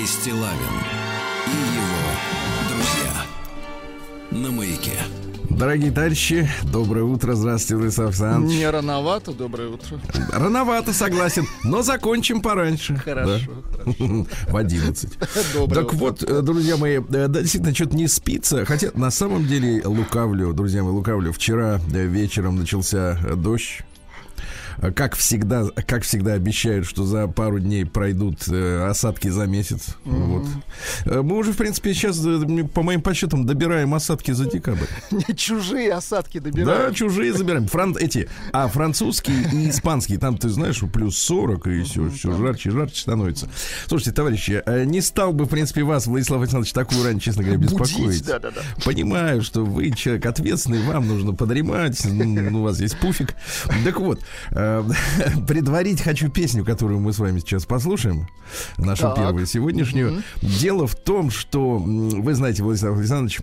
Сергей Стилавин и его друзья на маяке. Дорогие товарищи, доброе утро, здравствуйте, Владислав Александрович. Не рановато, доброе утро. Рановато, согласен, но закончим пораньше. Хорошо, да? хорошо. В 11. Доброе так утро. вот, э, друзья мои, э, да, действительно, что-то не спится. Хотя, на самом деле, лукавлю, друзья мои, лукавлю. Вчера э, вечером начался дождь. Как всегда, как всегда обещают, что за пару дней пройдут э, осадки за месяц. Вот. Э, Мы уже, в принципе, сейчас, э, по моим подсчетам, добираем осадки за декабрь. Не чужие осадки Да, добирают. чужие забираем. Фран... Эти, а французский и испанский, там, ты знаешь, плюс 40, и все, все жарче жарче становится. Слушайте, товарищи, не стал бы, в принципе, вас, Владислав Александрович, такую рань, честно говоря, беспокоить. Будить, да-да-да. Понимаю, что вы человек ответственный, вам нужно подремать, у вас есть пуфик. Так вот, э, предварить хочу песню, которую мы с вами сейчас послушаем, нашу Так. первую сегодняшнюю. Дело в том, что, вы знаете, Владислав Александрович,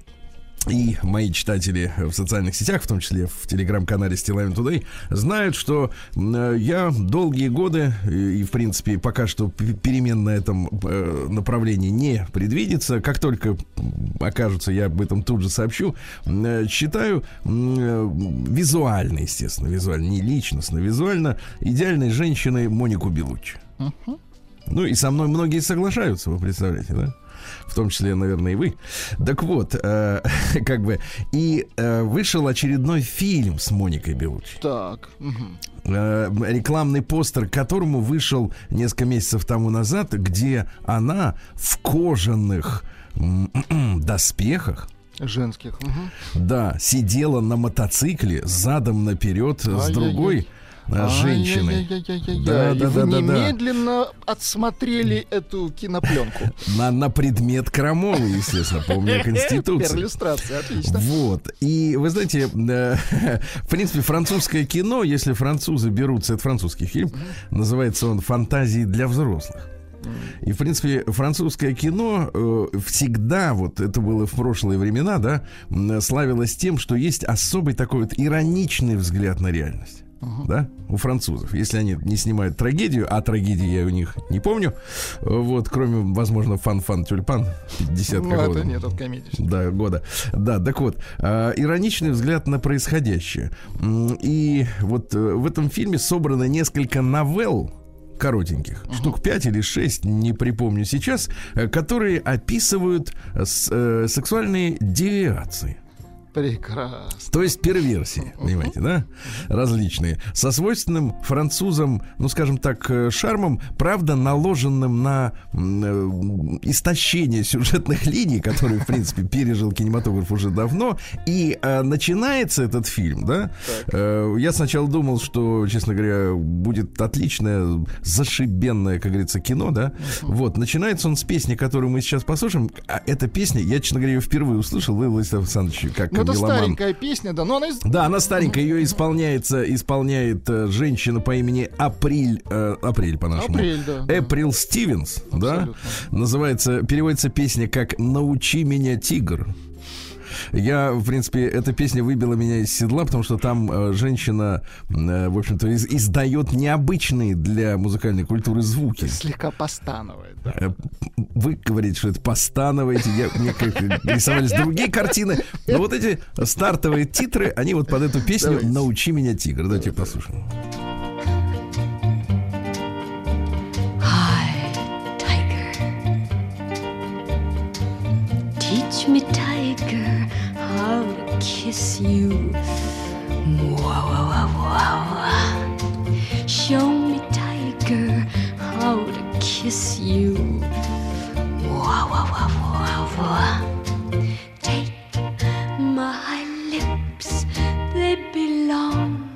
и мои читатели в социальных сетях, в том числе в телеграм-канале Стилавин Today, знают, что э, я долгие годы, и, и, в принципе, пока что перемен на этом э, направлении не предвидится. Как только м, окажется, я об этом тут же сообщу. э, Считаю э, визуально, естественно, визуально, не личностно, визуально идеальной женщиной Монику Белуччи. Ну и со мной многие соглашаются, вы представляете, да? В том числе, наверное, и вы. Так вот, э, как бы, и э, вышел очередной фильм с Моникой Белуччи. Так. Э, рекламный постер к которому вышел несколько месяцев тому назад, где она в кожаных доспехах, Женских. мгм. да, сидела на мотоцикле задом наперед с Ай-яй-яй. другой женщиной. Ай-яй-яй-яй-яй. Да, да, да, да, немедленно отсмотрели эту кинопленку. На, на предмет крамолы, естественно, по мне Конституции. Перлюстрация, отлично. Вот. И вы знаете, э, в принципе, французское кино, если французы берутся, это французский фильм, называется он «Фантазии для взрослых». И, в принципе, французское кино э, всегда, вот это было в прошлые времена, да, славилось тем, что есть особый такой вот ироничный взгляд на реальность. Да, у французов. Если они не снимают трагедию, а трагедии я у них не помню, вот, кроме, возможно, фан-фан тюльпан 50 Ну, какого-то. это нет, это комедия. Да, года. Да, так вот, э, ироничный взгляд на происходящее. И вот э, в этом фильме собрано несколько новелл коротеньких, штук 5 или 6, не припомню сейчас, э, которые описывают э, с- э, сексуальные девиации. Прекрасно. То есть перверсии, понимаете, да? Различные. Со свойственным французам, ну, скажем так, э, шармом, правда, наложенным на э, истощение сюжетных линий, которые, в принципе, пережил кинематограф уже давно. И э, начинается этот фильм, да? Э, я сначала думал, что, честно говоря, будет отличное, зашибенное, как говорится, кино, да? Вот, начинается он с песни, которую мы сейчас послушаем. А эта песня, я, честно говоря, ее впервые услышал, вы, Владислав Александрович, как Ну, это меломан. старенькая песня, да, но она. Да, она старенькая, ее исполняется, исполняет э, женщина по имени Априль, э, Апрель по-нашему. Апрель, да, да. Эприл Стивенс, да? Абсолютно. Называется, переводится песня как «Научи меня, тигр». Я, в принципе, эта песня выбила меня из седла, потому что там э, женщина, э, в общем-то, из- издает необычные для музыкальной культуры звуки. Слегка постановает, да. Э, Вы говорите, что это постановаете, я, мне как рисовались другие картины. Но вот эти стартовые титры, они вот под эту песню Давайте. «Научи меня, тигр». Давайте послушаем. Hi, tiger. Teach me, tiger, how to kiss you. Wow, wow, wow, wow. Show me, tiger, how to kiss you. Wow, wow, wow, wow, wow. Take my lips, they belong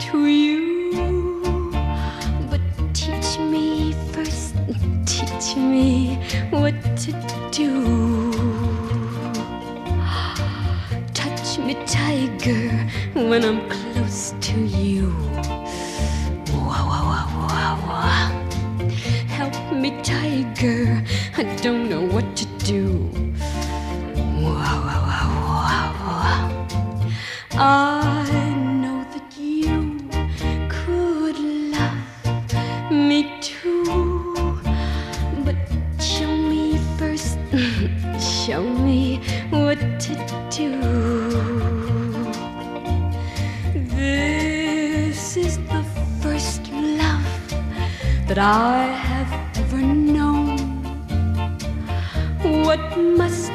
to you. But teach me first, teach me what to do. Me, tiger, when I'm close to you. Wow, wow, wow, wow, wow. Help me, tiger, I don't know what to do. Wow, wow, wow, wow, wow. I that I have ever known. What must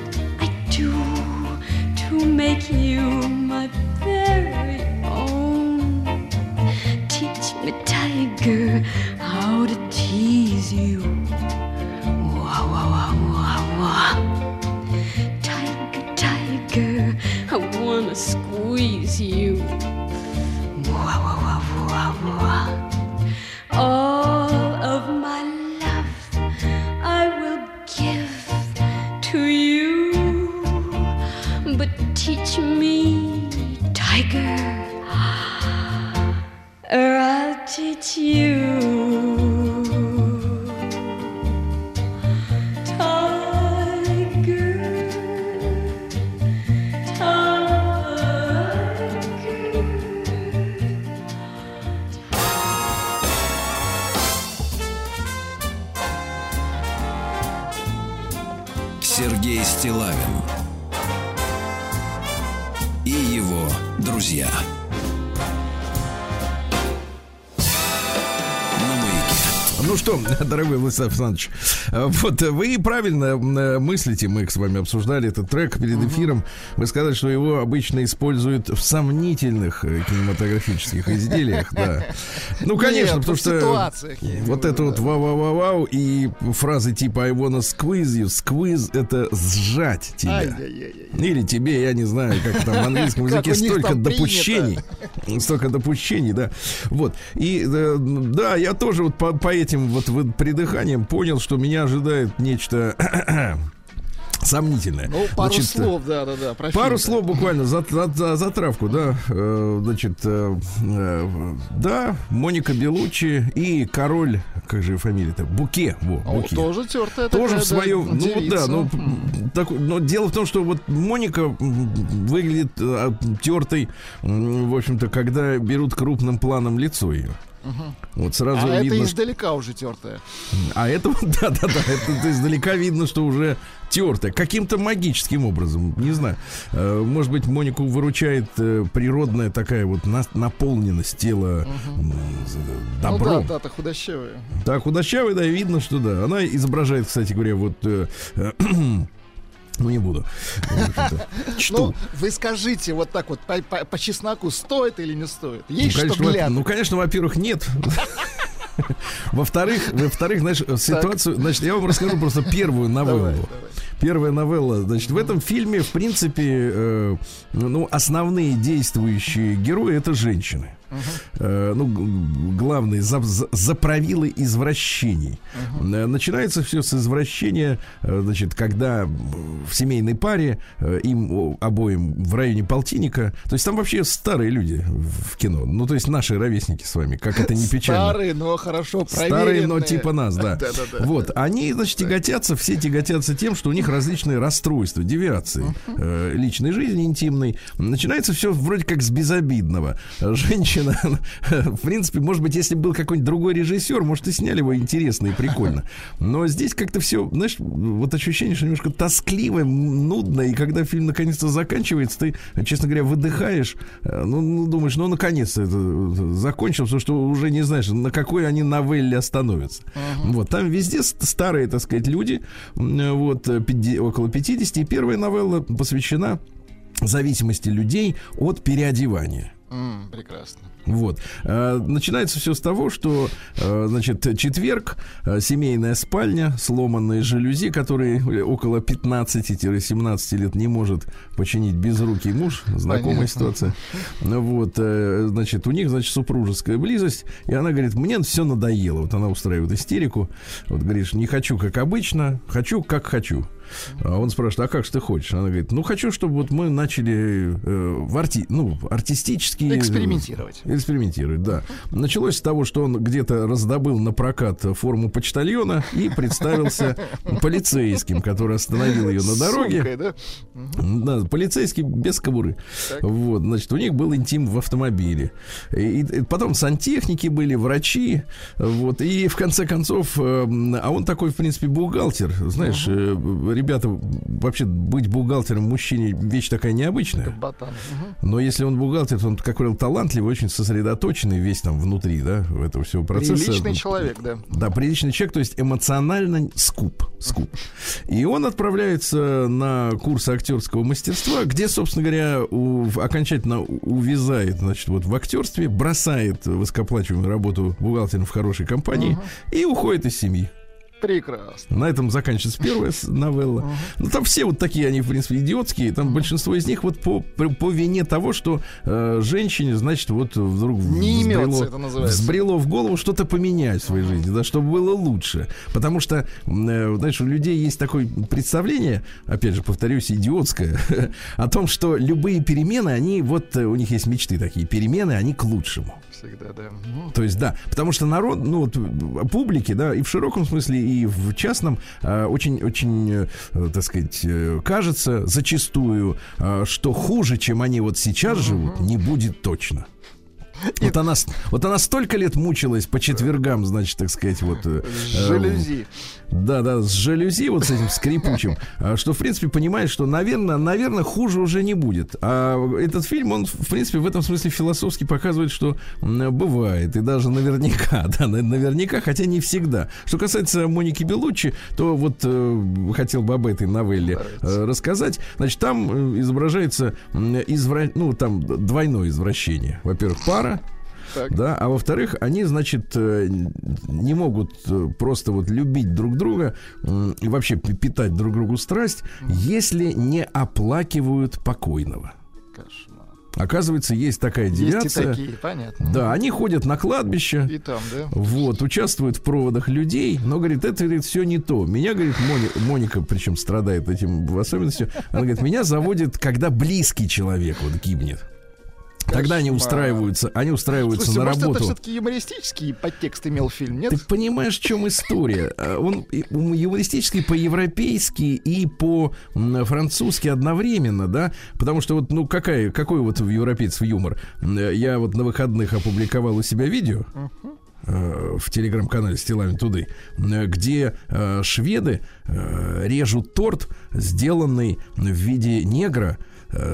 I do to make you my very own? Teach me, tiger, how to tease you. Wah, wah, wah, wah, wah. Tiger, tiger, I wanna squeeze you. Wah, wah, wah, wah, wah. Александрович, э, вот э, вы правильно э, мыслите, мы с вами обсуждали этот трек перед эфиром. Вы сказали, что его обычно используют в сомнительных кинематографических изделиях, да. Ну, конечно, потому что вот это вот вау-вау-вау и фразы типа I wanna squeeze you, squeeze это сжать тебя. Или тебе, я не знаю, как там в английском языке столько допущений. Столько допущений, да. Вот. И да, я тоже вот по, по этим вот придыханиям понял, что меня ожидает нечто сомнительное. Ну, пару Значит, слов, да-да-да. про Пару фильм-то. слов буквально за, за, за затравку, да. Э, значит, э, э, да, Моника Белуччи и король, как же фамилия-то, Буке. Во, О, Буке. тоже тертая Тоже такая, в свою, да, ну вот девица. да, ну так, но дело в том, что вот Моника выглядит э, тертой, в общем-то, когда берут крупным планом лицо ее. Вот сразу А видно, это что- издалека уже тертая. а это вот, да, да, да, это издалека видно, что уже тертая. Каким-то магическим образом, не знаю. Э, Может быть, Монику выручает э, природная такая вот на- наполненность тела м, з- Ну добром. да, да, то худощавая. Так, худощавый, да, видно, что да. Она изображает, кстати говоря, вот... э, э, ну, не буду. Ну, вы скажите вот так вот по, по- по чесноку, стоит или не стоит? Ну, Есть конечно, что глянуть. ну, конечно, во-первых, нет. Во-вторых, во-вторых, знаешь, ситуацию, значит, я вам расскажу просто первую новеллу. Давай, давай. Первая новелла, значит, в этом фильме, в принципе, э, ну, основные действующие герои это женщины. Э, ну, главные за, за- заправилы извращений. Э, Начинается все с извращения, э, значит, когда в семейной паре им обоим в районе полтинника, то есть там вообще старые люди в кино, ну, то есть наши ровесники с вами, как это не печально. Старые, но хорошо Старые, но проверенные. типа нас, да. Вот, они, значит, тяготятся, все тяготятся тем, что у них различные расстройства, девиации личной жизни интимной. Начинается все вроде как с безобидного. Женщина, в принципе, может быть, если бы был какой-нибудь другой режиссер, может, и сняли его интересно и прикольно. Но здесь как-то все, знаешь, вот ощущение, что немножко тоскливо, нудно, и когда фильм наконец-то заканчивается, ты, честно говоря, выдыхаешь, э, ну, ну, думаешь, ну, наконец-то это э, закончилось, потому что уже не знаешь, на какой они новелле остановятся. Вот, там везде ст- старые, так сказать, люди, вот, э, около 50, и первая новелла посвящена зависимости людей от переодевания. М, Прекрасно. Вот. Э, Начинается все с того, что, э, значит, четверг, э, семейная спальня, сломанные жалюзи, которые около 15-17 лет не может починить безрукий муж, знакомая Понятно. ситуация. Вот, значит, у них, значит, супружеская близость, и она говорит, мне все надоело. Вот она устраивает истерику, вот говоришь, не хочу, как обычно, хочу, как хочу. А он спрашивает, а как же ты хочешь? Она говорит, ну хочу, чтобы вот мы начали э, в арти, ну, артистически Экспериментировать. Экспериментировать, да. Началось с того, что он где-то раздобыл на прокат форму почтальона и представился полицейским, который остановил ее на дороге. Сумкой, да? Да, полицейский без кобуры. Вот, значит, у них был интим в автомобиле. И, и потом сантехники были, врачи. Вот, и в конце концов, э, а он такой, в принципе, бухгалтер. Знаешь, э, ребята, вообще быть бухгалтером мужчине вещь такая необычная. Но если он бухгалтер, то он, как правило, талантливый, очень сосредоточенный весь там внутри, да, в этого всего процесса. Приличный человек, да. Да, приличный человек, то есть эмоционально скуп, скуп. И он отправляется на курсы актерского мастерства, где, собственно говоря, у- окончательно увязает, значит, вот в актерстве, бросает высокоплачиваемую работу бухгалтером в хорошей компании и уходит из семьи. Прекрасно. На этом заканчивается первая новелла. Ну, там все вот такие, они, в принципе, идиотские. Там большинство из них вот по, по, по вине того, что э, женщине, значит, вот вдруг Не взбрело, имется, это называется. взбрело в голову что-то поменять в своей жизни, да, чтобы было лучше. Потому что, э, знаешь, у людей есть такое представление, опять же, повторюсь, идиотское, о том, что любые перемены, они вот, э, у них есть мечты такие, перемены, они к лучшему. Всегда, да. То есть, да, потому что народ, ну, вот, публике, да, и в широком смысле, и в частном, э, очень, очень, э, э, так сказать, э, кажется зачастую, что хуже, чем они вот сейчас живут, не будет точно. Вот она, вот она столько лет мучилась по четвергам, значит, так сказать, вот... э, жалюзи. да, да, с жалюзи вот с этим скрипучим, а, что, в принципе, понимает, что, наверное, наверное, хуже уже не будет. А этот фильм, он, в принципе, в этом смысле философски показывает, что бывает, и даже наверняка, да, на- наверняка, хотя не всегда. Что касается Моники Белуччи, то вот э, хотел бы об этой новелле э, рассказать. Значит, там э, изображается, извра... ну, там двойное извращение. Во-первых, пара, Так. да, а во-вторых, они, значит, э, не могут э, просто вот любить друг друга и вообще пи- питать друг другу страсть, если не оплакивают покойного. Кошмар. Оказывается, есть такая Есть и девиация. такие, понятно. Да, они ходят на кладбище. И там, да. Вот, участвуют в проводах людей, но, говорит, это, говорит, все не то. Меня, говорит, Мони- Моника, причем страдает этим в особенности, она говорит, меня заводит, когда близкий человек вот гибнет. Тогда они устраиваются, они устраиваются Слушайте, на может, работу. это все-таки юмористический подтекст имел фильм, нет? Ты понимаешь, в чем история? А, Он юмористический по-европейски и по-французски одновременно, да? Потому что вот, ну, какая, какой вот у европейцев юмор? Э, Я вот на выходных опубликовал у себя видео э, в телеграм-канале Стилавин Туды, где э, шведы э, режут торт, сделанный в виде негра, э,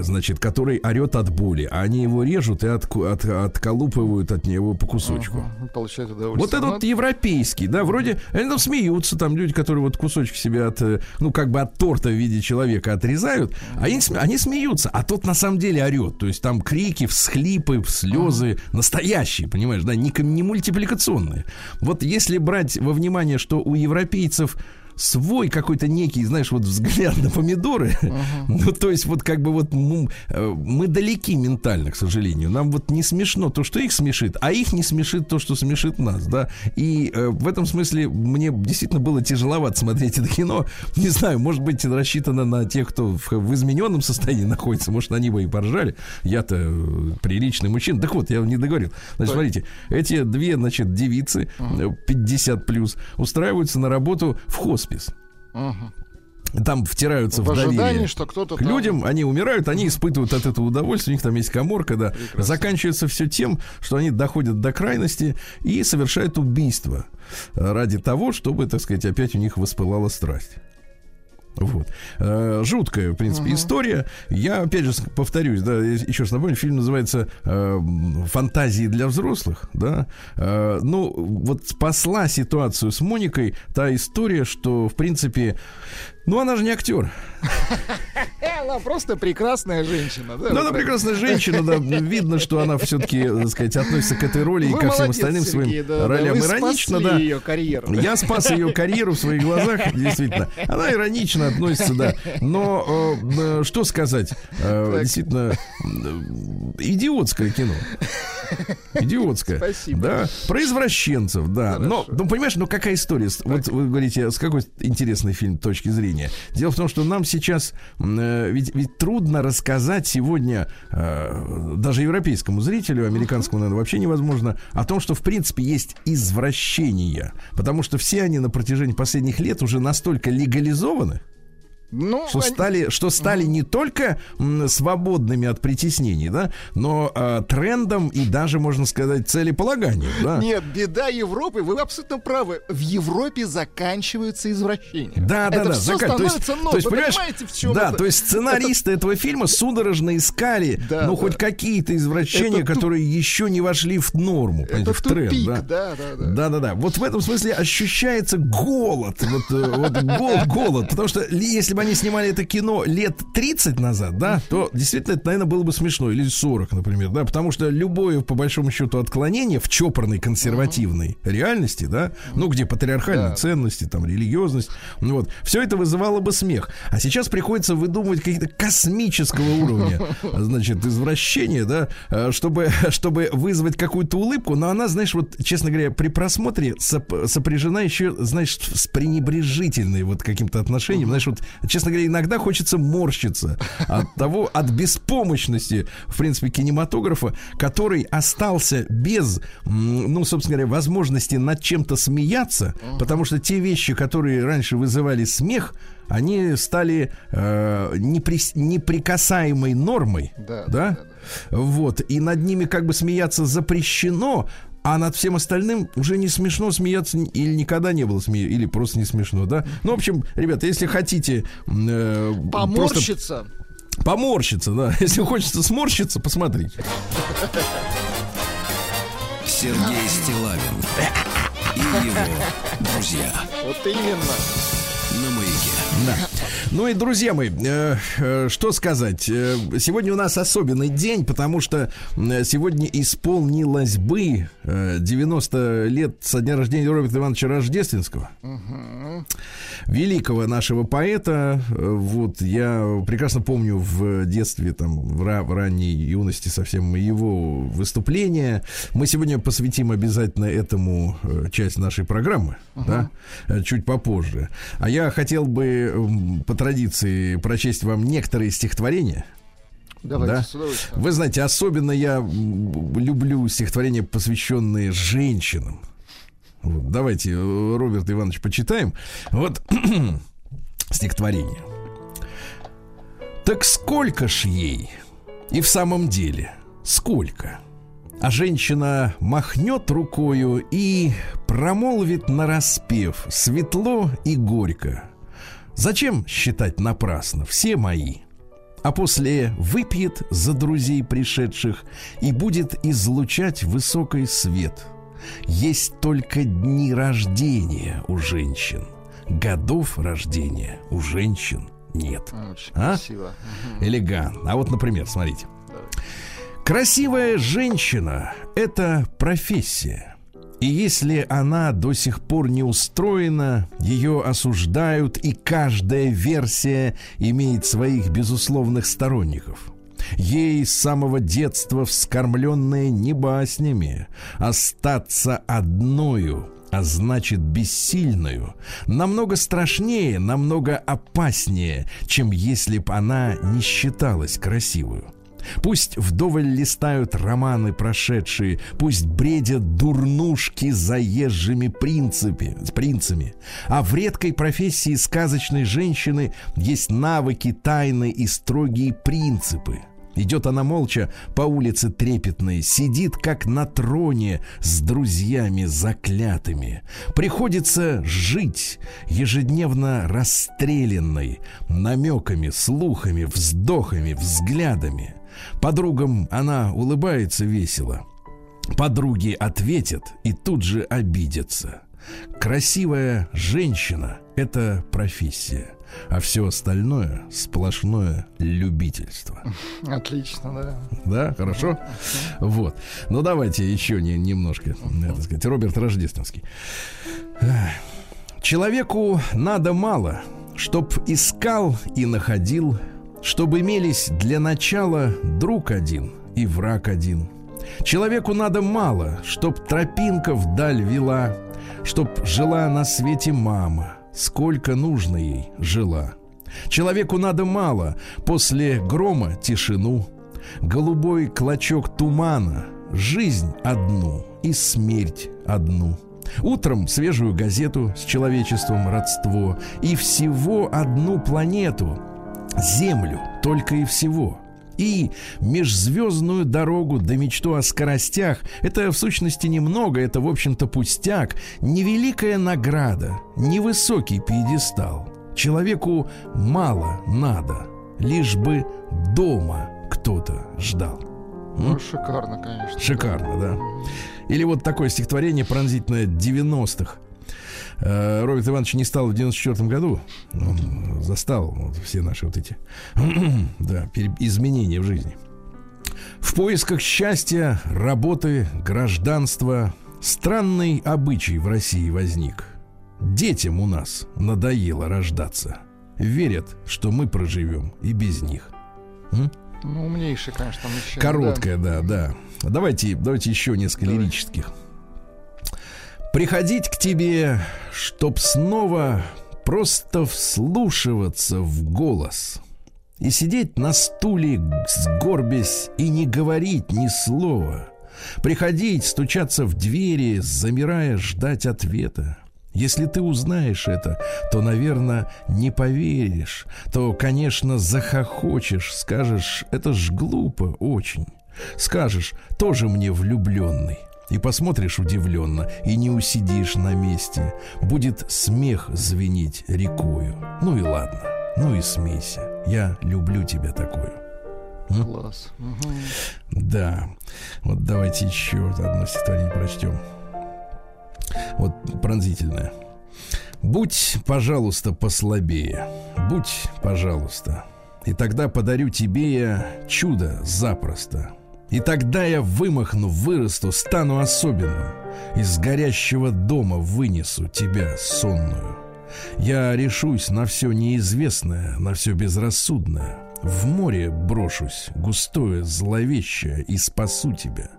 значит, который орет от боли. А они его режут и отку- от- отколупывают от него по кусочку. Получает Вот удовольствие. это Ну, вот европейский, да, вроде они там смеются, там люди, которые вот кусочки себе от, э, ну, как бы от торта в виде человека отрезают, а они, они смеются, а тот на самом деле орет, то есть там крики, всхлипы, слезы, настоящие, понимаешь, да, не, не мультипликационные. Вот если брать во внимание, что у европейцев свой какой-то некий, знаешь, вот взгляд на помидоры. Ну, то есть, вот как бы вот ну, э, мы далеки ментально, к сожалению. Нам вот не смешно то, что их смешит, а их не смешит то, что смешит нас, да. И э, в этом смысле мне действительно было тяжеловато смотреть это кино. Не знаю, может быть, рассчитано на тех, кто в, в измененном состоянии находится. Может, они бы и поржали. Я-то э, приличный мужчина. Так вот, я не договорил. Значит, смотрите, эти две, значит, девицы, э, 50 плюс, устраиваются на работу в хоспис. Мгм. Там втираются в, В доверие что кто-то к там- людям, они умирают, они испытывают от этого удовольствие, у них там есть коморка, да. Заканчивается все тем, что они доходят до крайности и совершают убийство ради того, чтобы, так сказать, опять у них воспылала страсть. Вот. Э, жуткая, в принципе, история. Я, опять же, повторюсь, да, еще раз напомню, фильм называется э, «Фантазии для взрослых», да. Э, ну, вот спасла ситуацию с Моникой та история, что, в принципе, ну, она же не актер. Она просто прекрасная женщина, да? Ну, она прекрасная женщина, да. Видно, что она все-таки, так сказать, относится к этой роли и Вы ко всем остальным Сергей, своим да, да, ролям. вы Иронично, да. ее карьеру. Я спас ее карьеру в своих глазах, действительно. Она иронично относится, да. Но э, э, что сказать? Э, Так. действительно, э, идиотское кино. Идиотское. Спасибо. Да. Про извращенцев, да. Но, ну, понимаешь, ну какая история? С- Вот вы говорите, с какой интересный фильм точки зрения. Дело в том, что нам сейчас э, ведь, ведь трудно рассказать сегодня э, даже европейскому зрителю, американскому, наверное, вообще невозможно, о том, что в принципе есть извращения. Потому что все они на протяжении последних лет уже настолько легализованы, Ну, что они- стали, что стали не только свободными от притеснений, да, но э, трендом и даже, можно сказать, целеполаганием, да. Нет, беда Европы, вы абсолютно правы. В Европе заканчиваются извращения. Да, да, это да, все закат- то есть- становится то есть, понимаешь, понимаете, в чем да, это? то есть сценаристы этого фильма судорожно искали, Да, ну, да. хоть какие-то извращения, Это туп- которые еще не вошли в норму, Это в тренд, тупик, да. да, да, да. Да, да, да. Вот в этом смысле ощущается голод. Вот, э, вот голод, голод. Потому что ли- если бы они снимали это кино лет 30 назад, да, то действительно это, наверное, было бы смешно. Или 40, например, да. Потому что любое, по большому счету, отклонение в чопорной консервативной реальности, да, ну, где патриархальные Да. ценности, там, религиозность, ну, вот, все это вызывало бы смех. А сейчас приходится выдумывать какие-то космического уровня, значит, извращения, да, э, чтобы, чтобы вызвать какую-то улыбку, но она, знаешь, вот, честно говоря, при просмотре соп- сопряжена еще, знаешь, с пренебрежительной вот каким-то отношением, знаешь, вот, честно говоря, иногда хочется морщиться от того, от беспомощности, в принципе, кинематографа, который остался без, ну, собственно говоря, возможности над чем-то смеяться, потому что те вещи, которые раньше вызывали смех, они стали э, неприс- неприкасаемой нормой, Да, да, да, вот, и над ними как бы смеяться запрещено, а над всем остальным уже не смешно смеяться или никогда не было смеяться, или просто не смешно, да. Ну, в общем, ребята, если хотите э, просто Поморщиться. поморщиться, да, если хочется сморщиться, посмотрите. Сергей Стилавин и его друзья Вот именно. Да. Ну и, друзья мои, э, э, что сказать? Э, сегодня у нас особенный день, потому что э, сегодня исполнилось бы э, 90 лет со дня рождения Роберта Ивановича Рождественского. Великого нашего поэта. Э, Вот я прекрасно помню в детстве, там, в, в ранней юности совсем его выступления. Мы сегодня посвятим обязательно этому э, часть нашей программы, да, э, чуть попозже. А я хотел бы по традиции прочесть вам некоторые стихотворения. Давайте, Да. с удовольствием. Вы знаете, особенно я люблю стихотворения, посвященные женщинам. Вот, давайте, э, Роберт Иванович, почитаем. Вот стихотворение. Так сколько ж ей? И в самом деле, сколько? А женщина махнет рукою и промолвит нараспев светло и горько. Зачем считать напрасно все мои? А после выпьет за друзей пришедших и будет излучать высокий свет. Есть только дни рождения у женщин. Годов рождения у женщин нет. Очень А? красиво. Элегантно. А вот, например, смотрите. Красивая женщина – это профессия. И если она до сих пор не устроена, ее осуждают, и каждая версия имеет своих безусловных сторонников. Ей с самого детства вскормленная не баснями, остаться одною, а значит бессильную, намного страшнее, намного опаснее, чем если б она не считалась красивую. Пусть вдоволь листают романы прошедшие, пусть бредят дурнушки заезжими принципе, с принцами. А в редкой профессии сказочной женщины есть навыки, тайны и строгие принципы. Идет она молча по улице трепетной, сидит как на троне с друзьями заклятыми. Приходится жить ежедневно расстрелянной, намеками, слухами, вздохами, взглядами. Подругам она улыбается весело. Подруги ответят и тут же обидятся. Красивая женщина – это профессия, а все остальное – сплошное любительство. Отлично, да. Да, хорошо? Вот. Ну, давайте еще не, немножко, так сказать, Роберт Рождественский. Человеку надо мало, чтоб искал и находил, чтобы имелись для начала друг один и враг один. Человеку надо мало, чтоб тропинка вдаль вела, чтоб жила на свете мама, сколько нужно ей жила. Человеку надо мало, после грома тишину, голубой клочок тумана, жизнь одну и смерть одну. Утром свежую газету с человечеством родство. И всего одну планету. Землю только и всего и межзвездную дорогу до мечту о скоростях. Это в сущности немного, это в общем-то пустяк, невеликая награда, невысокий пьедестал. Человеку мало надо, лишь бы дома кто-то ждал. Ну, шикарно, конечно. Шикарно, да. Или вот такое стихотворение пронзительное 90-х. Э, Роберт Иванович не стал в 94 году. Он застал вот все наши вот эти да, изменения в жизни. В поисках счастья, работы, гражданства странный обычай в России возник. Детям у нас надоело рождаться. Верят, что мы проживем и без них. М? Ну, умнейший, конечно, мужчина. Короткая, да, да. да. Давайте, давайте еще несколько Давай. лирических. Приходить к тебе, чтоб снова просто вслушиваться в голос и сидеть на стуле, сгорбясь и не говорить ни слова. Приходить, стучаться в двери, замирая, ждать ответа. Если ты узнаешь это, то, наверное, не поверишь, то, конечно, захохочешь, скажешь, это ж глупо очень. Скажешь, тоже мне влюбленный. И посмотришь удивленно, и не усидишь на месте. Будет смех звенить рекою. Ну и ладно, ну и смейся. Я люблю тебя такую. Класс. Угу. Да. Вот давайте еще одно стихотворение прочтем. Вот пронзительное. Будь, пожалуйста, послабее. Будь, пожалуйста. И тогда подарю тебе я чудо запросто. И тогда я вымахну, вырасту, стану особенным. Из горящего дома вынесу тебя сонную. Я решусь на все неизвестное, на все безрассудное. В море брошусь, густое, зловещее, и спасу тебя.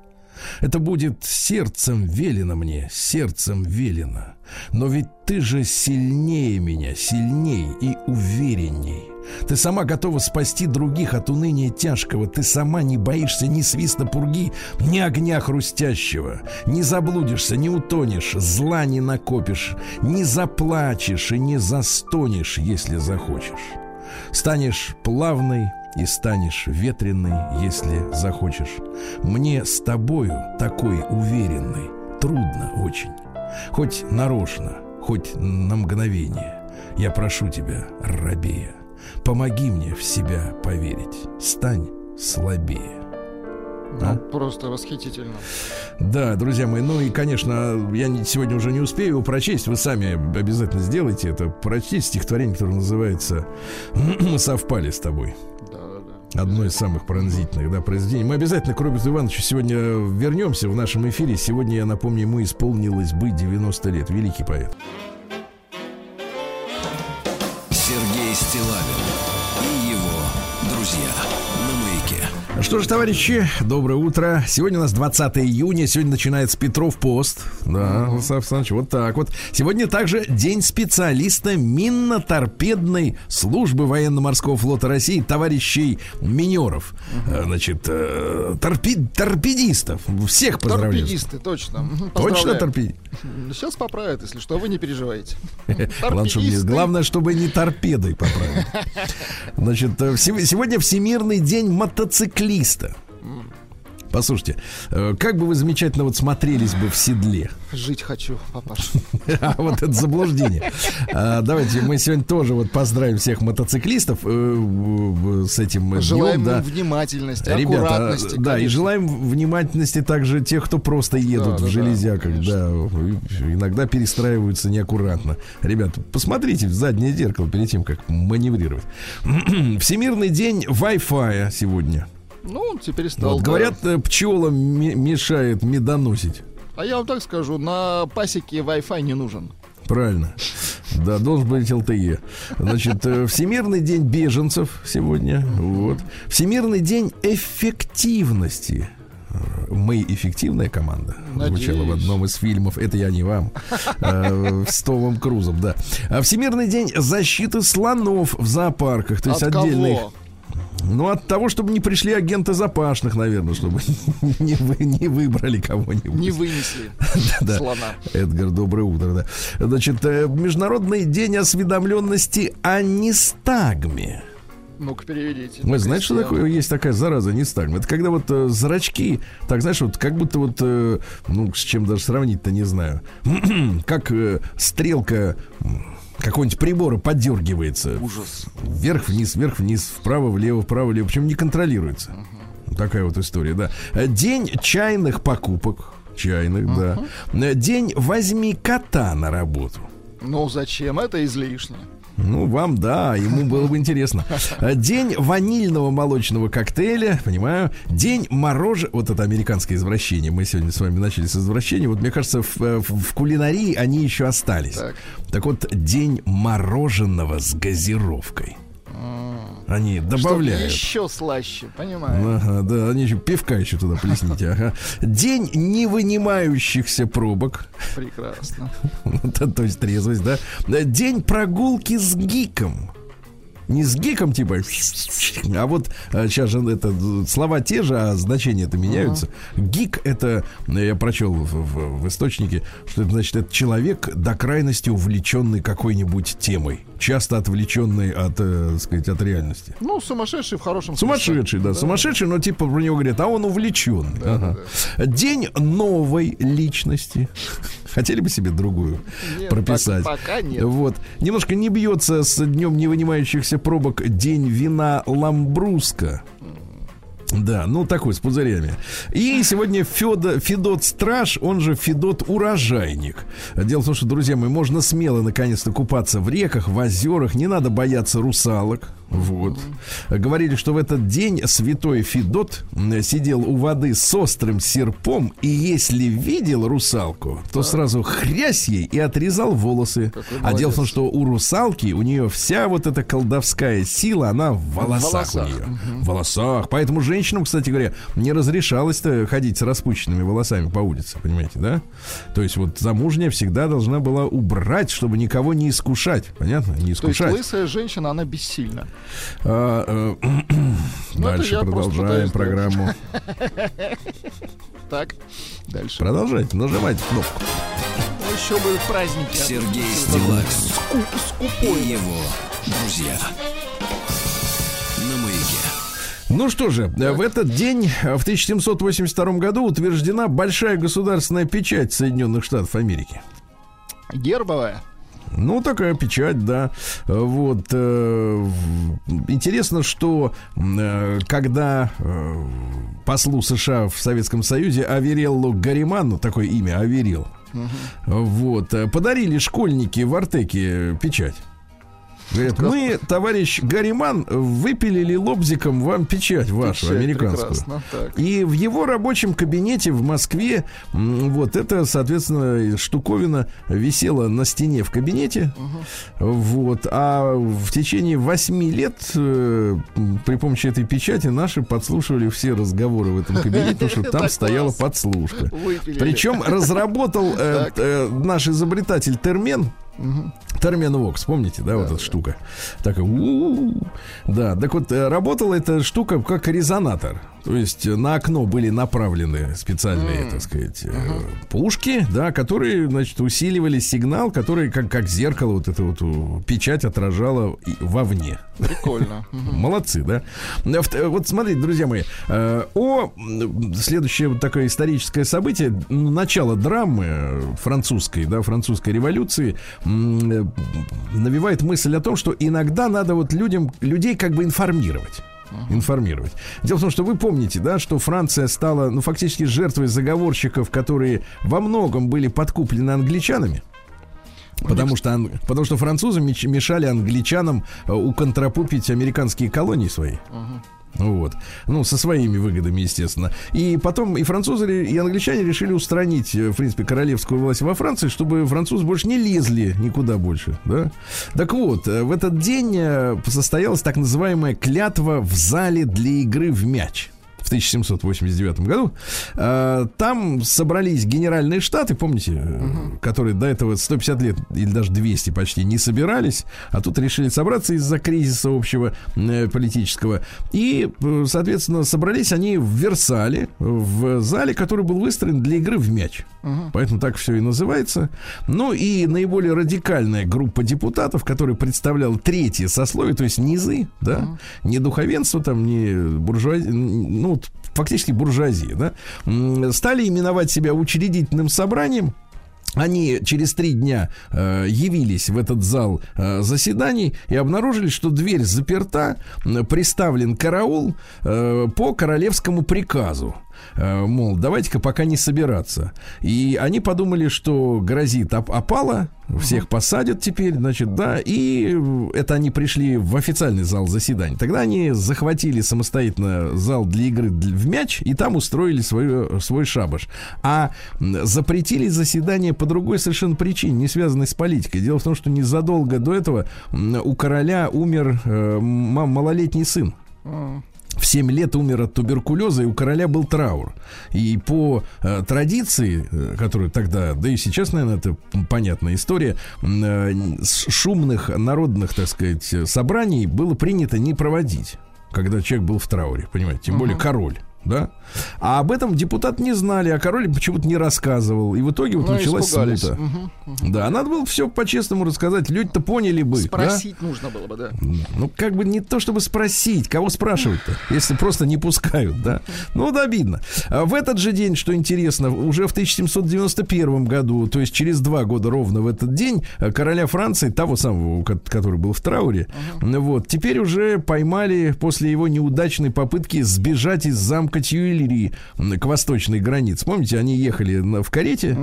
Это будет сердцем велено мне, сердцем велено. Но ведь ты же сильнее меня, сильней и уверенней. Ты сама готова спасти других от уныния тяжкого. Ты сама не боишься ни свиста пурги, ни огня хрустящего. Не заблудишься, не утонешь, зла не накопишь, не заплачешь и не застонешь, если захочешь. Станешь плавной и станешь ветреной, если захочешь. Мне с тобою такой уверенной трудно очень. Хоть нарочно, хоть на мгновение. Я прошу тебя, рабея, Помоги мне в себя поверить. Стань слабее. Ну, а? Просто восхитительно. Да, друзья мои, ну и, конечно, я сегодня уже не успею его прочесть, вы сами обязательно сделайте это. Прочтите стихотворение, которое называется «Мы совпали с тобой». Одно из самых пронзительных да, произведений. Мы обязательно к Роберту Ивановичу сегодня вернемся в нашем эфире. Сегодня, я напомню, ему исполнилось бы 90 лет. Великий поэт. Стилавин. Что ж, товарищи, доброе утро. Сегодня у нас 20 июня. Сегодня начинается Петров пост. Да, Владислав Александрович, вот так вот. Сегодня также День специалиста минно-торпедной службы военно-морского флота России, товарищей минеров. Угу. Значит, э, торпед, торпедистов. Всех поздравляю. Торпедисты, точно. Точно торпедисты. Сейчас поправят, если что, вы не переживаете. Главное, чтобы не торпедой поправить. Значит, э, сегодня Всемирный день мотоциклиста. Послушайте, э, как бы вы замечательно вот смотрелись бы в седле. Жить хочу, папаша. А вот это заблуждение. А, давайте мы сегодня тоже вот поздравим всех мотоциклистов э, с этим Желаем да. внимательности, Ребята, аккуратности. Да, и желаем внимательности также тех, кто просто едут в железяках. Да, иногда перестраиваются неаккуратно. Ребята, посмотрите в заднее зеркало перед тем, как маневрировать. Всемирный день Wi-Fi сегодня. Ну, теперь стал. Вот, да. Говорят, э, пчелам мешает медоносить. А я вам так скажу, на пасеке Wi-Fi не нужен. Правильно. Да, должен быть LTE. Значит, э, Всемирный день беженцев сегодня. Вот. Всемирный день эффективности. Мы эффективная команда. Надеюсь. Звучало в одном из фильмов. Это я не вам. Э, с Томом Крузом, да. А Всемирный день защиты слонов в зоопарках. То есть отдельных. Ну, от того, чтобы не пришли агенты запашных, наверное, чтобы не, вы, не выбрали кого-нибудь. Не вынесли Да. слона. Эдгар, доброе утро, да. Значит, э, Международный день осведомленности о нестагме. Ну-ка, переведите. Вы знаете, что такое? Есть такая зараза нестагма. Это когда вот э, зрачки, так знаешь, вот как будто вот, э, ну, с чем даже сравнить-то не знаю. как э, стрелка м, какого-нибудь прибора поддергивается. Ужас. Вверх-вниз, вверх-вниз, вправо-влево, вправо-влево. Причем не контролируется. Такая вот история, да. Э, День чайных покупок. Чайных, да. Э, День возьми кота на работу. Ну, зачем? Это излишне. Ну, вам, да, ему было бы интересно. Э, День ванильного молочного коктейля, понимаю. День мороженого... Вот это американское извращение. Мы сегодня с вами начали с извращения. Вот, мне кажется, в, э, в- в кулинарии они еще остались. Так. Так вот, день мороженого с газировкой. Они Чтобы добавляют. еще слаще, понимаю. Ага, да, они еще пивка еще туда плесните. Ага. День не вынимающихся пробок. Прекрасно. То то есть трезвость, да? День прогулки с гиком. Не с гиком, типа, а вот сейчас же это слова те же, а значения это меняются. Гик это, я прочел в, в- в источнике, что это значит, это человек до крайности увлеченный какой-нибудь темой, часто отвлеченный от, э, сказать, от реальности. Ну, сумасшедший в хорошем смысле. Сумасшедший, да, сумасшедший, но типа про него говорят, а он увлеченный. Ага. День новой личности. Хотели бы себе другую Нет, прописать? пока- пока нет. Вот. Немножко не бьется с днем не вынимающихся пробок день вина Ламбруска. Да, ну такой, с пузырями. И сегодня Федо, Федот Страж, он же Федот Урожайник. Дело в том, что, друзья мои, можно смело наконец-то купаться в реках, в озерах, не надо бояться русалок. Вот. Говорили, что в этот день святой Федот сидел у воды с острым серпом, и если видел русалку, то сразу хрясь ей и отрезал волосы. Какой А дело в том, молодец. что у русалки, у нее вся вот эта колдовская сила, она в волосах, волосах. у нее. В волосах. Поэтому женщинам, кстати говоря, не разрешалось-то ходить с распущенными волосами по улице, понимаете, да? То есть вот замужняя всегда должна была убрать, чтобы никого не искушать. Понятно? Не То есть искушать. лысая женщина, она бессильна. А, э, Ну, Дальше продолжаем программу. Так, дальше. Продолжайте, нажимайте кнопку. Ну, еще будут праздники. Сергей А, Стилавин ску- и Скупой. его друзья. На маяке. Ну что же, э, в этот день, э, в 1782 году, утверждена большая государственная печать Соединенных Штатов Америки. Гербовая. Ну, такая печать, да. Вот. э, Интересно, что э, когда э, послу США в Советском Союзе Авереллу Гариману, такое имя, Аверил, вот, э, подарили школьники в Артеке печать. Говорят, мы, товарищ Гариман, выпилили лобзиком вам печать вашу, Печать американскую. И в его рабочем кабинете в Москве, вот это, соответственно, штуковина висела на стене в кабинете. Вот. А в течение восьми лет э, при помощи этой печати наши подслушивали все разговоры в этом кабинете, потому что там стояла подслушка. Причем разработал э, э, наш изобретатель Термен. Термен Вокс, помните, да, вот эта штука. Такая, у-у-у. да, так вот, э, работала эта штука как резонатор. То есть э, на окно были направлены специальные, так сказать, э, пушки, да, которые, значит, усиливали сигнал, который как, как зеркало, вот эта вот у, печать отражала и вовне. Прикольно. Молодцы, да? Э, Вот смотрите, друзья мои, э, о следующее вот такое историческое событие, м, начало драмы э, французской, да, французской революции, э, навевает мысль о том, что иногда надо вот людям, людей как бы информировать. Информировать. Дело в том, что вы помните, да, что Франция стала, ну, фактически жертвой заговорщиков, которые во многом были подкуплены англичанами. Потому что, потому что французы мешали англичанам э, уконтропупить американские колонии свои. Вот. Ну, со своими выгодами, естественно. И потом и французы, и англичане решили устранить, э, в принципе, королевскую власть во Франции, чтобы французы больше не лезли никуда больше, да? Так вот, э, в этот день э, состоялась так называемая клятва в зале для игры в мяч. В 1789 году. Э, там собрались генеральные штаты, помните, э, которые до этого 150 лет или даже 200 почти не собирались, а тут решили собраться из-за кризиса общего э, политического. И, соответственно, собрались они в Версале, в зале, который был выстроен для игры в мяч. Поэтому так все и называется. Ну и наиболее радикальная группа депутатов, которая представляла третье сословие, то есть низы, да, не духовенство там, не буржуазия, ну, фактически буржуазия, да, стали именовать себя учредительным собранием, они через три дня э, явились в этот зал э, заседаний и обнаружили, что дверь заперта, м, приставлен караул э, по королевскому приказу. Э, мол, давайте-ка пока не собираться. И они подумали, что грозит оп- опала, всех посадят теперь, значит, да, и это они пришли в официальный зал заседаний. Тогда они захватили самостоятельно зал для игры в мяч и там устроили свою, свой шабаш. А запретили заседание по другой совершенно причине, не связанной с политикой. Дело в том, что незадолго до этого у короля умер э, малолетний сын. В 7 лет умер от туберкулеза, и у короля был траур. И по э, традиции, э, которую тогда, да и сейчас, наверное, это понятная история, э, шумных народных, так сказать, собраний было принято не проводить, когда человек был в трауре, понимаете, тем более король. Да? А об этом депутат не знали, а король почему-то не рассказывал. И в итоге вот Ну, началась испугались. смута. Мгм. Да, надо было все по-честному рассказать. Люди-то поняли бы. да? Спросить нужно было бы, да. Ну, как бы не то, чтобы спросить, кого спрашивать-то, если просто не пускают, да? Ну, вот обидно. А В этот же день, что интересно, уже в 1791 году, то есть через два года ровно в этот день, э, короля Франции, того самого, ко- который был в трауре, вот, теперь уже поймали после его неудачной попытки сбежать из замка Тюильри м, к восточной границе. Помните, они ехали в карете,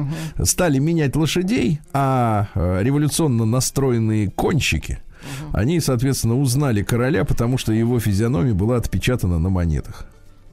стали менять лошадей, а э, революционно настроенные кончики, они, соответственно, узнали короля, потому что его физиономия была отпечатана на монетах.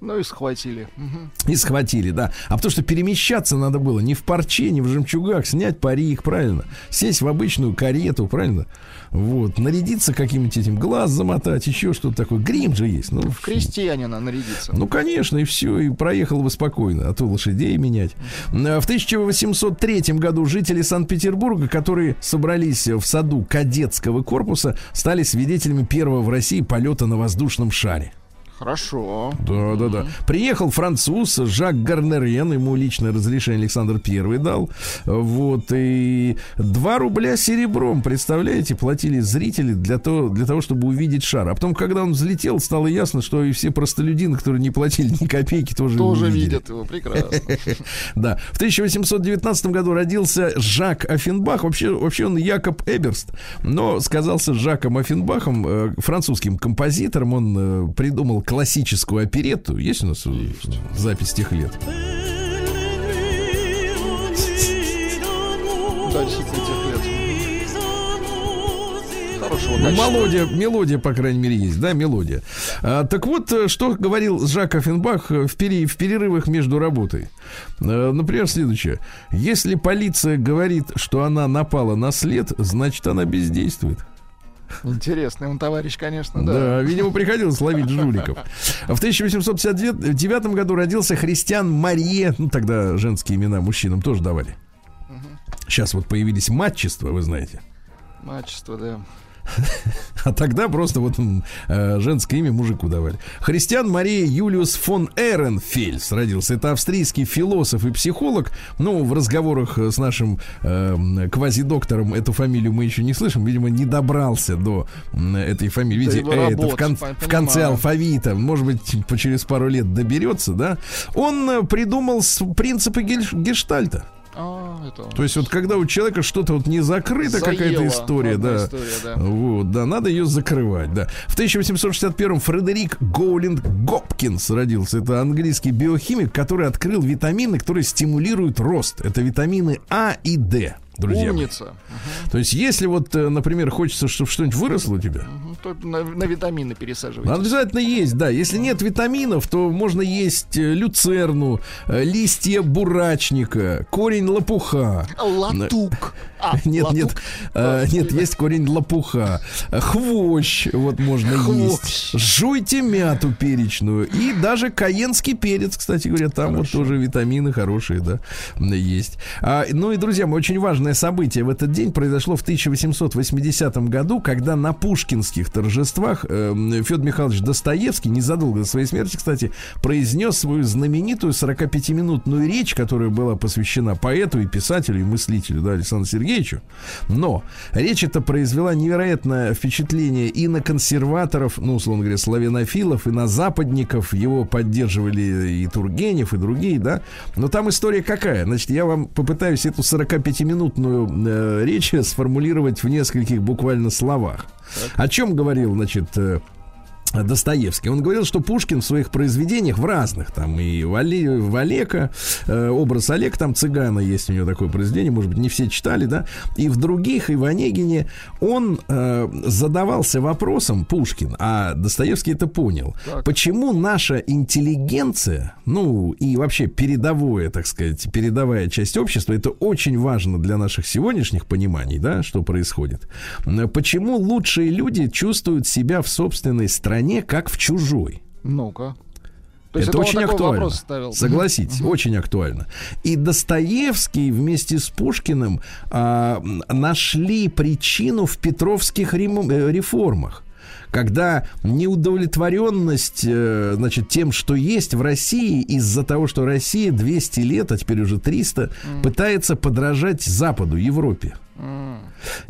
Ну и схватили. Мгм. И схватили, да. А потому что перемещаться надо было не в парче, не в жемчугах, снять парик, правильно. Сесть в обычную карету, правильно. Вот. Нарядиться каким-нибудь этим, глаз замотать, еще что-то такое. Грим же есть. Ну, В крестьянина нарядиться. ну, конечно, и все, и проехал бы спокойно, а то лошадей менять. А В 1803 году жители Санкт-Петербурга, которые собрались в саду кадетского корпуса, стали свидетелями первого в России полета на воздушном шаре. Хорошо. Да, да, да. Приехал француз Жак Гарнерен, ему личное разрешение Александр Первый дал. Вот, и 2 рубля серебром, представляете, платили зрители для того, для того, чтобы увидеть шар. А потом, когда он взлетел, стало ясно, что и все простолюдины, которые не платили ни копейки, тоже, Тоже видят его прекрасно. Да. В 1819 году родился Жак Оффенбах. Вообще, вообще он Якоб Эберст, но сказался Жаком Оффенбахом, э, французским композитором. Он э, придумал классическую оперетту. Есть у нас э, запись тех лет? Да, действительно, тех лет. Хорошего Ну, мелодия, мелодия, по крайней мере, есть, да, мелодия. А, так вот, э, что говорил Жак Оффенбах э, в, пере- в перерывах между работой. Э, Например, следующее. Если полиция говорит, что она напала на след, значит, она бездействует. Интересный он товарищ, конечно, Да, да. видимо, приходилось ловить жуликов. В 1859 году родился христиан Мария. Ну, тогда женские имена мужчинам тоже давали. Сейчас вот появились матчества, вы знаете. Мачество, да. А тогда просто вот э, женское имя мужику давали. Христиан Мария Юлиус фон Эренфельс родился. Это австрийский философ и психолог. Ну, в разговорах э, с нашим э, квазидоктором эту фамилию мы еще не слышим. Видимо, не добрался до этой фамилии. Видите, э, это в, кон- в конце алфавита. Может быть, по- через пару лет доберется, да? Он э, придумал принципы гель- гештальта. А, это. То есть вот когда у человека что-то вот не закрыто, какая-то история, да. история, да. Вот, да, надо ее закрывать, да. В 1861-м Фредерик Гоулинг Гопкинс родился. Это английский биохимик, который открыл витамины, которые стимулируют рост. Это витамины А и Д, друзья. Умница. То есть, если вот, э, например, хочется, чтобы что-нибудь выросло у тебя, то на, на витамины пересаживать. обязательно есть, да. Если нет витаминов, то можно есть э, люцерну, э, листья бурачника, корень лопуха. Латук. Нет, нет, лопух. э, нет, есть корень лопуха. Хвощ, вот можно есть. Жуйте мяту перечную. И даже каенский перец, кстати говоря, там вот тоже витамины хорошие, да, есть. А, ну и, друзья мои, очень важное событие в этот день произошло в 1880 году, когда на пушкинских торжествах э, Федор Михайлович Достоевский, незадолго до своей смерти, кстати, произнес свою знаменитую 45-минутную речь, которая была посвящена поэту и писателю, и мыслителю, да, Александру Сергеевичу. Но речь эта произвела невероятное впечатление и на консерваторов, ну, условно говоря, славянофилов, и на западников. Его поддерживали и Тургенев, и другие, да. Но там история какая? Значит, я вам попытаюсь эту 45-минутную э, речь сформулировать в нескольких буквально словах. О чем говорил, значит, э, Достоевский. Он говорил, что Пушкин в своих произведениях, в разных, там и в, Оле, в Олега, э, образ Олег, там цыгана есть у него такое произведение, может быть, не все читали, да, и в других, и в Онегине, он э, задавался вопросом, Пушкин, а Достоевский это понял, почему наша интеллигенция, ну, и вообще передовое, так сказать, передовая часть общества, это очень важно для наших сегодняшних пониманий, да, что происходит. Почему лучшие люди чувствуют себя в собственной стране, как в чужой? Ну-ка. То это, он очень актуально. Согласитесь, очень актуально. И Достоевский вместе с Пушкиным а, нашли причину в петровских э, реформах. Когда неудовлетворенность, э, значит, тем, что есть в России, из-за того, что Россия 200 лет, а теперь уже 300, пытается подражать Западу, Европе.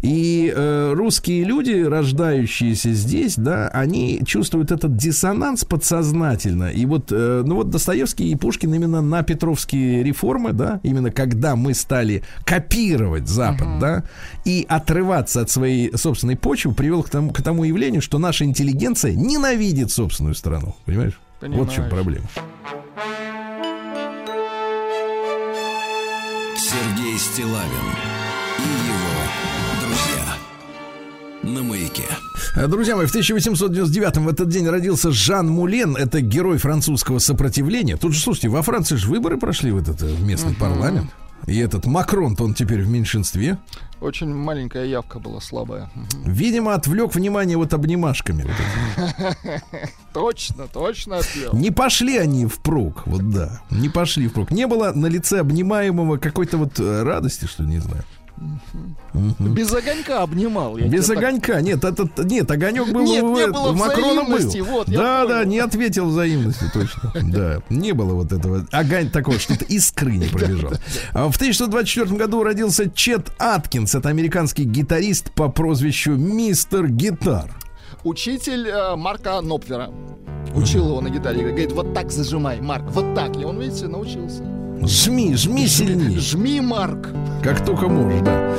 И э, русские люди, рождающиеся здесь, да, они чувствуют этот диссонанс подсознательно. И вот, э, ну вот Достоевский и Пушкин именно на Петровские реформы, да, именно когда мы стали копировать Запад, да, и отрываться от своей собственной почвы, привел к тому, к тому явлению, что наша интеллигенция ненавидит собственную страну. Понимаешь? Вот в чем проблема. Сергей Стилавин На маяке. Друзья мои, в 1899 в этот день родился Жан Мулен. Это герой французского сопротивления. Тут же, слушайте, во Франции же выборы прошли в этот э, в местный парламент. И этот Макрон, он теперь в меньшинстве. Очень маленькая явка была слабая. Видимо, отвлек внимание вот обнимашками. Точно, точно отвел. Не пошли они впрок, вот да. Не пошли впрок. Не было на лице обнимаемого какой-то вот э, радости, что не знаю. Без огонька обнимал. я Без тебе так- огонька. Нет, этот, нет, огонек был Нет, у, не э- было Макрона был. вот, да, да, понял. не ответил взаимности, точно. Да, не было вот этого. Огонь такого, что-то искры не пробежал. А В 1924 году родился Чет Аткинс. Это американский гитарист по прозвищу Мистер Гитар. Учитель э, Марка Нопфера. Учил его на гитаре. Говорит, вот так зажимай, Марк, вот так. И он, видите, научился. Жми, жми сильнее. Жми, Марк. Как только можешь, да.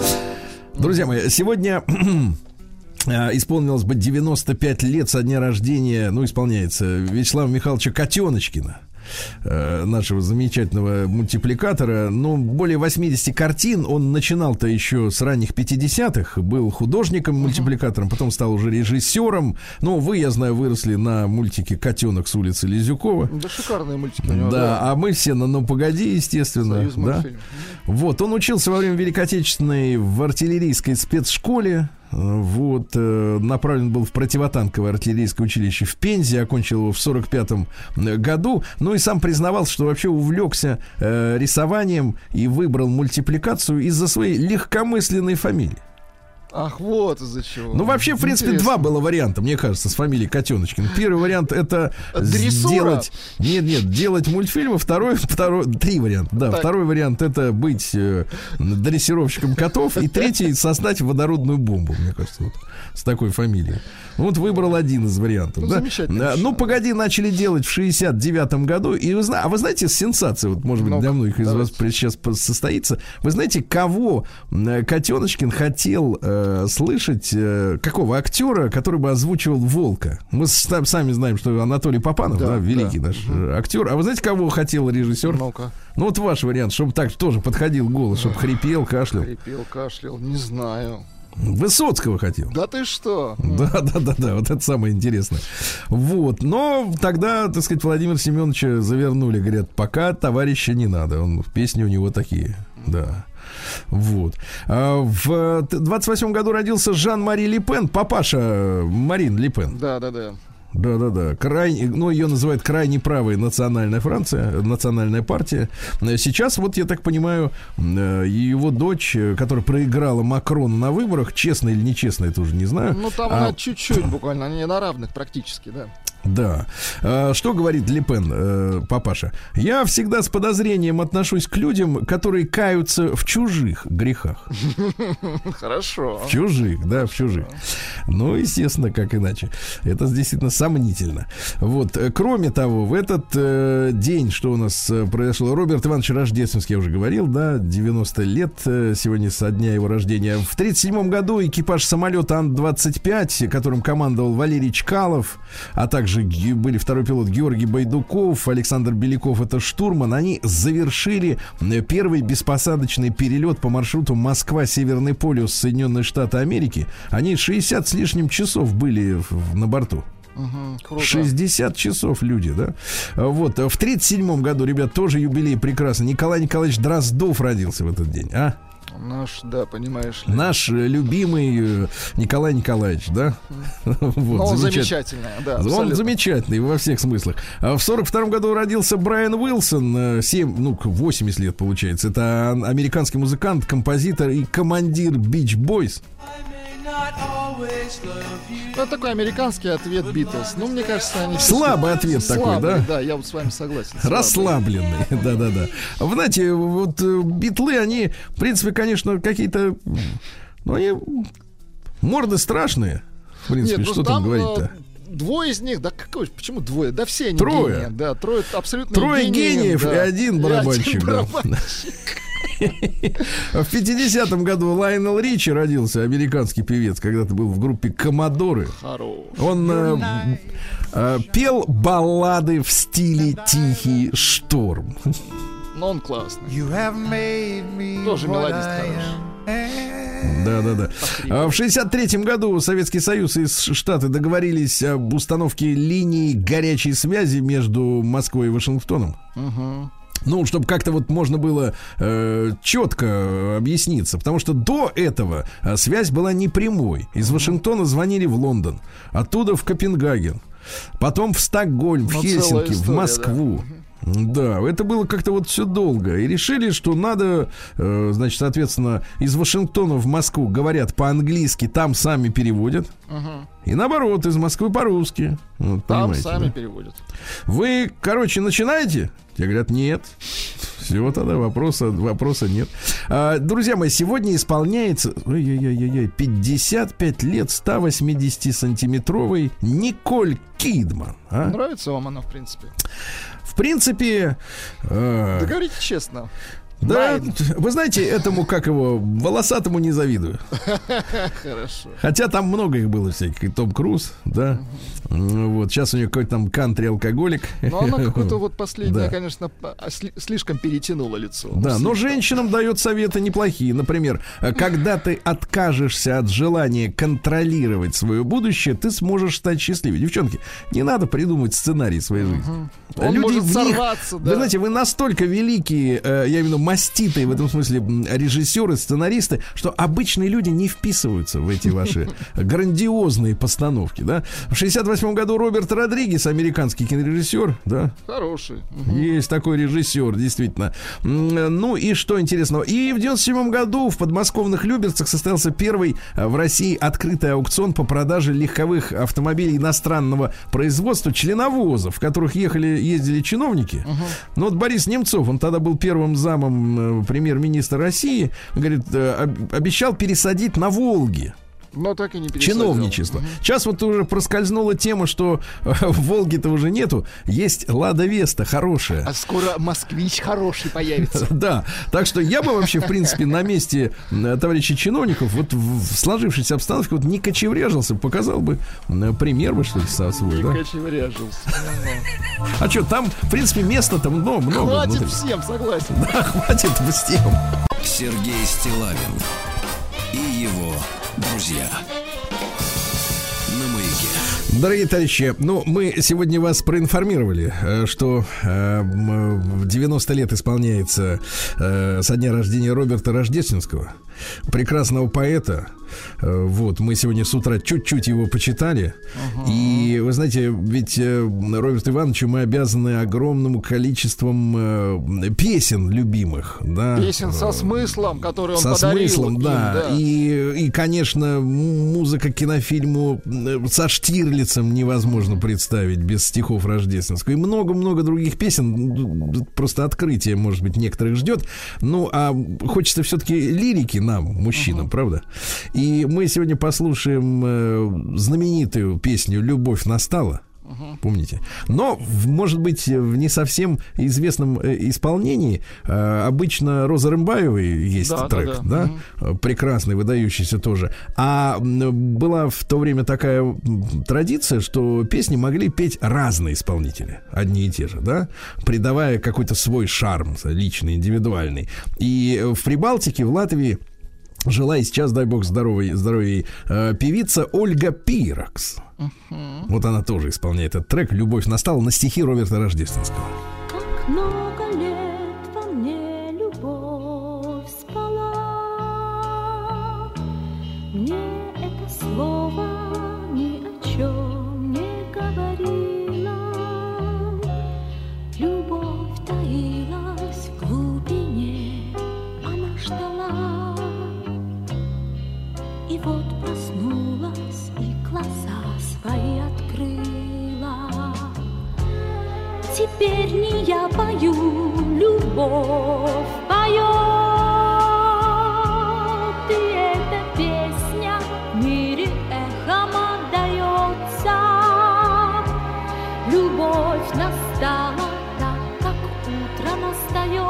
Друзья мои, сегодня э, исполнилось бы 95 лет со дня рождения, ну, исполняется, Вячеслава Михайловича Котеночкина э, нашего замечательного мультипликатора. Ну, более 80 картин. Он начинал-то еще с ранних 50-х. Был художником-мультипликатором, потом стал уже режиссером. Ну, вы, я знаю, выросли на мультике «Котенок с улицы Лизюкова». Да шикарные мультики у него. Да, а мы все на «Ну, погоди», естественно. Союз да? мультфильм. Вот, он учился во время Великой Отечественной в артиллерийской спецшколе. Э, Вот, э, направлен был в противотанковое артиллерийское училище в Пензе, окончил его в 45-м году. Ну и сам признавался, что вообще увлекся э, рисованием и выбрал мультипликацию из-за своей легкомысленной фамилии. Ах, вот из-за чего. Ну, вообще, в принципе, Интересно. два было варианта, мне кажется, с фамилией Котеночкин. Первый вариант это Дрессура. сделать... Нет, нет, делать мультфильмы. Второй, второй, три варианта. Да, Так. второй вариант это быть э, дрессировщиком котов. И третий создать водородную бомбу, мне кажется, вот, с такой фамилией. Вот выбрал один из вариантов. Ну, да? замечательно. Ну, погоди, начали делать в 69-м году. И вы, а вы знаете, сенсация, вот, может быть, Ну-ка, для многих из вас давайте. сейчас состоится. Вы знаете, кого Котеночкин хотел э, слышать, э, какого актера, который бы озвучивал Волка? Мы сами знаем, что Анатолий Попанов, да, Да, великий да. наш э, актер. А вы знаете, кого хотел режиссер? Ну-ка. Ну, вот ваш вариант, чтобы так тоже подходил голос, чтобы хрипел, кашлял. Хрипел, кашлял, не знаю. Высоцкого хотел. Да ты что? Да, да, да, да, вот это самое интересное. Вот, но тогда, так сказать, Владимира Семеновича завернули, говорят, пока товарища не надо, он песни у него такие Да. Вот. А в 28 году родился Жан-Мари Лепен, папаша Марин Лепен. Да, да, да. Да-да-да. Крайне, ну, ее называют крайне правой национальная Франция, национальная партия. Сейчас, вот я так понимаю, э, его дочь, э, которая проиграла Макрону на выборах, честно или нечестно, это уже не знаю. Ну, там а... она чуть-чуть буквально, они на равных практически, да. Да. А, что говорит Лепен, э, папаша? Я всегда с подозрением отношусь к людям, которые каются в чужих грехах. Хорошо. В чужих, да, в чужих. Ну, естественно, как иначе. Это действительно сомнительно. Вот. э, Кроме того, в этот э, день, что у нас произошло, Роберт Иванович Рождественский, я уже говорил, да, 90 лет сегодня со дня его рождения. В 37 году экипаж самолета Ан-25, которым командовал Валерий Чкалов, а также ге- были второй пилот Георгий Байдуков, Александр Беляков, это штурман, они завершили э, первый беспосадочный перелет по маршруту Москва-Северный полюс Соединенные Штаты Америки. Они 60 с лишним часов были на борту. Круто. 60 часов люди, да? Вот, а в 37 году, ребят, тоже юбилей прекрасный. Николай Николаевич Дроздов родился в этот день, а? Наш, да, понимаешь ли. Наш э, любимый э, Николай Николаевич, да? Вот, Ну, он замечательный. да, Он абсолютно. замечательный во всех смыслах. А в 42 году родился Брайан Уилсон, э, 7, ну, к 80 лет получается. Это американский музыкант, композитор и командир Beach Boys. Ну, такой американский ответ Битлз. Ну, мне кажется, они... Слабый ответ такой, Слабый, да? да, я вот с вами согласен. слабый. Расслабленный, да-да-да. Вы знаете, вот э, битлы, они, в принципе, конечно, какие-то, ну, они морды страшные. В принципе, Нет, ну, что там там, говорить-то? э, Двое из них, да какой, почему двое? Да все они Трое. гении, да, трое абсолютно Трое гениев и один барабанщик, да. барабанщик. В 50-м году Лайнел Ричи родился, американский певец, когда-то был в группе Комодоры. Он э, э, пел баллады в стиле «Тихий шторм». Но он классный. You have made me Тоже мелодист хороший. am. Да-да-да. А В 63-м году Советский Союз и Штаты договорились об установке линии горячей связи между Москвой и Вашингтоном. Мгм. Ну, чтобы как-то вот можно было э, четко объясниться. Потому что до этого э, связь была не прямой. Из Вашингтона звонили в Лондон, оттуда в Копенгаген, потом в Стокгольм, в Ну, целая Хельсинки, в история, Москву. Да, это было как-то вот все долго. И решили, что надо, э, значит, соответственно, из Вашингтона в Москву говорят по-английски, там сами переводят. И наоборот, из Москвы по-русски. Вот, Там сами да? переводят. Вы, короче, начинаете? Те говорят, нет. Все, тогда вопроса, вопроса нет. А, друзья мои, сегодня исполняется ой-ой-ой-ой, 55 лет 180-сантиметровой Николь Кидман. а? Нравится вам она, в принципе? В принципе, э, Да говорите честно. да, Найн. вы знаете, этому, как его, волосатому не завидую. Хорошо. Хотя там много их было всяких. И Том Круз, да. Ну, Вот, сейчас у него какой-то там кантри-алкоголик. Но она какое-то вот последнее, Да. конечно, а, сли- слишком перетянула лицо. Да, но женщинам дает советы неплохие. Например, э, когда ты откажешься от желания контролировать свое будущее, ты сможешь стать счастливее. Девчонки, не надо придумывать сценарий своей жизни. Он может в них- сорваться, да. Вы знаете, вы настолько великие, э, я имею в виду маститые в этом смысле режиссеры, сценаристы, что обычные люди не вписываются в эти ваши грандиозные постановки, да. В 68 году Роберт Родригес, американский кинорежиссер, да, Хороший. Мгм. есть такой режиссер, действительно. Ну и что интересного. И в 97 году в подмосковных Люберцах состоялся первый э, в России открытый аукцион по продаже легковых автомобилей иностранного производства, членовозов, в которых ехали, ездили чиновники. Ну вот Борис Немцов, он тогда был первым замом э, премьер-министра России, говорит, э, об- обещал пересадить на Волге. Но так и не пересадил. Чиновничество. Сейчас вот уже проскользнула тема, что э, в Волге-то уже нету. Есть Лада Веста хорошая. А скоро москвич хороший появится. Да, так что я бы вообще, в принципе, на месте э, товарищей чиновников вот в сложившейся обстановке вот не кочевряжился, показал бы э, пример бы, что ли, со свой, да? Кочевряжился. А что, там, в принципе, места-то много, много. Хватит внутри. всем, согласен. Да, хватит всем. Сергей Стилавин и его друзья. Дорогие товарищи, ну, мы сегодня вас проинформировали, э, что э, м, 90 лет исполняется э, со дня рождения Роберта Рождественского, прекрасного поэта. Э, Вот, мы сегодня с утра чуть-чуть его почитали. И, вы знаете, ведь э, Роберту Ивановичу мы обязаны огромным количеством э, песен любимых, да. Песен со смыслом, который он Со подарил смыслом, им, да. И, и, конечно, музыка кинофильму со Штирлицем невозможно представить без стихов Рождественского. И много-много других песен. Просто открытие, может быть, некоторых ждет. Ну, а хочется все-таки лирики нам, мужчинам, правда? И мы сегодня послушаем э, знаменитую песню «Любовь настала». Помните? Но, может быть, в не совсем известном э, исполнении э, обычно Роза Рымбаевой есть Да, да, трек, да. да? Э, Прекрасный, выдающийся тоже. А была в то время такая традиция, что песни могли петь разные исполнители, одни и те же, да? Придавая какой-то свой шарм, личный, индивидуальный. И в Прибалтике, в Латвии Жила и сейчас, дай бог здоровья ей, э, певица Ольга Пирокс. Вот она тоже исполняет этот трек «Любовь настала» на стихи Роберта Рождественского. Как Теперь не я пою, любовь поет. И эта песня в мире эхом отдается. Любовь настала так, как утро настает.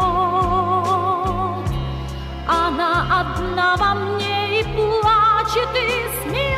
Она одна во мне и плачет, и смеется.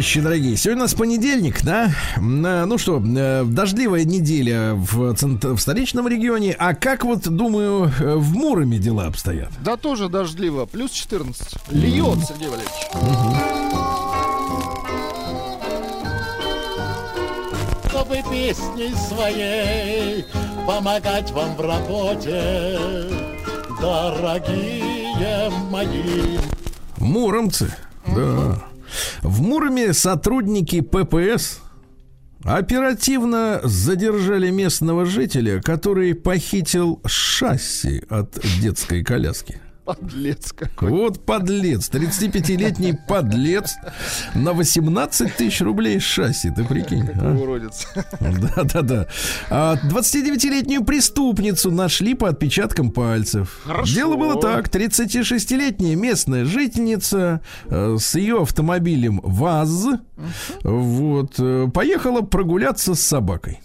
Товарищи дорогие, сегодня у нас понедельник, да? Э, Ну что, э, дождливая неделя в, цент- в столичном регионе. А как вот, думаю, э, в Муроме дела обстоят? Да тоже дождливо. Плюс 14. Льет, Сергей Валерьевич. чтобы песней своей помогать вам в работе. Дорогие моим. Муромцы, да. В Муроме сотрудники ППС оперативно задержали местного жителя, который похитил шасси от детской коляски. Подлец какой. Вот подлец, 35-летний подлец на 18 тысяч рублей шасси, ты прикинь. а? Уродец. Да-да-да. А 29-летнюю преступницу нашли по отпечаткам пальцев. Хорошо. Дело было так. 36-летняя местная жительница э, с ее автомобилем ВАЗ вот, э, поехала прогуляться с собакой.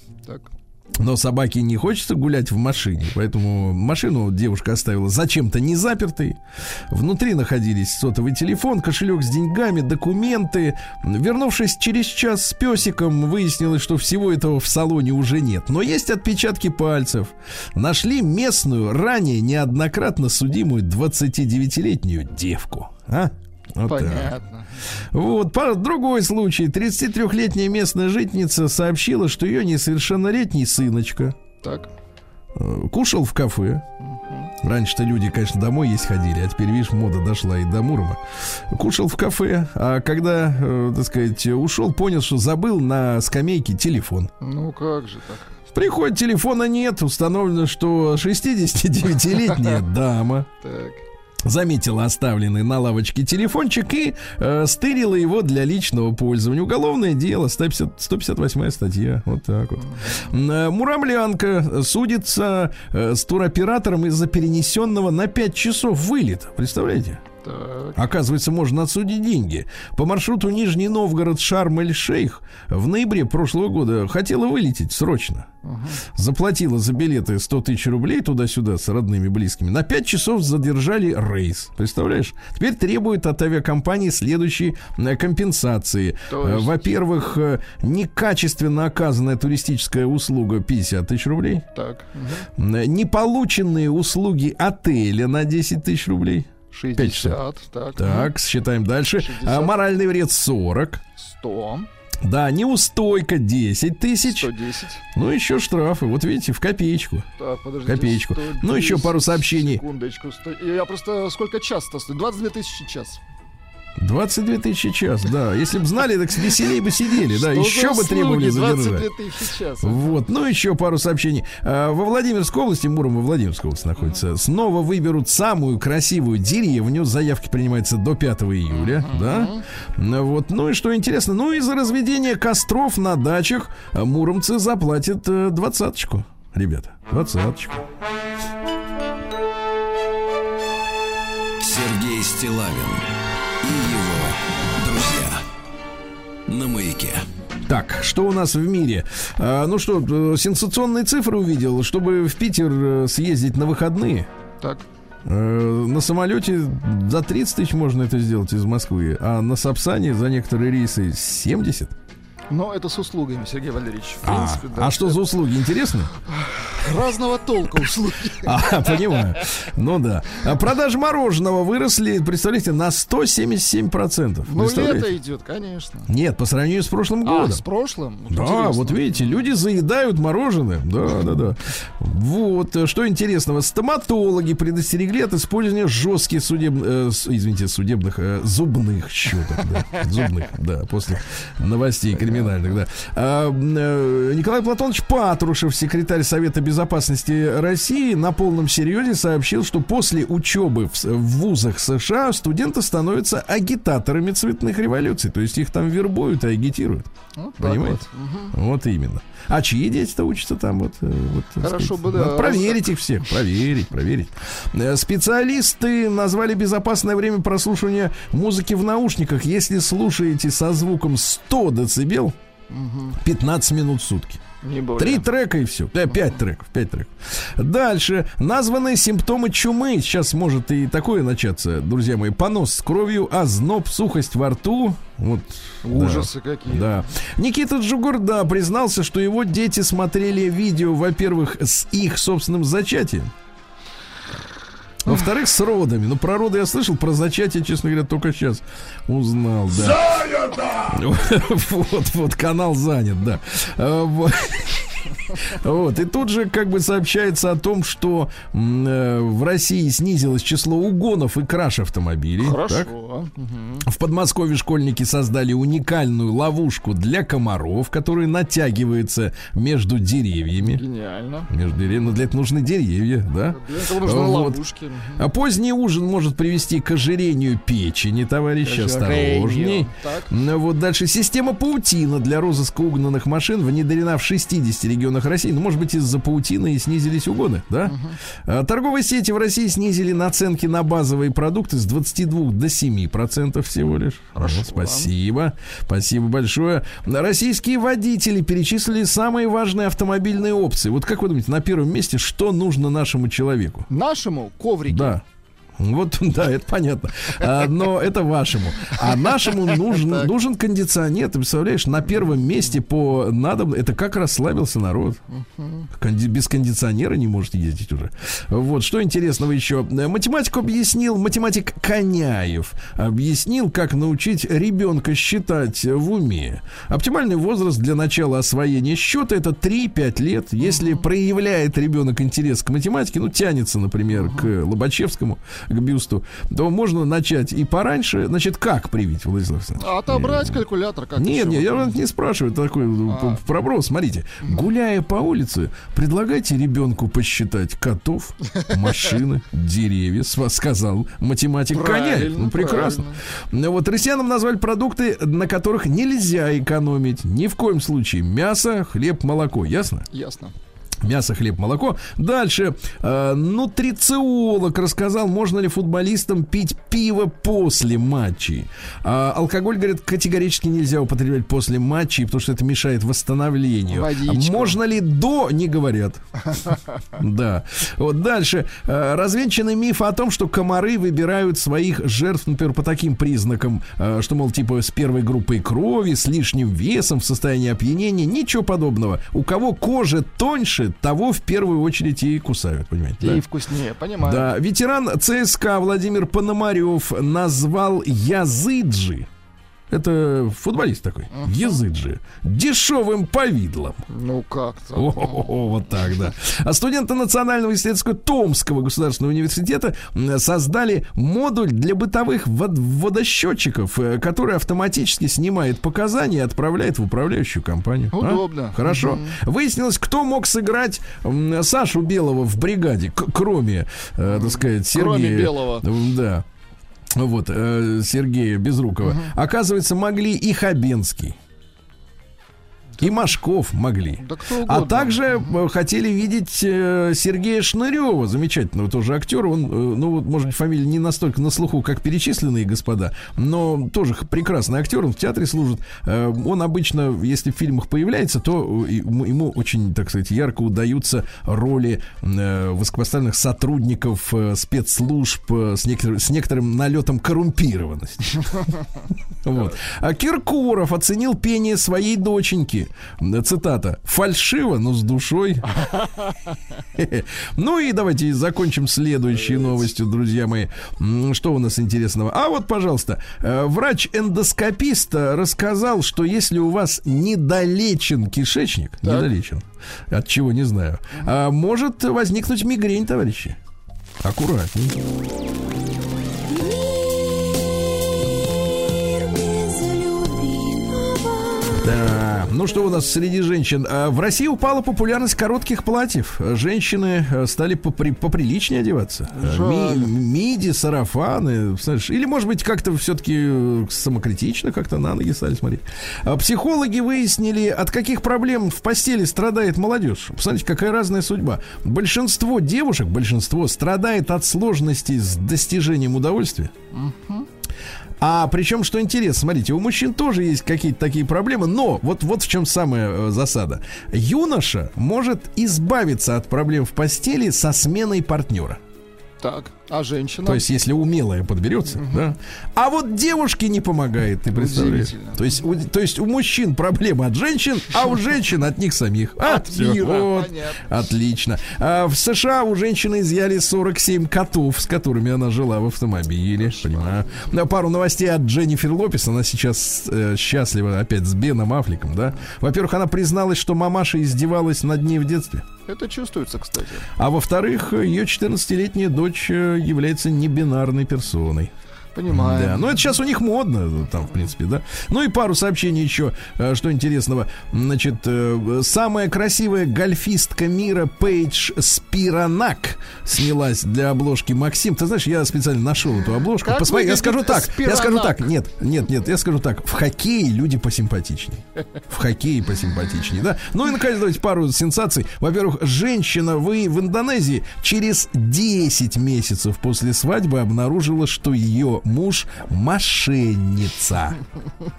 Но собаке не хочется гулять в машине, поэтому машину девушка оставила зачем-то не запертой. Внутри находились сотовый телефон, кошелек с деньгами, документы. Вернувшись через час с песиком, выяснилось, что всего этого в салоне уже нет. Но есть отпечатки пальцев. Нашли местную, ранее неоднократно судимую 29-летнюю девку. А? Вот так. Понятно. Вот, по- другой случай. 33-летняя местная жительница сообщила, что ее несовершеннолетний сыночка Так. э, кушал в кафе. Раньше-то люди, конечно, домой есть ходили, а теперь, видишь, мода дошла и до Мурома. Кушал в кафе, а когда, э, так сказать, ушел, понял, что забыл на скамейке телефон. Ну как же так? Приходит, телефона нет, установлено, что 69-летняя дама Так. Заметила оставленный на лавочке телефончик и э, стырила его для личного пользования. Уголовное дело, 150, 158 статья. Вот так вот. Э, Муромлянка судится э, с туроператором из-за перенесенного на 5 часов вылета. Представляете? Так. Оказывается, можно отсудить деньги. По маршруту Нижний Новгород Шарм-эль-Шейх в ноябре прошлого года хотела вылететь срочно. Заплатила за билеты 100 тысяч рублей туда-сюда с родными близкими. На 5 часов задержали рейс. Представляешь? Теперь требует от авиакомпании следующей э, компенсации. Э, есть- Во-первых, э, некачественно оказанная туристическая услуга 50 тысяч рублей. Так. Э, Неполученные услуги отеля на 10 тысяч рублей. 60. Так. Так, считаем дальше. 60. А, моральный вред 40. 100. Да, неустойка 10 тысяч. 110. Ну, еще штрафы. Вот видите, в копеечку. Так, подождите. Копеечку. 110, Ну, еще пару сообщений. Секундочку. Я просто сколько час-то стоит? 22 тысячи час. 22 тысячи час, да. Если бы знали, так веселее бы сидели, да. Что Еще бы требовали задержать. 22 тысячи час. Вот, ну еще пару сообщений. А, Во Владимирской области, Муром во Владимирской области находится, снова выберут самую красивую деревню. Заявки принимаются до 5 июля, да? Ну Вот, ну и что интересно, ну и за разведение костров на дачах а, муромцы заплатят э, двадцаточку, ребята, двадцаточку. Сергей Стилавин На маяке. Так, что у нас в мире? А, ну что, э, сенсационные цифры увидел, чтобы в Питер э, съездить на выходные. Так. Э, На самолете за 30 тысяч можно это сделать из Москвы, а на Сапсане за некоторые рейсы 70. Но это с услугами, Сергей Валерьевич. В А, принципе, да. а что за услуги, интересно? Разного толка услуги. А, понимаю. Ну да. А продажи мороженого выросли, представляете, на 177%. Ну, лето идет, конечно. Нет, по сравнению с прошлым А, годом. с прошлым? Да, Интересно. вот видите, люди заедают мороженым. Да, да, да. Вот, э, что интересного. Стоматологи предостерегли от использования жестких судебных, э, извините, судебных, э, зубных счетов. Да, зубных, да, после новостей криминальных, да. А, э, Николай Платонович Патрушев, секретарь Совета Безопасности России, на полном серьезе сообщил, что после учебы в, в вузах США студенты становятся агитаторами цветных революций. То есть их там вербуют и агитируют. Вот так Понимаете? вот. Мгм. Вот именно. А чьи дети-то учатся там? Вот, э, вот, так Хорошо сказать. бы, да. Надо проверить их всех. Проверить, проверить. Э, Специалисты назвали безопасное время прослушивания музыки в наушниках. Если слушаете со звуком 100 децибел, 15 минут в сутки. Не более. Три трека и все. Да, пять треков, пять треков. Дальше. Названы симптомы чумы. Сейчас может и такое начаться, друзья мои. Понос с кровью, озноб, сухость во рту. Вот. да. Ужасы какие. Да. Никита Джугурда признался, что его дети смотрели видео, во-первых, с их собственным зачатием. Во-вторых, с родами. Ну, про роды я слышал, про зачатие, честно говоря, только сейчас узнал, да. Вот, вот, канал занят, да. Во- Вот. И тут же как бы сообщается о том, что э, в России снизилось число угонов и краж автомобилей. Хорошо. Мгм. В Подмосковье школьники создали уникальную ловушку для комаров, которая натягивается между деревьями. Гениально. Между деревьями. Но для этого нужны деревья, да? Для этого нужны Вот. ловушки. А поздний ужин может привести к ожирению печени, товарищи, осторожней. Так. Ну, Вот дальше. Система паутина для розыска угнанных машин внедрена в 60 регионах России. Ну, может быть, из-за паутины и снизились угоны, да? А, Торговые сети в России снизили наценки на базовые продукты с 22 до 7 процентов всего лишь. Хорошо. Вот, спасибо. Спасибо большое. Российские водители перечислили самые важные автомобильные опции. Вот как вы думаете, на первом месте что нужно нашему человеку? Нашему коврике. Да. Вот, да, это понятно. А, но это вашему. А нашему нужен, нужен кондиционер. Ты представляешь, на первом месте по надо. Это как расслабился народ. Конди- без кондиционера не может ездить уже. Вот, что интересного еще. Математик объяснил, математик Коняев объяснил, как научить ребенка считать в уме. Оптимальный возраст для начала освоения счета это 3-5 лет. Если проявляет ребенок интерес к математике, ну, тянется, например, к Лобачевскому, к бюсту, то можно начать и пораньше. Значит, как привить, Владислав Александрович? Отобрать калькулятор как Нет, нет, я вас не спрашиваю, такой ну, А. проброс. Смотрите, гуляя по улице, предлагайте ребенку посчитать котов, машины, деревья, сказал математик коня. Ну, прекрасно. Ну, Вот россиянам назвали продукты, на которых нельзя экономить. Ни в коем случае. Мясо, хлеб, молоко. Ясно? Ясно. Мясо, хлеб, молоко. Дальше. Э, нутрициолог рассказал, можно ли футболистам пить пиво после матчей. А алкоголь, говорит, категорически нельзя употреблять после матчей, потому что это мешает восстановлению. Водичку. Можно ли до, не говорят. Да. Вот дальше. Э, Развенчанный миф о том, что комары выбирают своих жертв, например, по таким признакам, э, что, мол, типа с первой группой крови, с лишним весом, в состоянии опьянения. Ничего подобного. У кого кожа тоньше, того в первую очередь и кусают, понимаете? да? И вкуснее, понимаю. Да, ветеран ЦСКА Владимир Пономарев назвал Языджи. Это футболист такой. Языджи. Дешевым повидлом. Ну как-то. О, вот так, да. А студенты Национального исследовательского Томского государственного университета м, создали модуль для бытовых вод- водосчетчиков, э, который автоматически снимает показания и отправляет в управляющую компанию. А? Удобно. Хорошо. Выяснилось, кто мог сыграть Сашу Белого в бригаде, к- кроме, э, так сказать, Сергея. Кроме Белого. Да. Вот, э, Сергея Безрукова. Оказывается, могли и Хабенский. И Машков могли. Да кто А также э, хотели видеть э, Сергея Шнырева, замечательного тоже актера. Он, э, ну вот, может быть, фамилия не настолько на слуху, как перечисленные господа, но тоже прекрасный актер, он в театре служит. Он обычно, если в фильмах появляется, то ему, очень, так сказать, ярко удаются роли высокопоставленных сотрудников спецслужб с, некотор- с некоторым налетом коррумпированности. Вот. А Киркоров оценил пение своей доченьки. М, Цитата. Фальшиво, но с душой. Ну и давайте закончим следующей новостью, друзья мои. Что у нас интересного? А вот, пожалуйста, э, врач-эндоскопист э, рассказал, что если у вас недолечен кишечник, недолечен, от чего не знаю, а, может возникнуть мигрень, товарищи. Аккуратней. Да. Ну что у нас среди женщин? А, В России упала популярность коротких платьев. Женщины э, стали попри- поприличнее одеваться. Э, ми- миди, сарафаны. знаешь, Или, может быть, как-то все-таки самокритично как-то на ноги стали смотреть. А Психологи выяснили, от каких проблем в постели страдает молодежь. Посмотрите, какая разная судьба. Большинство девушек, большинство страдает от сложностей с достижением удовольствия. А причем, что интересно, смотрите, у мужчин тоже есть какие-то такие проблемы, но вот, вот в чем самая э, засада. Юноша может избавиться от проблем в постели со сменой партнера. Так. А женщина? То есть, если умелая подберется, да. А вот девушке не помогает, ты представляешь? То есть, у, то есть у мужчин проблемы от женщин, а у женщин от них самих. А, От мира. вот. Понятно. Отлично. А в США у женщины изъяли 47 котов, с которыми она жила в автомобиле. Понимаю. Да, Пару новостей от Дженнифер Лопес. Она сейчас э, счастлива опять с Беном Аффлеком, да. Во-первых, она призналась, что мамаша издевалась над ней в детстве. Это чувствуется, кстати. А во-вторых, ее 14-летняя дочь э, является небинарной персоной. Понимаю. Да, ну это сейчас у них модно, там, в принципе, да. Ну и пару сообщений еще, э, что интересного. Значит, э, самая красивая гольфистка мира Пейдж Спиранак снялась для обложки Максим. Ты знаешь, я специально нашел эту обложку. Как Посмотри, я скажу так, я скажу Спиранак? так, нет, нет, нет, я скажу так, в хоккее люди посимпатичнее. В хоккее посимпатичнее, да. Ну и, наконец, давайте пару сенсаций. Во-первых, женщина вы в Индонезии через 10 месяцев после свадьбы обнаружила, что ее муж мошенница.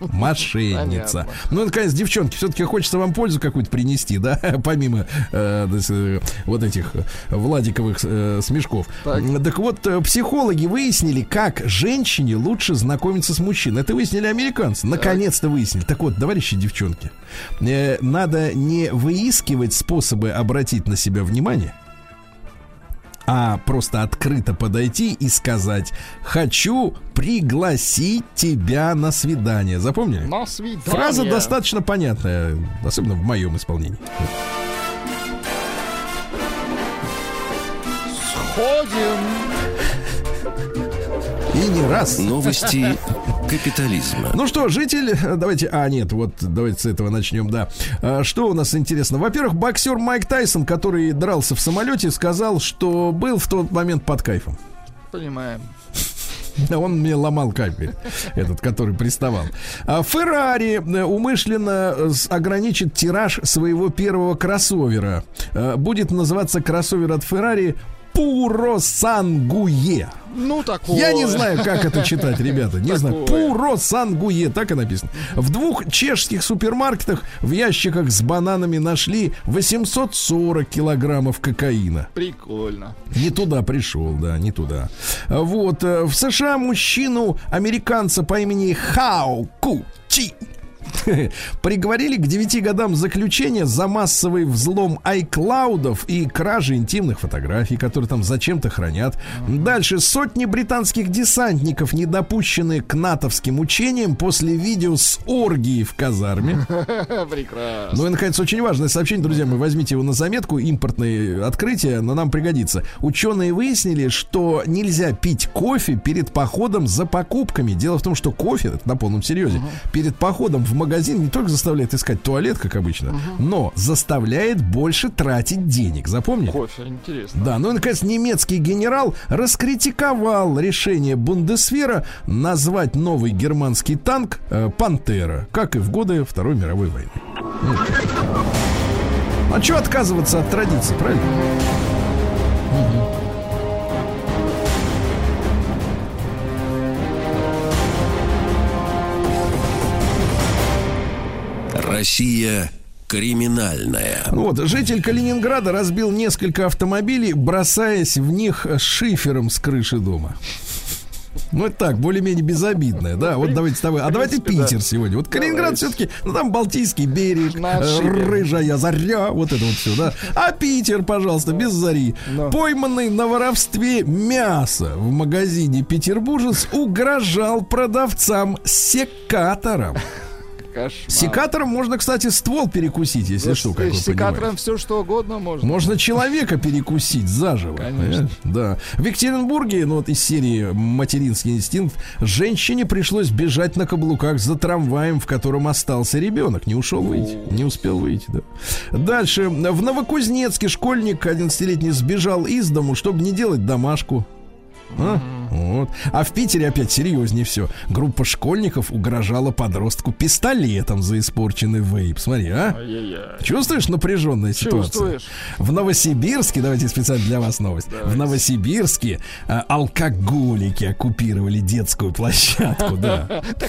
Мошенница. Понятно. Ну, наконец, девчонки, все-таки хочется вам пользу какую-то принести, да, помимо э, э, вот этих э, Владиковых э, смешков. Так. Так вот, психологи выяснили, как женщине лучше знакомиться с мужчиной. Это выяснили американцы. Наконец-то выяснили. Так вот, товарищи девчонки, э, надо не выискивать способы обратить на себя внимание, а просто открыто подойти и сказать «Хочу пригласить тебя на свидание». Запомнили? На свидание. Фраза достаточно понятная, особенно в моем исполнении. Сходим. И не раз. Новости капитализма. Ну что, житель, давайте, а нет, вот давайте с этого начнем, да. А, Что у нас интересно? Во-первых, боксер Майк Тайсон, который дрался в самолете, сказал, что был в тот момент под кайфом. Понимаем. Да Он мне ломал капель, этот, который приставал. А Феррари э, умышленно э, ограничит тираж своего первого кроссовера. Э, Будет называться кроссовер от Феррари Пуро Сангуе. Ну, такое. Я не знаю, как это читать, ребята. Не знаю. Пуро Сангуе, так и написано. В двух чешских супермаркетах в ящиках с бананами нашли 840 килограммов кокаина. Прикольно. Не туда пришел, да, не туда. Вот, э, в США мужчину, американца по имени Хау Ку Чи приговорили к 9 годам заключения за массовый взлом айклаудов и кражи интимных фотографий, которые там зачем-то хранят. Дальше сотни британских десантников, не допущенные к натовским учениям после видео с оргией в казарме. Прекрасно. Ну и, наконец, очень важное сообщение, друзья мои, возьмите его на заметку, импортные открытия, но нам пригодится. Ученые выяснили, что нельзя пить кофе перед походом за покупками. Дело в том, что кофе, это на полном серьезе, перед походом в магазин не только заставляет искать туалет, как обычно, но заставляет больше тратить денег. Запомнили? Кофе, интересно. Да, ну и, наконец, немецкий генерал раскритиковал решение Бундесвера назвать новый германский танк э, «Пантера», как и в годы Второй мировой войны. М. А что отказываться от традиций, правильно? Россия криминальная. Вот, житель Калининграда разбил несколько автомобилей, бросаясь в них шифером с крыши дома. Ну, это так, более-менее безобидное, да. Вот давайте с тобой. А давайте Питер сегодня. Вот Калининград все-таки, ну там Балтийский берег, рыжая заря, вот это вот все, да. А Питер, пожалуйста, без зари. Да. Пойманный на воровстве мяса в магазине Петербуржец угрожал продавцам секатором. Кошмар. Секатором можно, кстати, ствол перекусить, если что, как вы секатором понимаете. все что угодно можно. Можно человека перекусить заживо. Конечно. Да. В Екатеринбурге, ну вот из серии «Материнский инстинкт», женщине пришлось бежать на каблуках за трамваем, в котором остался ребенок. Не ушел выйти. Не успел выйти, да. Дальше. В Новокузнецке школьник 11-летний сбежал из дому, чтобы не делать домашку. А? Вот. А в Питере опять серьезнее все. Группа школьников угрожала подростку пистолетом за испорченный вейп. Смотри, а? Ай-яй-яй. Чувствуешь напряженная ситуация? Чувствуешь. В Новосибирске, давайте специально для вас новость. В Новосибирске а, алкоголики оккупировали детскую площадку, да.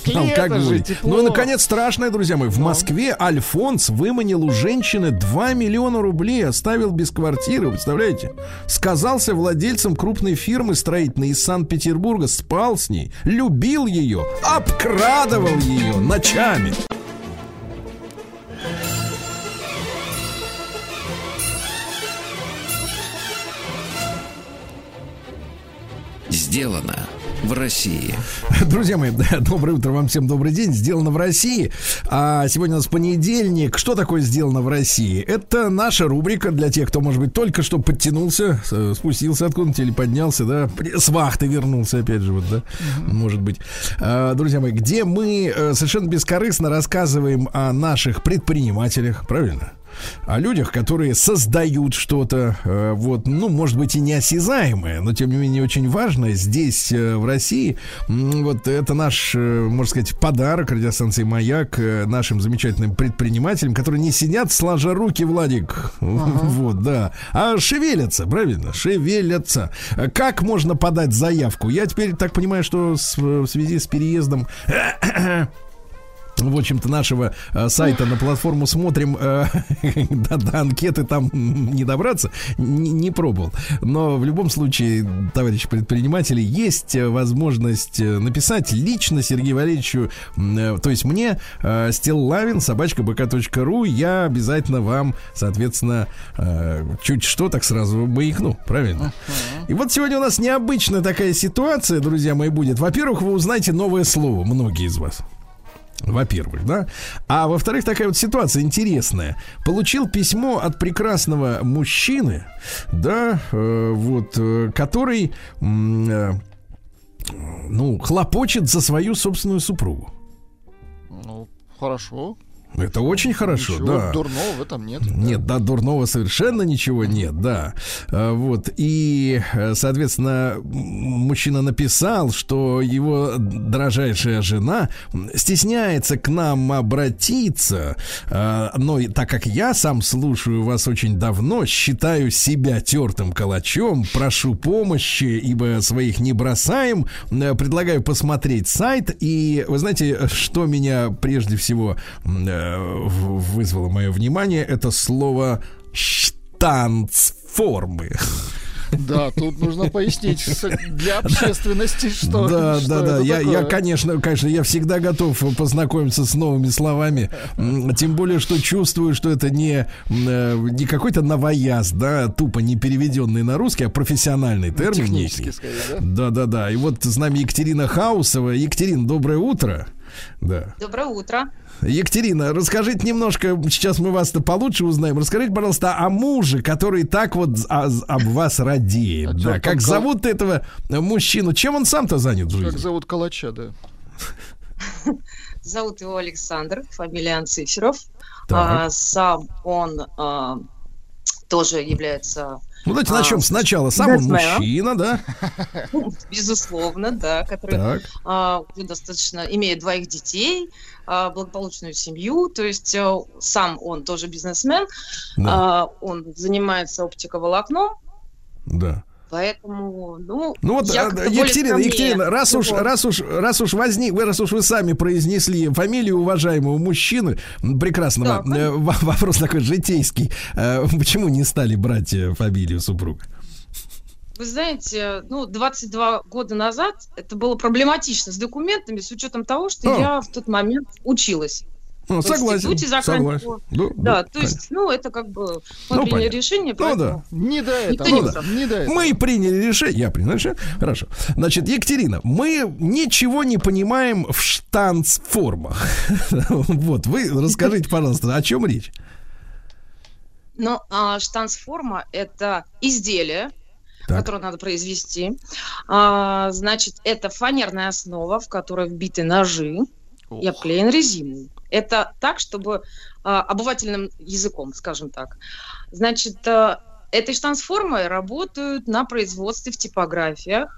Тепло. Ну и, наконец, страшное, друзья мои. В Москве Альфонс выманил у женщины 2 миллиона рублей, оставил без квартиры, представляете? Сказался владельцем крупной фирмы строительной из Санкт-Петербурга, спал с ней, любил ее, обкрадывал ее ночами. Сделано в России. Друзья мои, доброе утро вам всем, добрый день. Сделано в России. А сегодня у нас понедельник. Что такое сделано в России? Это наша рубрика для тех, кто, может быть, только что подтянулся, спустился откуда-нибудь или поднялся, да, с вахты вернулся, опять же, вот, да, может быть. А, друзья мои, где мы э, совершенно бескорыстно рассказываем о наших предпринимателях, правильно? О людях, которые создают что-то, э, вот, ну, может быть, и неосязаемое, но тем не менее очень важное здесь, э, в России. Вот это наш, э, можно сказать, подарок радиостанции Маяк нашим замечательным предпринимателям, которые не сидят сложа руки, Владик, вот, да, а шевелятся, правильно, шевелятся. Как можно подать заявку? Я теперь так понимаю, что в связи с переездом в общем-то, нашего э, сайта на платформу смотрим, э, до, до анкеты там не добраться, не, не пробовал. Но в любом случае, товарищи предприниматели, есть э, возможность э, написать лично Сергею Валерьевичу, э, то есть мне, э, собачка бк.ру, я обязательно вам, соответственно, э, чуть что, так сразу маякну, правильно? И вот сегодня у нас необычная такая ситуация, друзья мои, будет. Во-первых, вы узнаете новое слово, многие из вас. Во-первых, да. А во-вторых, такая вот ситуация интересная. Получил письмо от прекрасного мужчины, да, э, вот, э, который, э, ну, хлопочет за свою собственную супругу. Ну, хорошо. Это очень хорошо, Ничего да. дурного в этом нет. Нет, да, дурного совершенно ничего нет, да. А, Вот, и, э, соответственно, мужчина написал, что его дорожайшая жена стесняется к нам обратиться, а, но так как я сам слушаю вас очень давно, считаю себя тертым калачом, прошу помощи, ибо своих не бросаем, предлагаю посмотреть сайт, и вы знаете, что меня прежде всего вызвало мое внимание, это слово штанцформы. Да, тут нужно пояснить для общественности, что да, что да, да. Я, я, конечно, конечно, я всегда готов познакомиться с новыми словами. Тем более, что чувствую, что это не, э, не какой-то новояз, да, тупо не переведенный на русский, а профессиональный термин. Технически, скорее, да? Да, да, да. И вот с нами Екатерина Хаусова. Екатерина, доброе утро. Да. Доброе утро. Екатерина, расскажите немножко, сейчас мы вас-то получше узнаем. Расскажите, пожалуйста, о муже, который так вот а- об вас радеет. А да. Как как- зовут этого мужчину? Чем он сам-то занят в Как жизни? зовут калача, да? Зовут его Александр, фамилия Анциферов. А, сам он а, тоже является, Ну, давайте а, начнем сначала. Сам он мужчина, да? ну, безусловно, да, который Так. а, достаточно имеет двоих детей, а, благополучную семью. То есть а, сам он тоже бизнесмен. Да. А, он занимается оптиковолокном. да. Поэтому, ну, Ну вот, я а, Екатерина, Екатерина, раз уж, раз уж, раз уж возник, вы, раз уж вы сами произнесли фамилию уважаемого мужчины, прекрасного, Да, э, во- вопрос такой житейский. Э, Почему не стали брать э, фамилию супруга? Вы знаете, ну, 22 года назад это было проблематично с документами, с учетом того, что А. я в тот момент училась. Ну, согласен, институте согласен. Ну, Да, ну, то есть, ну, это как бы мы Ну, приняли понятно. решение, Ну, поэтому... Не до этого. не Ну против. да, Не до этого. Мы приняли решение, я принял решение. Хорошо. Значит, Екатерина, мы ничего не понимаем в штанцформах. Вот, вы расскажите, пожалуйста, о чем речь? Но а, штансформа – это изделие, Так. которое надо произвести. А, значит, это фанерная основа, в которой вбиты ножи и обклеен резиной. Это так, чтобы а, обывательным языком, скажем так. Значит, а, этой штансформой работают на производстве в типографиях.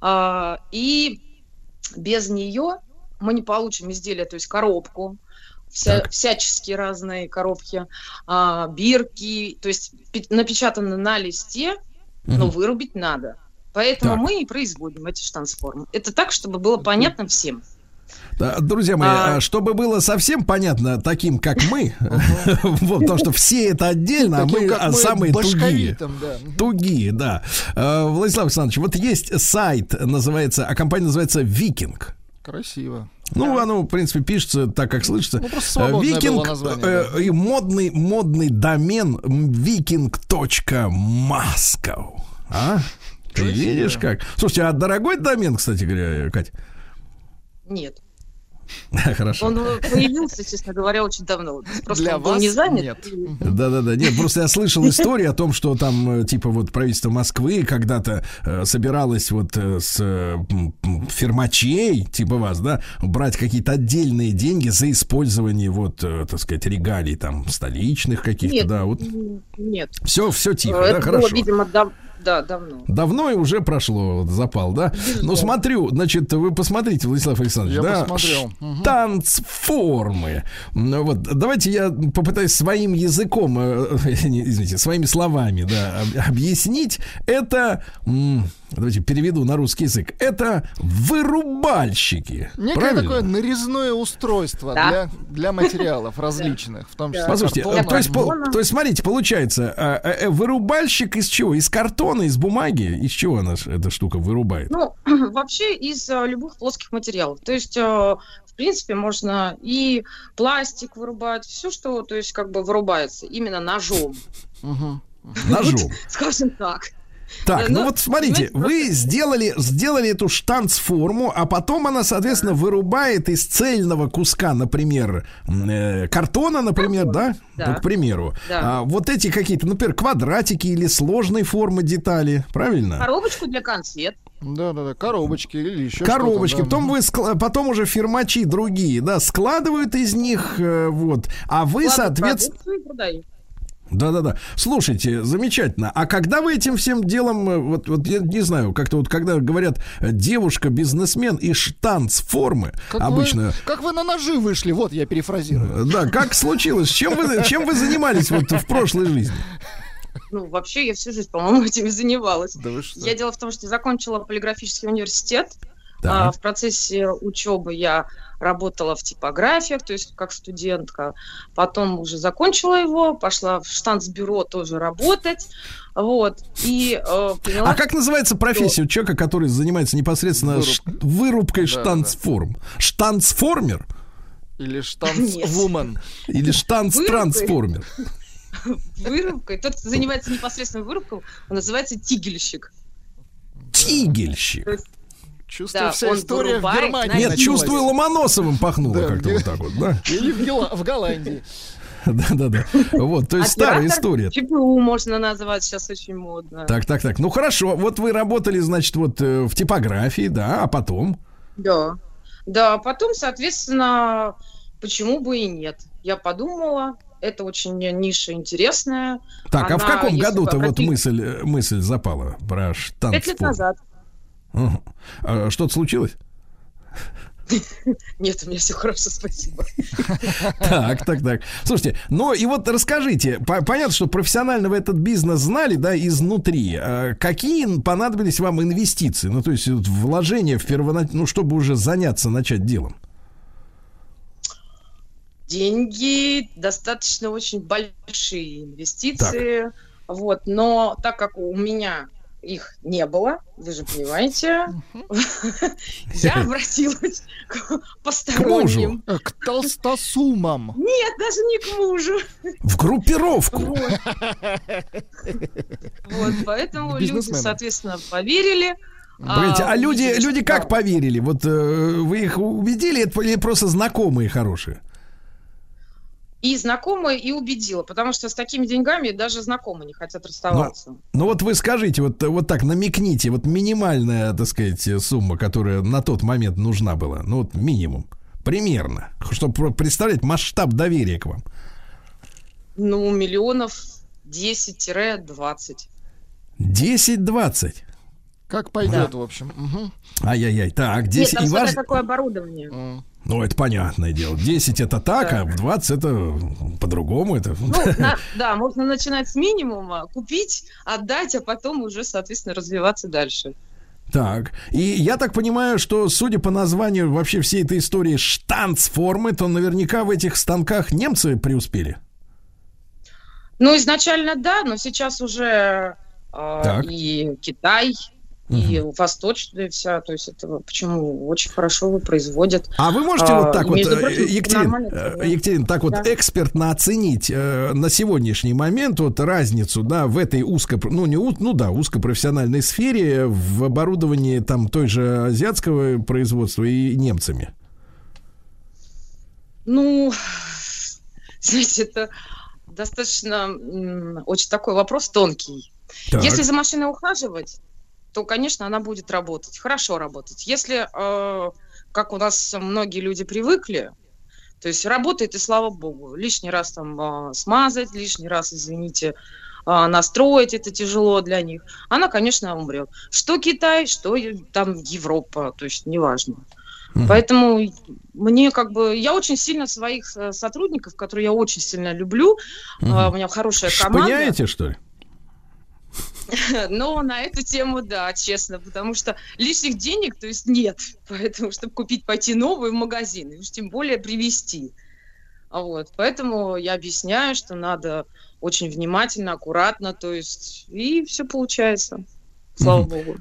А, и без нее мы не получим изделия, то есть коробку, вся, Так. всяческие разные коробки, а, бирки, то есть напечатано на листе, но Мгм. вырубить надо. Поэтому Так. мы и производим эти штансформы. Это так, чтобы было понятно всем. Да, друзья мои, А- а чтобы было совсем понятно таким, как мы, потому что все это отдельно, а мы а, самые тугие. да. Тугие, да. Э, Владислав Александрович, вот есть сайт, называется, а компания называется Викинг. Красиво. Ну, оно, в принципе, пишется так, как слышится. Ну, было Викинг название, э, да. и модный, модный домен viking.moscow. А? Ты видишь как? Слушайте, а дорогой домен, кстати говоря, Катя? Нет. Хорошо. Он появился, честно говоря, очень давно. Просто Для он был вас не занят. нет. Да-да-да, нет, просто я слышал историю о том, что там, э, типа, вот правительство Москвы когда-то э, собиралось вот э, с э, фермачей, типа вас, да, брать какие-то отдельные деньги за использование вот, э, так сказать, регалий там столичных каких-то, Нет, да, вот. нет. Все, все тихо, Это да, было, хорошо. видимо, дав- да, давно. Давно и уже прошло вот, запал, да? Ну, смотрю, значит, вы посмотрите, Владислав Александрович, Я да? посмотрел. Танцформы. Ну, Вот, давайте я попытаюсь своим языком, э, извините, своими словами, да, об- объяснить. Это, м, давайте переведу на русский язык. Это вырубальщики. Некое правильно? такое нарезное устройство Да. для, для материалов различных, в том числе Послушайте, картона. э, то есть, по- то есть, смотрите, получается, э, э, вырубальщик из чего? Из картона, из бумаги? Из чего она, эта штука вырубает? Ну, вообще из э, любых плоских материалов. То есть, э, в принципе, можно и пластик вырубать, все, что, то есть, как бы вырубается именно ножом. Ножом. скажем так. Так, Да, ну ну, вот смотрите, вы сделали, сделали эту штанцформу, а потом она, соответственно, вырубает из цельного куска, например, э, картона, например, да? да. Ну, к примеру. Да. А, вот эти какие-то, например, квадратики или сложной формы детали, правильно? Коробочку для конфет. Да-да-да, коробочки или еще Коробочки, что-то. да. потом вы скла- потом уже фирмачи другие, да, складывают из них, э, вот, а вы, соответственно. Да-да-да. Слушайте, замечательно. А когда вы этим всем делом, э, вот, вот я не знаю, как-то вот когда говорят э, девушка-бизнесмен и штанцформы, Как обычно... Вы, как вы на ножи вышли? Вот, я перефразирую. э, Да, как случилось? Чем вы, чем вы занимались вот в прошлой жизни? Ну, вообще, я всю жизнь, по-моему, этим и занималась. Да вы что? Я дело в том, что закончила полиграфический университет. Так. А, в процессе учебы я работала в типографиях, то есть как студентка. Потом уже закончила его, пошла в штанцбюро тоже работать. Вот. И э, поняла, А как называется профессия у человека, который занимается непосредственно Выруб- ш- вырубкой Да, да, да. штанцформ? Штанцформер Или штанцвумен. или штанцтрансформер? вырубкой, тот, кто занимается непосредственно вырубкой, он называется тигельщик. Тигельщик. Чувствую, Да, вся он история в Германии Нет, началась. чувствую, Ломоносовым пахнуло Да, как-то вот так вот, да? Или в, в Голландии. Да-да-да. Вот, то есть старая история. ЧПУ можно назвать, сейчас очень модно. Так, так, так. Ну хорошо, вот вы работали, значит, вот э, в типографии, да, а потом. Да. Да, потом, соответственно, почему бы и нет? Я подумала, это очень ниша интересная. Так, а в Она, каком году-то вот мысль, э, мысль запала про штанц? Пять лет назад. Что-то случилось? Нет, у меня все хорошо, спасибо. Так, так, так. Слушайте, ну и вот расскажите, по- понятно, что профессионально вы этот бизнес знали, да, изнутри. А Какие понадобились вам инвестиции? Ну, то есть вот вложения в первоначально, ну, чтобы уже заняться, начать делом. Деньги достаточно очень большие инвестиции. Вот, но так как у меня их не было, вы же понимаете, я обратилась к посторонним. К толстосумам. Нет, даже не к мужу. В группировку. Вот. Поэтому люди, соответственно, поверили. А люди, увидели, люди что как поверили? Вот э, вы их убедили, это или просто знакомые хорошие? И знакомая, и убедила, потому что с такими деньгами даже знакомые не хотят расставаться. Ну вот вы скажите, вот, вот так намекните, вот минимальная, так сказать, сумма, которая на тот момент нужна была, ну вот минимум, примерно, чтобы представлять масштаб доверия к вам. Ну, миллионов 10-20. 10-20. Как пойдет, в общем. Мгм. Ай-яй-яй. Так, Нет, 10. там и ваш... какое оборудование. М. Ну, это понятное дело. 10 это так, а в 20 это по-другому. Это... Ну, на- да, можно начинать с минимума, купить, отдать, а потом уже, соответственно, развиваться дальше. Так, и я так понимаю, что, судя по названию вообще всей этой истории штанцформы, то наверняка в этих станках немцы преуспели. Ну, изначально да, но сейчас уже э, Так. и Китай, и восточная вся, то есть это почему очень хорошо производят. А вы можете А, вот так вот, э, прочим, Екатерин, э, Екатерин, так вот Да. экспертно оценить э, на сегодняшний момент вот разницу, да, в этой узко, ну не ну да, узкопрофессиональной сфере в оборудовании там той же азиатского производства и немцами. Ну, знаете, это достаточно очень такой вопрос тонкий. Так. Если за машиной ухаживать, то, конечно, она будет работать, хорошо работать. Если, э, как у нас многие люди привыкли, то есть работает и слава богу, лишний раз там э, смазать, лишний раз, извините, э, настроить, это тяжело для них, она, конечно, умрет. Что Китай, что там Европа, то есть неважно. Мгм. Поэтому мне как бы... Я очень сильно своих э, сотрудников, которые я очень сильно люблю, Мгм. у меня хорошая команда. Шпыняете, что ли? Но на эту тему, да, честно, потому что лишних денег, то есть нет. Поэтому, чтобы купить, пойти новый в магазин, и уж тем более привезти. Вот, поэтому я объясняю, что надо очень внимательно, аккуратно, то есть, и все получается. Слава Мгм. богу.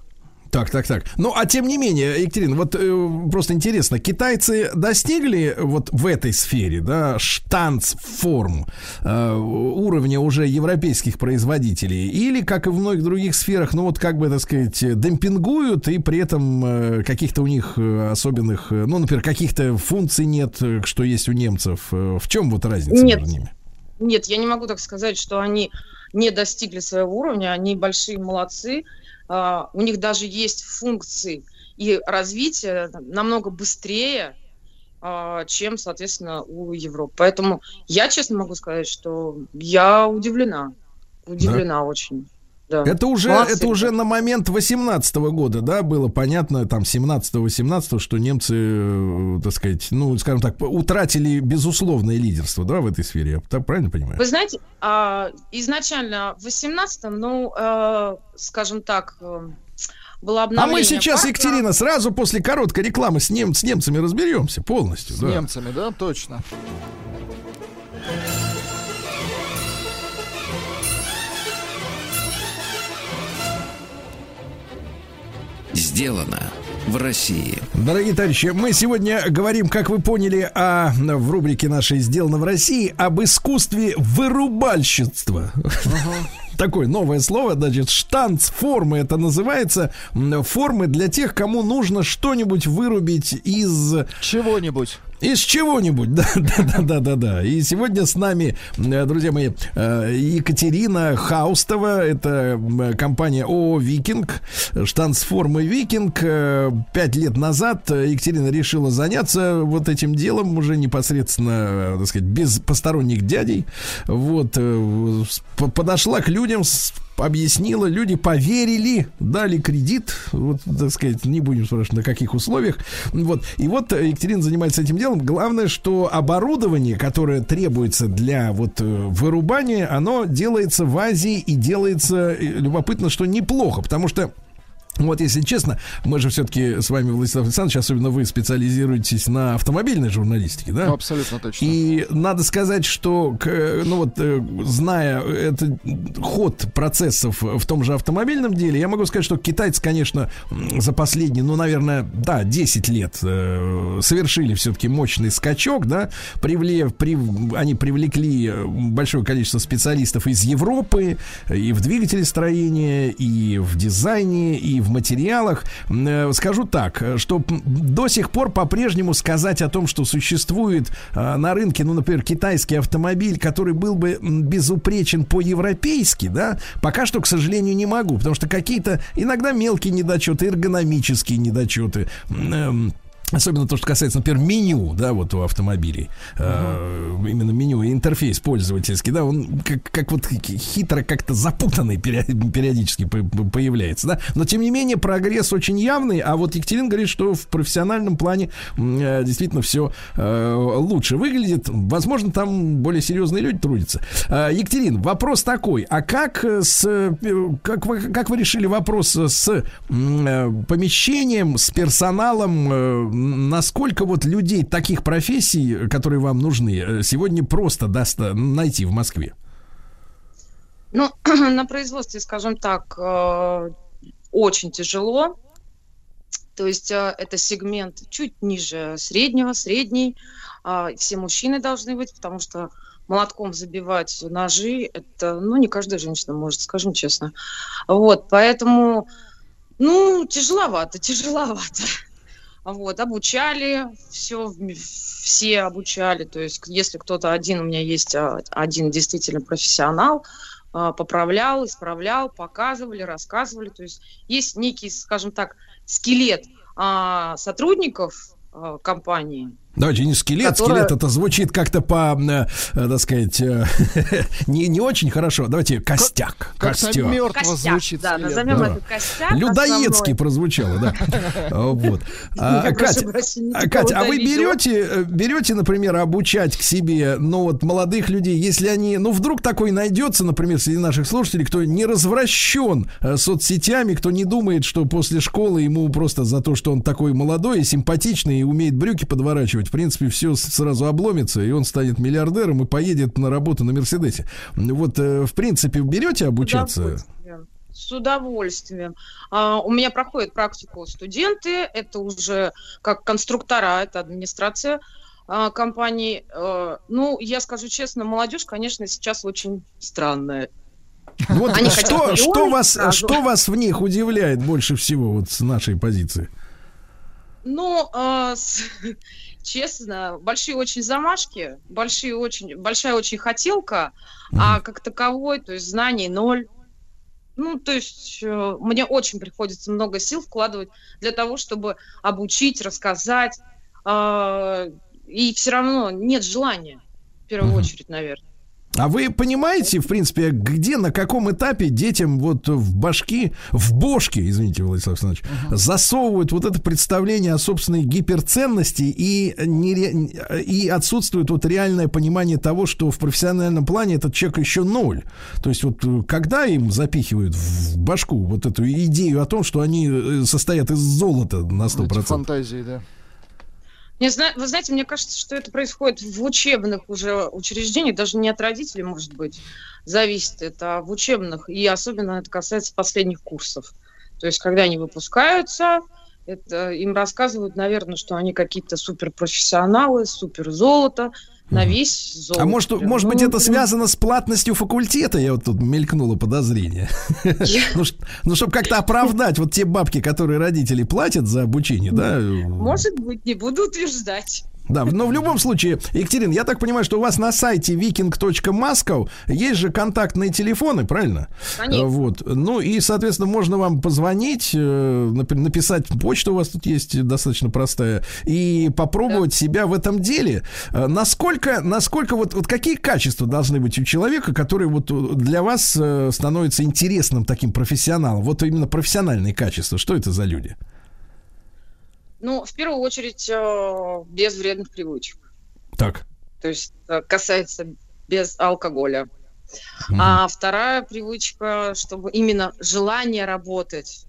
Так, так, так. Ну, а тем не менее, Екатерина, вот э, просто интересно, китайцы достигли вот в этой сфере, да, штанцформ э, уровня уже европейских производителей, или, как и в многих других сферах, ну, вот как бы, так сказать, демпингуют, и при этом э, каких-то у них э, особенных, э, ну, например, каких-то функций нет, э, что есть у немцев. В чем вот разница Нет. между ними? Нет, я не могу так сказать, что они не достигли своего уровня, они большие молодцы. А, У них даже есть функции и развитие намного быстрее, а, чем, соответственно, у Европы. Поэтому я честно могу сказать, что я удивлена. Удивлена очень. Да. Это уже, Молодцы, это уже на момент 18 года, да, было понятно, там, 17-18, что немцы, э, так сказать, ну, скажем так, утратили безусловное лидерство, да, в этой сфере. Я так правильно понимаю? Вы знаете, а, изначально в 18-м, ну, э, скажем так, э, было А обновление мы сейчас, парка. Екатерина, сразу после короткой рекламы с, нем, с немцами разберемся полностью. С да. немцами, да, точно. Сделано в России. Дорогие товарищи, мы сегодня говорим, как вы поняли, о, в рубрике нашей «Сделано в России» об искусстве вырубальщицтва. Такое новое слово, значит, штанцформы это называется. Формы для тех, кому нужно что-нибудь вырубить из Чего-нибудь. Из чего-нибудь, да, да, да, да, да, да. И сегодня с нами, э, друзья мои, э, Екатерина Хаустова, это компания ООО «Викинг», штансформы «Викинг». Э, Пять лет назад Екатерина решила заняться вот этим делом уже непосредственно, так сказать, без посторонних дядей. Вот, подошла к людям, объяснила, люди поверили, дали кредит, вот, так сказать, не будем спрашивать, на каких условиях. Вот, и вот Екатерина занимается этим делом. Главное, что оборудование, которое требуется для вот э, вырубания, оно делается в Азии и делается, э, любопытно, что неплохо, потому что вот, если честно, мы же все-таки с вами, Владислав Александрович, особенно вы специализируетесь на автомобильной журналистике, да? Ну, абсолютно точно. И надо сказать, что, ну вот, э, зная это ход процессов в том же автомобильном деле, я могу сказать, что китайцы, конечно, за последние, ну, наверное, да, 10 лет э, совершили все-таки мощный скачок, да, привле, прив- они привлекли большое количество специалистов из Европы и в двигателестроении, и в дизайне, и в материалах. Э, Скажу так, э, что до сих пор по-прежнему сказать о том, что существует э, на рынке, ну, например, китайский автомобиль, который был бы безупречен по-европейски, да, пока что, к сожалению, не могу, потому что какие-то иногда мелкие недочеты, эргономические недочеты, эм, Особенно то, что касается, например, меню, да, вот у автомобилей. Э, именно меню, интерфейс пользовательский, да, он как, как вот хитро как-то запутанный период- периодически по- по- появляется, да. Но, тем не менее, прогресс очень явный, а вот Екатерин говорит, что в профессиональном плане э, действительно все лучше выглядит. Возможно, там более серьезные люди трудятся. Э, Екатерин, вопрос такой, а как э, с, э, как вы, как вы решили вопрос с э, помещением, с персоналом, э, насколько вот людей таких профессий, которые вам нужны, э, сегодня просто доста- найти в Москве? Ну, на производстве, скажем так, э, очень тяжело. То есть э, это сегмент чуть ниже среднего, средний. А, Все мужчины должны быть, потому что молотком забивать ножи, это, ну, не каждая женщина может, скажем честно. Вот, поэтому, ну, тяжеловато, тяжеловато. Вот, обучали, все, все обучали, то есть если кто-то один, у меня есть а, один действительно профессионал, а, поправлял, исправлял, показывали, рассказывали. То есть есть некий, скажем так, скелет а, сотрудников компании. Давайте не скелет, Которая- скелет это звучит как-то по, э, так сказать, э, не, не очень хорошо. Давайте костяк, Как-то костяк. мертво Костяк, звучит. да, скелет. назовем Да. это костяк. Людоедски основной. прозвучало, да. А, Вот. А, Катя, а, а вы обидела. берете, э, берете, например, обучать к себе, ну вот молодых людей, если они, ну вдруг такой найдется, например, среди наших слушателей, кто не развращен соцсетями, кто не думает, что после школы ему просто за то, что он такой молодой и симпатичный и умеет брюки подворачивать, в принципе, все сразу обломится, и он станет миллиардером и поедет на работу на Мерседесе. Вот, э, в принципе, берете обучаться? С удовольствием. А, у меня проходит практику студенты, это уже как конструктора, это администрация а, компании. А, ну, я скажу честно, молодежь, конечно, сейчас очень странная. Вот Они что, что, вас, сразу. что вас в них удивляет больше всего вот с нашей позиции? Ну, с- честно, большие очень замашки, большие очень, большая очень хотелка, а как таковой, то есть знаний ноль. Ну, то есть э, мне очень приходится много сил вкладывать для того, чтобы обучить, рассказать, а, и все равно нет желания, в первую Мгм. очередь, наверное. А вы понимаете, в принципе, где, на каком этапе детям вот в башки, в бошки, извините, Владислав Александрович, засовывают вот это представление о собственной гиперценности и, нере- и отсутствует вот реальное понимание того, что в профессиональном плане этот человек еще ноль. То есть вот э, когда им запихивают в башку вот эту идею о том, что они э, состоят из золота на 100%. Эти фантазии, да. Не знаю, вы знаете, мне кажется, что это происходит в учебных уже учреждениях, даже не от родителей, может быть, зависит это, а в учебных, и особенно это касается последних курсов. То есть, когда они выпускаются, это им рассказывают, наверное, что они какие-то суперпрофессионалы, супер золото, на весь золото. А может, прям. может быть, Ну, это связано с платностью факультета? Я вот тут мелькнуло подозрение. Ну, ну, чтобы как-то оправдать вот те бабки, которые родители платят за обучение, да? Может быть, не буду утверждать. Да, но в любом случае, Екатерин, я так понимаю, что у вас на сайте viking.moscow есть же контактные телефоны, правильно? Конечно. Э, Вот. Ну и, соответственно, можно вам позвонить, э, написать почту у вас тут есть достаточно простая, и попробовать себя в этом деле. Э, Насколько, насколько вот, вот какие качества должны быть у человека, который вот для вас становится интересным таким профессионалом? Вот именно профессиональные качества. Что это за люди? Ну, в первую очередь, э, без вредных привычек. Так. То есть э, касается без алкоголя. Мгм. А вторая привычка, чтобы именно желание работать.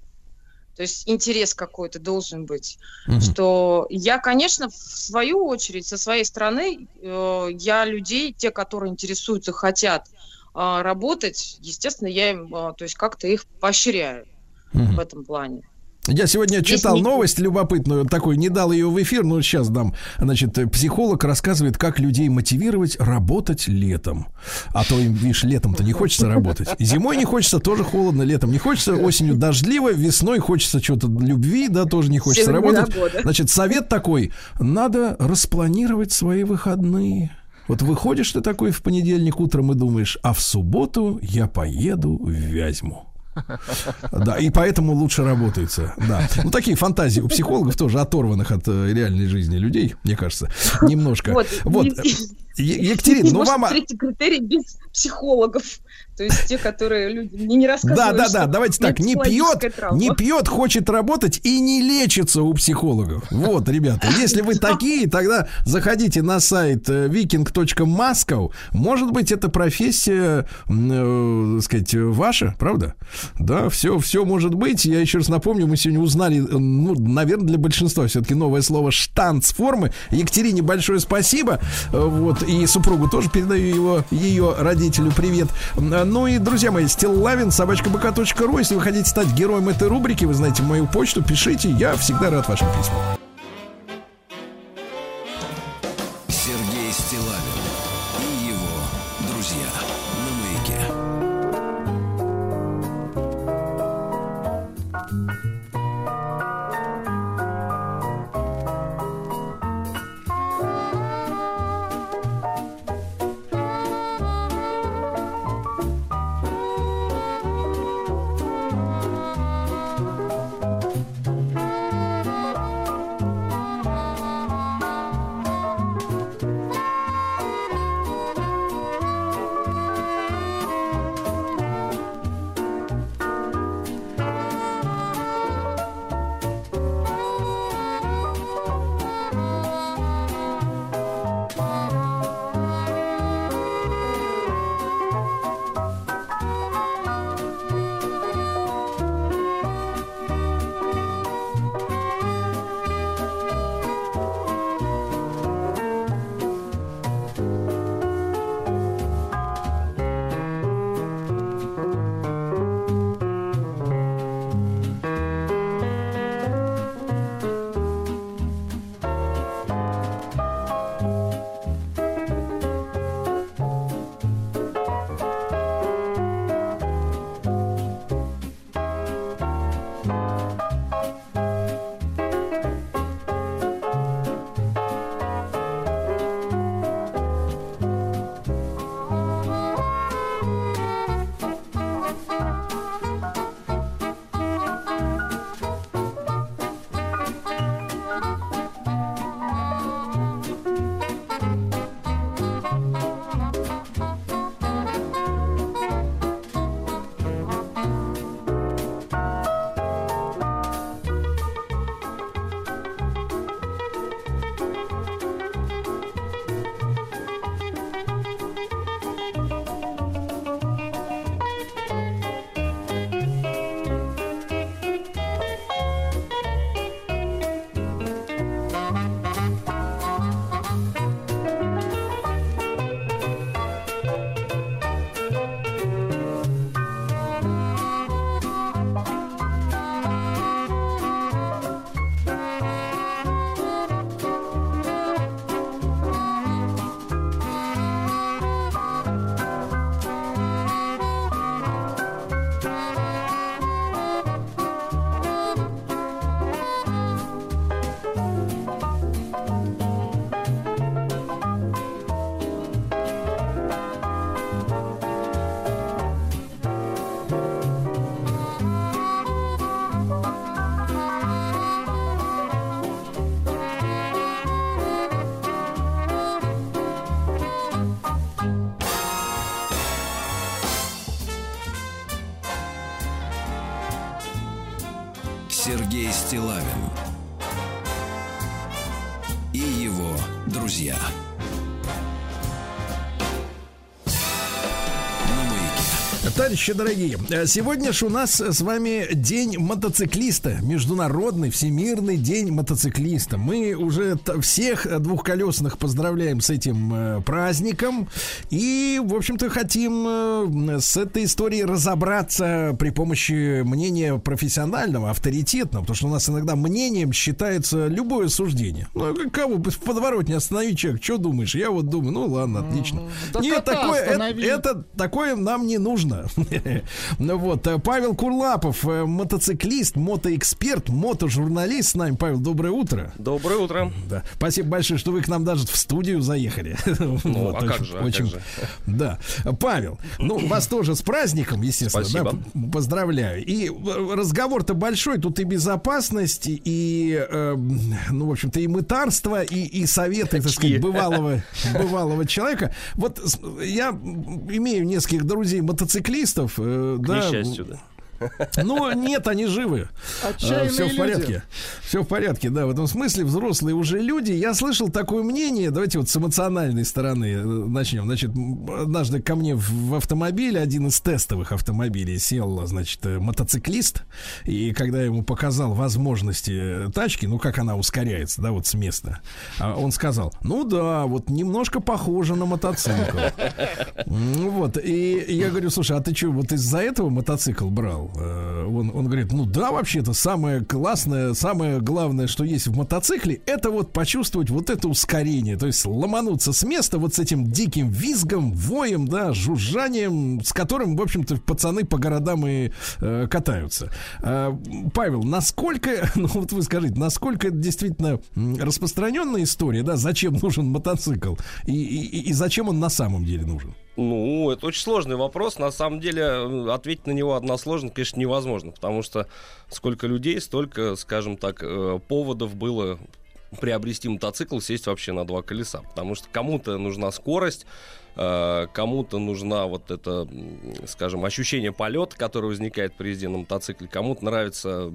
То есть интерес какой-то должен быть. Мгм. Что я, конечно, в свою очередь, со своей стороны, э, я людей, те, которые интересуются, хотят э, работать, естественно, я им, э, то есть как-то их поощряю Мгм. в этом плане. Я сегодня Здесь читал не- новость любопытную, такой, не дал ее в эфир, но сейчас дам. Значит, психолог рассказывает, как людей мотивировать работать летом. А то им, видишь, летом-то не хочется работать. Зимой не хочется, тоже холодно, летом не хочется, осенью дождливо, весной хочется чего-то любви, да, тоже не хочется работать. Значит, совет такой, надо распланировать свои выходные. Вот выходишь ты такой в понедельник утром и думаешь, а в субботу я поеду в Вязьму. Да, и поэтому лучше работается. Да. Ну, такие фантазии у психологов тоже оторванных от э, реальной жизни людей, мне кажется, немножко. Вот. Вот. Е- Екатерина, ну вам... третий критерий без психологов. То есть те, которые люди мне не Да, рассказывают, да, что да, давайте так, не пьет, травма. не пьет, хочет работать и не лечится у психологов. Вот, ребята, если вы такие, тогда заходите на сайт э, viking.moscow. Может быть, эта профессия, э, так сказать, ваша, правда? Да, все, все может быть. Я еще раз напомню, мы сегодня узнали, э, ну, наверное, для большинства все-таки новое слово штанцформы. Екатерине большое спасибо. Э, Вот, и супругу тоже передаю его, ее родителю привет. М, Ну и, друзья мои, стиллавин, собачкабк.ру. Если вы хотите стать героем этой рубрики, вы знаете мою почту, пишите. Я всегда рад вашим письмам. Товарищи дорогие, э, сегодня же у нас с вами день мотоциклиста, международный всемирный день мотоциклиста. Мы уже всех э, двухколесных поздравляем с этим э, праздником и, в общем-то, хотим с этой историей разобраться при помощи мнения профессионального, авторитетного, потому что у нас иногда мнением считается любое суждение. Ну, как кого бы в подворотне остановить человек, что думаешь? Я вот думаю, ну ладно, отлично. Да Нет, такое, это, это такое нам не нужно. Ну вот, э, Павел Курлапов, э, мотоциклист, мотоэксперт, мотожурналист с нами. Павел, доброе утро. Доброе утро. Да. Спасибо большое, что вы к нам даже в студию заехали. Ну, Вот, а как очень- же, а очень- как же. Да. Павел, ну, вас тоже с праздником, естественно. Спасибо. да, поздравляю. И э, разговор-то большой, тут и безопасность, и, э, ну, в общем-то, и мытарство, и, и советы, так сказать, бывалого, бывалого человека. Вот я имею нескольких друзей-мотоциклистов. э, К да, несчастью, да. Ну, нет, они живы. Отчаянные Все в люди. порядке. Все в порядке, да. В этом смысле взрослые уже люди. Я слышал такое мнение. Давайте вот с эмоциональной стороны э, начнем. Значит, однажды ко мне в, автомобиль, один из тестовых автомобилей, сел, значит, э, мотоциклист. И когда я ему показал возможности э, тачки, ну, как она ускоряется, да, вот с места, а он сказал, ну да, вот немножко похоже на мотоцикл. Вот, и я говорю, слушай, а ты что, вот из-за этого мотоцикл брал? Э, Он, он говорит, ну да, вообще-то самое классное, самое главное, что есть в мотоцикле, это вот почувствовать вот это ускорение, то есть ломануться с места вот с этим диким визгом, воем, да, жужжанием, с которым, в общем-то, пацаны по городам и э, катаются. Э, Павел, насколько, ну вот вы скажите, насколько это действительно распространенная история, да, зачем нужен мотоцикл и, и- и зачем он на самом деле нужен? Ну, это очень сложный вопрос. На самом деле, ответить на него односложно, конечно, невозможно, потому что сколько людей, столько, скажем так, э, поводов было приобрести мотоцикл, сесть вообще на два колеса. Потому что кому-то нужна скорость, кому-то нужна вот это, скажем, ощущение полета, которое возникает при езде на мотоцикле, кому-то нравится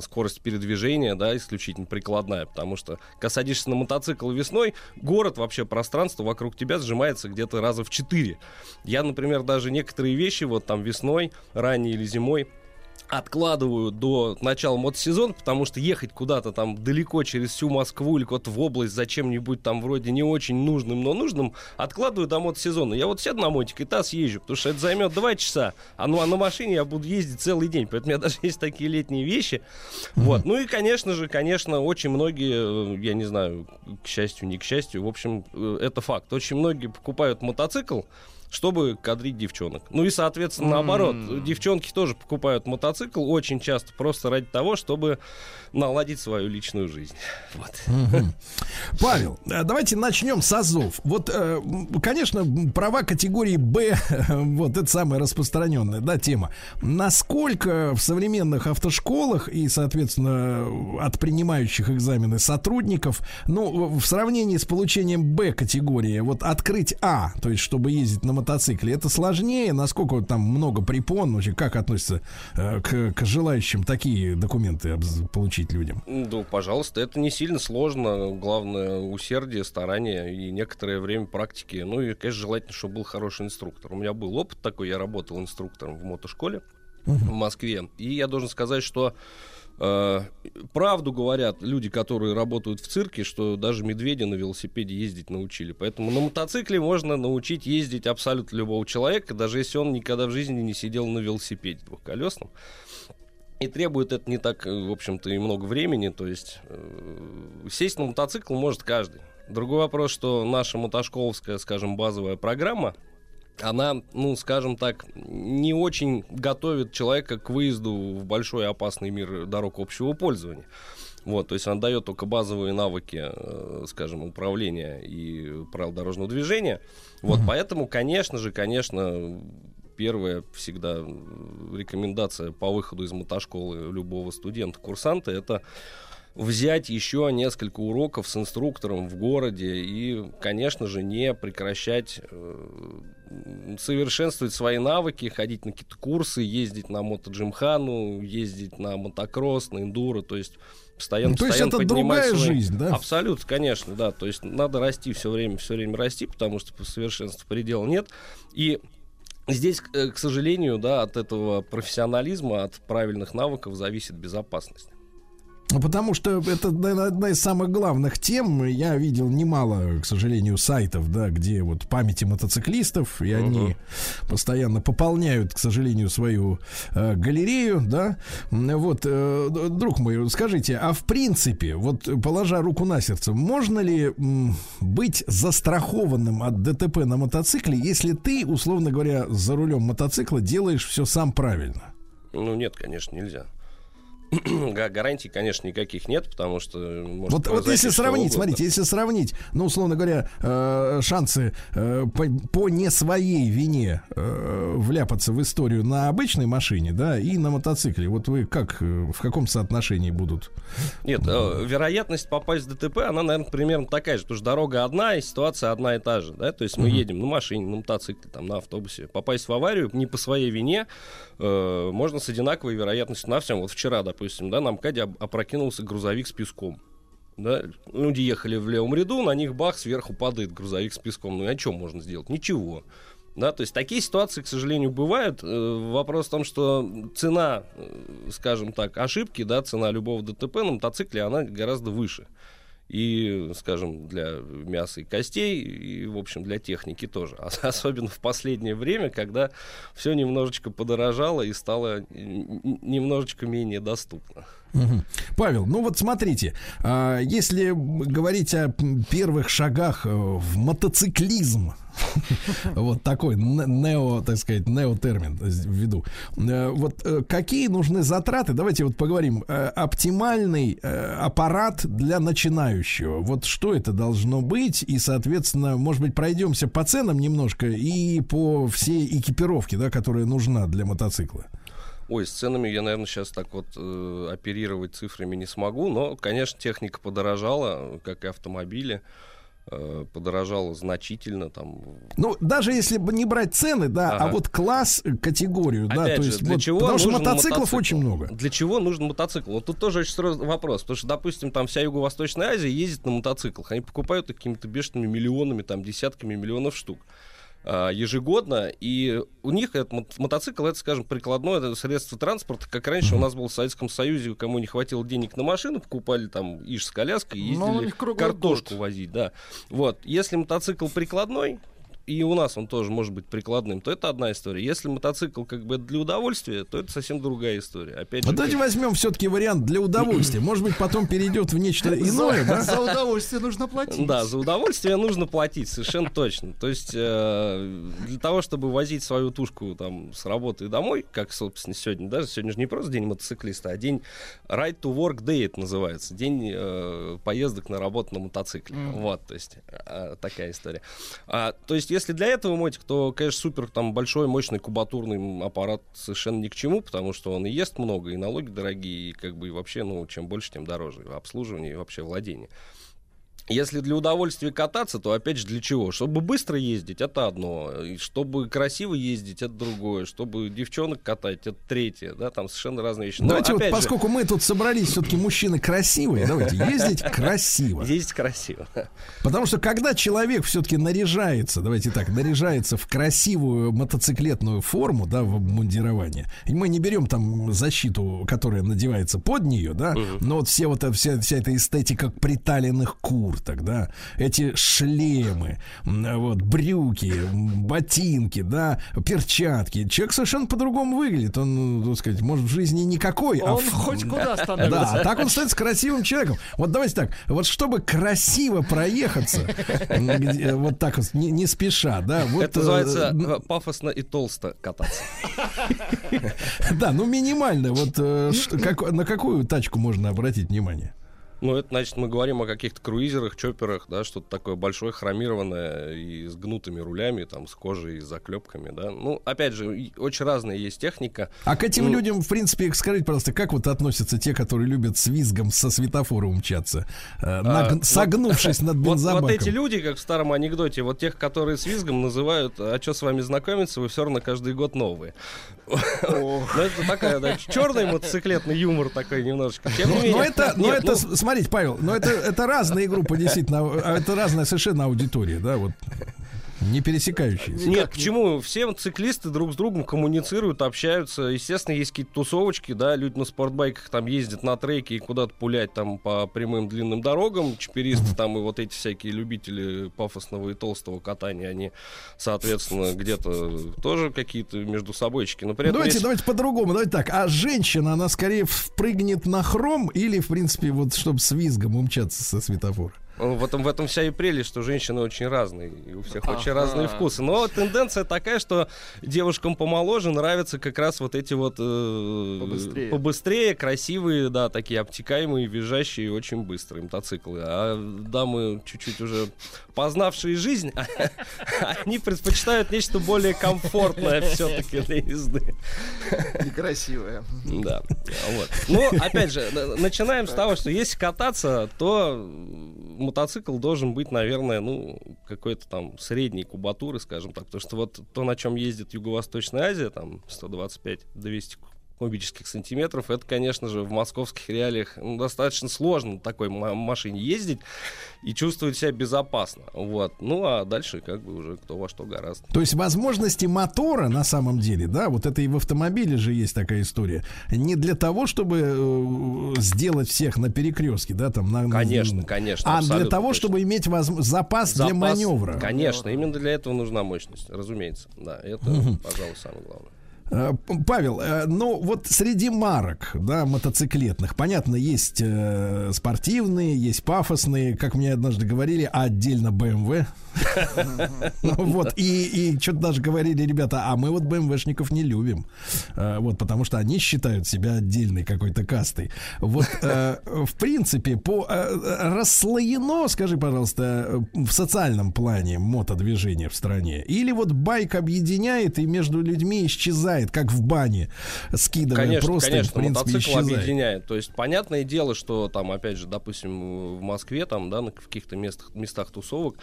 скорость передвижения, да, исключительно прикладная, потому что, когда садишься на мотоцикл весной, город, вообще пространство вокруг тебя сжимается где-то раза в четыре. Я, например, даже некоторые вещи вот там весной, ранней или зимой, откладываю до начала мотосезона, потому что ехать куда-то там далеко через всю Москву или куда-то в область за чем-нибудь там вроде не очень нужным, но нужным, откладываю до мотосезона. Я вот сяду на мотик и та съезжу, потому что это займет 2 часа, а, ну, а на машине я буду ездить целый день, поэтому у меня даже есть такие летние вещи. Вот. Ну и, конечно же, конечно, очень многие, э, я не знаю, к счастью, не к счастью, в общем, э, это факт. Очень многие покупают мотоцикл, чтобы кадрить девчонок. Ну и, соответственно, наоборот, девчонки тоже покупают мотоцикл очень часто просто ради того, чтобы наладить свою личную жизнь. Вот. Павел, э, давайте начнем с АЗОВ. Вот, э, конечно, права категории Б, вот это самая распространенная, да, тема. Насколько в современных автошколах и, соответственно, от принимающих экзамены сотрудников, ну, в в сравнении с получением Б категории, вот открыть А, то есть, чтобы ездить на мотоцикле, это сложнее? Насколько там много препон, вообще, как относится э, к, к желающим такие документы получить людям? Ну, пожалуйста, это не сильно сложно. Главное усердие, старание и некоторое время практики. Ну и, конечно, желательно, чтобы был хороший инструктор. У меня был опыт такой, я работал инструктором в мотошколе в Москве. И я должен сказать, что правду говорят люди, которые работают в цирке, что даже медведя на велосипеде ездить научили. Поэтому на мотоцикле можно научить ездить абсолютно любого человека, даже если он никогда в жизни не сидел на велосипеде двухколесном. И требует это не так, э, в общем-то, и много времени. То есть э, сесть на мотоцикл может каждый. Другой вопрос, что наша мотошколовская, скажем, базовая программа, она, ну, скажем так, не очень готовит человека к выезду в большой опасный мир дорог общего пользования. Вот, то есть она дает только базовые навыки, э, скажем, управления и правил дорожного движения. Вот, поэтому, конечно же, конечно, первая всегда рекомендация по выходу из мотошколы любого студента, курсанта, это взять еще несколько уроков с инструктором в городе и, конечно же, не прекращать э, совершенствовать свои навыки, ходить на какие-то курсы, ездить на мотоджимхану, ездить на мотокросс, на эндуро, то есть постоянно, Ну, то есть постоянно это поднимать другая свои- жизнь, да? Абсолютно, конечно, да. То есть надо расти все время, все время расти, потому что по совершенству предела нет. И здесь, э, к сожалению, да, от этого профессионализма, от правильных навыков зависит безопасность. Ну, Потому что это, наверное, одна из самых главных тем. Я видел немало, к сожалению, сайтов, да, где вот памяти мотоциклистов, и они постоянно пополняют, к сожалению, свою э, галерею, да. Вот, э, друг мой, скажите, а в принципе, вот положа руку на сердце, можно ли м, быть застрахованным от ДТП на мотоцикле, если ты, условно говоря, за рулем мотоцикла делаешь все сам правильно? Ну, нет, конечно, нельзя. Га- Гарантий, конечно, никаких нет, потому что может Вот, вот если сравнить, угодно. смотрите, если сравнить, ну, условно говоря, э, шансы э, по, по не своей вине э, вляпаться в историю на обычной машине, да, и на мотоцикле, вот вы как, э, в каком соотношении будут? Нет, э, вероятность попасть в ДТП, она, наверное, примерно такая же, потому что дорога одна, и ситуация одна и та же, да, то есть мы едем на машине, на мотоцикле, там, на автобусе, попасть в аварию не по своей вине э, можно с одинаковой вероятностью на всем. Вот вчера, допустим, да, на МКАДе опрокинулся грузовик с песком. Да, люди ехали в левом ряду, на них бах, сверху падает грузовик с песком. Ну и о чем можно сделать? Ничего. Да, то есть такие ситуации, к сожалению, бывают. Э, Вопрос в том, что цена, э, скажем так, ошибки, да, цена любого ДТП на мотоцикле, она гораздо выше. И, скажем, для мяса и костей, и, в общем, для техники тоже. Особенно в последнее время, когда все немножечко подорожало и стало немножечко менее доступно. Павел, ну вот смотрите, а, если говорить о первых шагах э, в мотоциклизм, вот такой не- нео, так сказать, неотермин введу. Э, Вот э, какие нужны затраты? Давайте вот поговорим. Оптимальный аппарат для начинающего. Вот что это должно быть? И, соответственно, может быть, пройдемся по ценам немножко и по всей экипировке, да, которая нужна для мотоцикла. Ой, с ценами я, наверное, сейчас так вот э, оперировать цифрами не смогу, но, конечно, техника подорожала, как и автомобили. э, подорожала значительно там Ну, даже если бы не брать цены, да, а Ага. вот класс, категорию, да, Опять то же, есть для вот, чего потому что мотоциклов мотоцикл? очень много. Для чего нужен мотоцикл? Вот тут тоже очень сложный вопрос. Потому что, допустим, там вся Юго-Восточная Азия ездит на мотоциклах. Они покупают их какими-то бешеными миллионами, там, десятками миллионов штук а, ежегодно, и у них этот мот- мотоцикл, это, скажем, прикладное это средство транспорта, как раньше у нас был в Советском Союзе, кому не хватило денег на машину, покупали там иш с коляской и Но у ездили картошку год. возить, да. Вот, если мотоцикл прикладной, и у нас он тоже может быть прикладным, то это одна история. Если мотоцикл как бы для удовольствия, то это совсем другая история. Опять же, Вот давайте как- возьмем все-таки вариант для удовольствия. Может быть, потом перейдет в нечто иное, да? За удовольствие нужно платить. Да, за удовольствие нужно платить, совершенно точно. То есть э, для того, чтобы возить свою тушку там с работы домой, как, собственно, сегодня, даже сегодня же не просто день мотоциклиста, а день Ride to Work Day это называется, день э, поездок на работу на мотоцикле. Вот, то есть э, такая история. А, то есть если для этого мотик, то, конечно, супер там большой, мощный кубатурный аппарат совершенно ни к чему, потому что он и ест много, и налоги дорогие, и как бы и вообще, ну, чем больше, тем дороже. Обслуживание и вообще владение. Если для удовольствия кататься, то опять же для чего? Чтобы быстро ездить, это одно. И чтобы красиво ездить, это другое. Чтобы девчонок катать, это третье. Да, там совершенно разные вещи. Но Давайте вот, опять же, поскольку мы тут собрались, все-таки мужчины красивые, давайте ездить красиво. ездить красиво. Потому что когда человек все-таки наряжается, давайте так, наряжается в красивую мотоциклетную форму, да, в обмундирование, и мы не берем там защиту, которая надевается под нее, да, но вот все вот это, вся, вся эта эстетика приталенных курток, да, эти шлемы, вот, брюки, ботинки, да, перчатки. Человек совершенно по-другому выглядит. Он, ну, так сказать, может, в жизни никакой, а Он в- хоть куда да, становится. а так он становится красивым человеком. Вот давайте так, вот чтобы красиво проехаться, вот так вот, не, не спеша, да, вот... это э, называется э, пафосно и толсто кататься. Да, ну минимально, вот э, на какую тачку можно обратить внимание? Ну, это значит, мы говорим о каких-то круизерах, чоперах, да, что-то такое большое, хромированное и с гнутыми рулями, там, с кожей, с заклепками, да. Ну, опять же, и очень разная есть техника. А к этим Ну, людям, в принципе, скажите, пожалуйста, как вот относятся те, которые любят с визгом со светофора умчаться, э, наг- вот- согнувшись над Вот, бензобаком? вот эти люди, как в старом анекдоте, вот тех, которые с визгом называют, а что с вами знакомиться, вы все равно каждый год новые. Ну, это такая, да, черный мотоциклетный юмор такой немножечко. Но, это, но это, ну, смотрите, Павел, но это, это разные группы, действительно, а это разная совершенно аудитория, да, вот. Не пересекающиеся. Нет, почему? Все циклисты друг с другом коммуницируют, общаются. Естественно, есть какие-то тусовочки, да, люди на спортбайках там ездят на треке и куда-то пулять там по прямым длинным дорогам. Чаперисты там и вот эти всякие любители пафосного и толстого катания, они, соответственно, где-то тоже какие-то между собойчики. Но при этом Давайте, есть- давайте по-другому. Давайте так. А женщина, она скорее впрыгнет на хром или, в принципе, вот чтобы с визгом умчаться со светофора? Ну, В этом, в этом вся и прелесть, что женщины очень разные, и у всех очень разные вкусы. Но тенденция такая, что девушкам помоложе нравятся как раз вот эти вот э, Побыстрее. побыстрее, красивые, да, такие обтекаемые, визжащие, очень быстрые мотоциклы. А дамы чуть-чуть уже познавшие жизнь, они предпочитают нечто более комфортное все-таки для езды. Некрасивая. Да, вот. Ну, опять же, начинаем с того, что если кататься, то мотоцикл должен быть, наверное, ну, какой-то там средней кубатуры, скажем так, потому что вот то, на чем ездит Юго-Восточная Азия, там 125-200 кубических сантиметров, это, конечно же, в московских реалиях ну, достаточно сложно на такой ма- машине ездить и чувствовать себя безопасно, вот. Ну, а дальше как бы уже кто во что гораздо. То есть возможности мотора на самом деле, да, вот это и в автомобиле же есть такая история, не для того, чтобы э, сделать всех на перекрестке, да, там на Конечно, конечно. а для того, точно. чтобы иметь возм- запас, для Запас, маневра. Конечно, именно для этого нужна мощность, разумеется. Да, это, пожалуй, самое главное. Э, Павел, э, ну вот среди марок, да, мотоциклетных, понятно, есть э, спортивные, есть пафосные, как мне однажды говорили, а отдельно BMW. Ну Вот, и, что-то даже говорили, ребята, а мы вот БМВшников не любим. Вот, потому что они считают себя отдельной какой-то кастой. Вот, в принципе, по расслоено, скажи, пожалуйста, в социальном плане мотодвижение в стране? Или вот байк объединяет и между людьми исчезает, как в бане, скидывая Конечно, просто, конечно, в принципе, мотоцикл исчезает? объединяет. То есть, понятное дело, что там, опять же, допустим, в Москве, там, да, на каких-то местах, местах тусовок,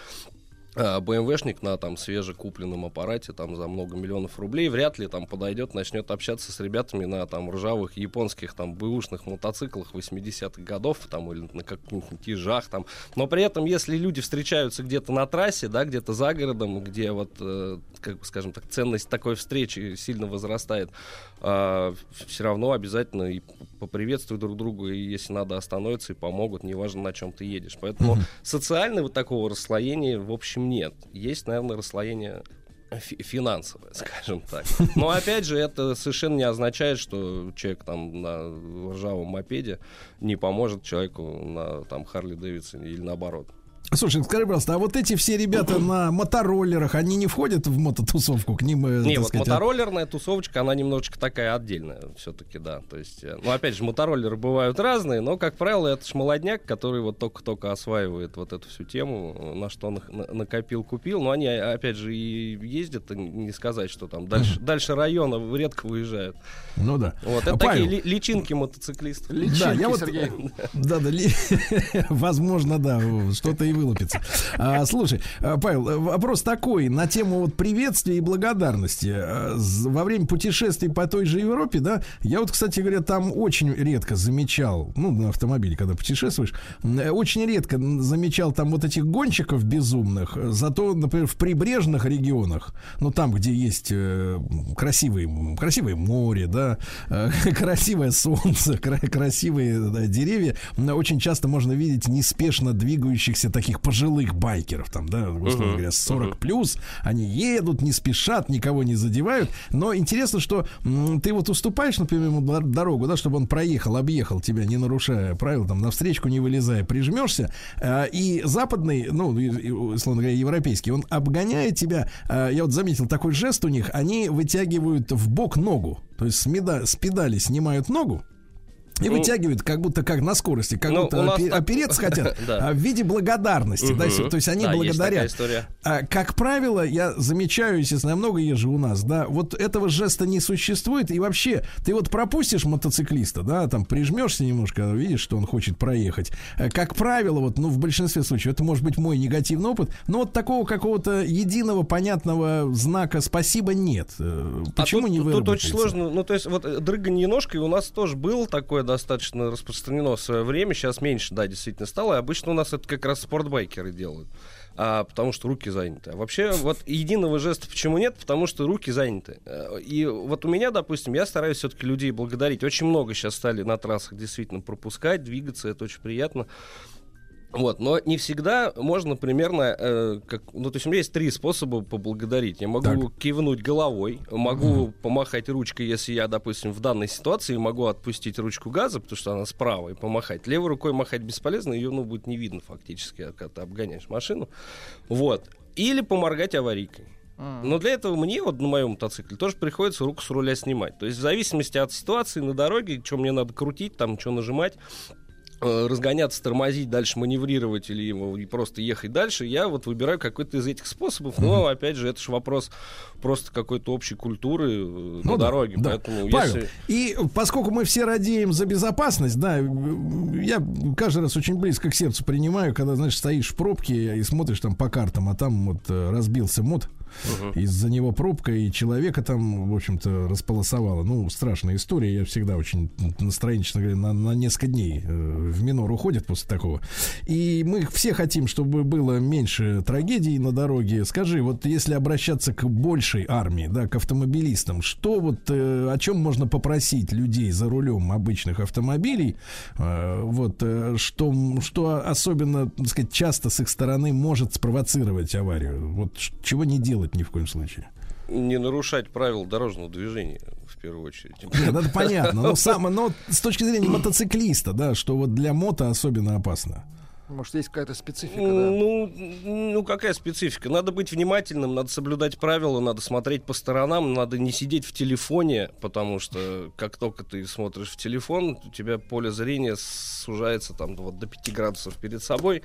БМВшник на там свежекупленном аппарате там за много миллионов рублей вряд ли там подойдет, начнет общаться с ребятами на там ржавых японских там бэушных мотоциклах 80-х годов там или на каких-нибудь ежах там. Но при этом, если люди встречаются где-то на трассе, да, где-то за городом, где вот, э, как бы скажем так, ценность такой встречи сильно возрастает, все равно обязательно и поприветствуют друг друга, и если надо остановятся и помогут, неважно на чем ты едешь. Поэтому социального вот такого расслоения в общем нет. Есть, наверное, расслоение фи- финансовое, скажем так. Но опять же, это совершенно не означает, что человек там на ржавом мопеде не поможет человеку на там Харли Дэвидсоне или наоборот. Слушай, скажи, пожалуйста, а вот эти все ребята на мотороллерах, они не входят в мототусовку к ним? э, Не, так вот сказать, мотороллерная тусовочка, она немножечко такая отдельная, все-таки, да. То есть, э, ну, опять же, мотороллеры бывают разные, но, как правило, это ж молодняк, который вот только-только осваивает вот эту всю тему, э, на что он накопил, купил. Но они, а, опять же, и ездят, не сказать, что там дальше, дальше района редко выезжают. Ну да. Вот, это Павел, такие ли- личинки мотоциклистов. Да, Личинки, я вот, Сергей. да, да, ли- возможно, да, что-то и вылупится. А, слушай, а, Павел, э, вопрос такой на тему вот приветствия и благодарности. З- Во время путешествий по той же Европе, да, я вот, кстати говоря, там очень редко замечал, ну, на автомобиле, когда путешествуешь, э, очень редко замечал там вот этих гонщиков безумных, э, зато, например, в прибрежных регионах, ну, там, где есть э, красивые, красивое море, да, э, красивое солнце, кра- красивые да, деревья, очень часто можно видеть неспешно двигающихся таких пожилых байкеров, там, да, условно говоря, 40 плюс, они едут, не спешат, никого не задевают, но интересно, что м, ты вот уступаешь, например, ему дор- дорогу, да, чтобы он проехал, объехал тебя, не нарушая правил, там, на встречку не вылезая, прижмешься, э, и западный, ну, и- и, условно говоря, европейский, он обгоняет тебя, э, я вот заметил такой жест у них, они вытягивают в бок ногу, то есть с, меда- с педали снимают ногу, и Ну, вытягивают, как будто как на скорости, как ну, будто опе- так- опереться хотят, Да. а в виде благодарности. да, Мгм. если- то есть они Да, благодарят. история. А, как правило, я замечаю, естественно, я много езжу у нас, да, вот этого жеста не существует. И вообще, ты вот пропустишь мотоциклиста, да, там прижмешься немножко, видишь, что он хочет проехать. Э, Как правило, вот, ну, в большинстве случаев, это может быть мой негативный опыт, но вот такого какого-то единого, понятного знака спасибо нет. Э, А Почему тут, не тут очень сложно, ну то есть вот э, дрыганье ножкой у нас тоже было такое достаточно распространено в свое время, сейчас меньше, да, действительно стало. И обычно у нас это как раз спортбайкеры делают. А, потому что руки заняты. А вообще, вот единого жеста почему нет? Потому что руки заняты. Э, И вот у меня, допустим, я стараюсь все-таки людей благодарить. Очень много сейчас стали на трассах действительно пропускать, двигаться, это очень приятно. Вот, но не всегда можно примерно, э, как, ну, то есть у меня есть три способа поблагодарить. Я могу кивнуть головой, могу помахать ручкой, если я, допустим, в данной ситуации могу отпустить ручку газа, потому что она справа, и помахать. Левой рукой махать бесполезно, ее, ну, будет не видно фактически, когда ты обгоняешь машину. Вот. Или поморгать аварийкой. Но для этого мне, вот на моем мотоцикле, тоже приходится руку с руля снимать. То есть в зависимости от ситуации на дороге, что мне надо крутить, там, что нажимать, разгоняться, тормозить, дальше маневрировать или ему просто ехать дальше, я вот выбираю какой-то из этих способов. Но, опять же, это же вопрос просто какой-то общей культуры э, на Ну да, дороге. да. Поэтому Павел, если... и поскольку мы все радеем за безопасность, да, я каждый раз очень близко к сердцу принимаю, когда, знаешь, стоишь в пробке и смотришь там по картам, а там вот э, разбился мод, из-за него пробка, и человека там, в общем-то, располосовало. Ну, страшная история, я всегда очень настроение, говоря, на, на несколько дней э, в минор уходит после такого. И мы все хотим, чтобы было меньше трагедий на дороге. Скажи, вот если обращаться к большей армии, да, к автомобилистам, что вот, э, о чем можно попросить людей за рулем обычных автомобилей, э, вот, э, что, что особенно, так сказать, часто с их стороны может спровоцировать аварию? Вот чего не делать ни в коем случае? Не нарушать правила дорожного движения, в первую очередь. Нет, это понятно. Но, сам, но с точки зрения мотоциклиста, да, что вот для мото особенно опасно. Может, есть какая-то специфика, да? Ну, ну, какая специфика? Надо быть внимательным, надо соблюдать правила, надо смотреть по сторонам, надо не сидеть в телефоне, потому что как только ты смотришь в телефон, у тебя поле зрения сужается там вот до 5 градусов перед собой.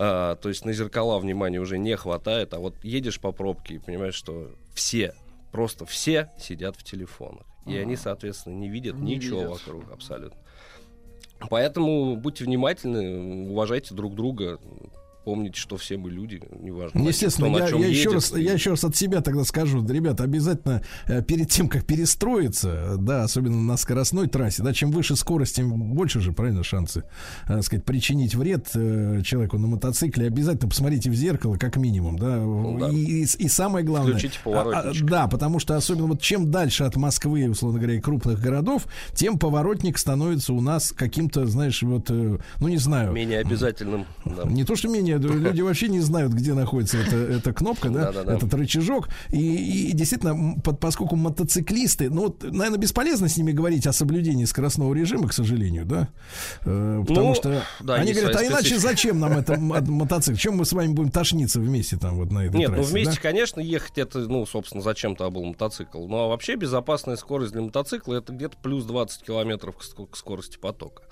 А, то есть на зеркала внимания уже не хватает, а вот едешь по пробке и понимаешь, что все, просто все сидят в телефонах. И они, соответственно, не видят Не ничего видят. вокруг абсолютно. Поэтому будьте внимательны, уважайте друг друга, помните, что все мы люди, неважно. Естественно, на я, я еще едет. раз, я еще раз от себя тогда скажу, ребята, обязательно э, перед тем, как перестроиться, да, особенно на скоростной трассе, да, чем выше скорость, тем больше же, правильно, шансы, э, сказать, причинить вред э, человеку на мотоцикле. Обязательно посмотрите в зеркало, как минимум, да, Ну да. И, и, и самое главное, Включите а, а, да, потому что особенно вот чем дальше от Москвы, условно говоря, и крупных городов, тем поворотник становится у нас каким-то, знаешь, вот, ну не знаю, Менее обязательным. да. не то, что менее, люди вообще не знают, где находится эта, эта кнопка, да, Да-да-да. этот рычажок. И, и действительно, под- поскольку мотоциклисты, ну, вот, наверное, бесполезно с ними говорить о соблюдении скоростного режима, к сожалению, да, Э, потому Ну, что да, они говорят, а иначе специфика». зачем нам это мотоцикл? Чем мы с вами будем тошниться вместе там вот на этой Нет, ну трассе, вместе, да? конечно, ехать это, ну, собственно, зачем-то был мотоцикл. Ну, а вообще безопасная скорость для мотоцикла это где-то плюс 20 километров к скорости потока.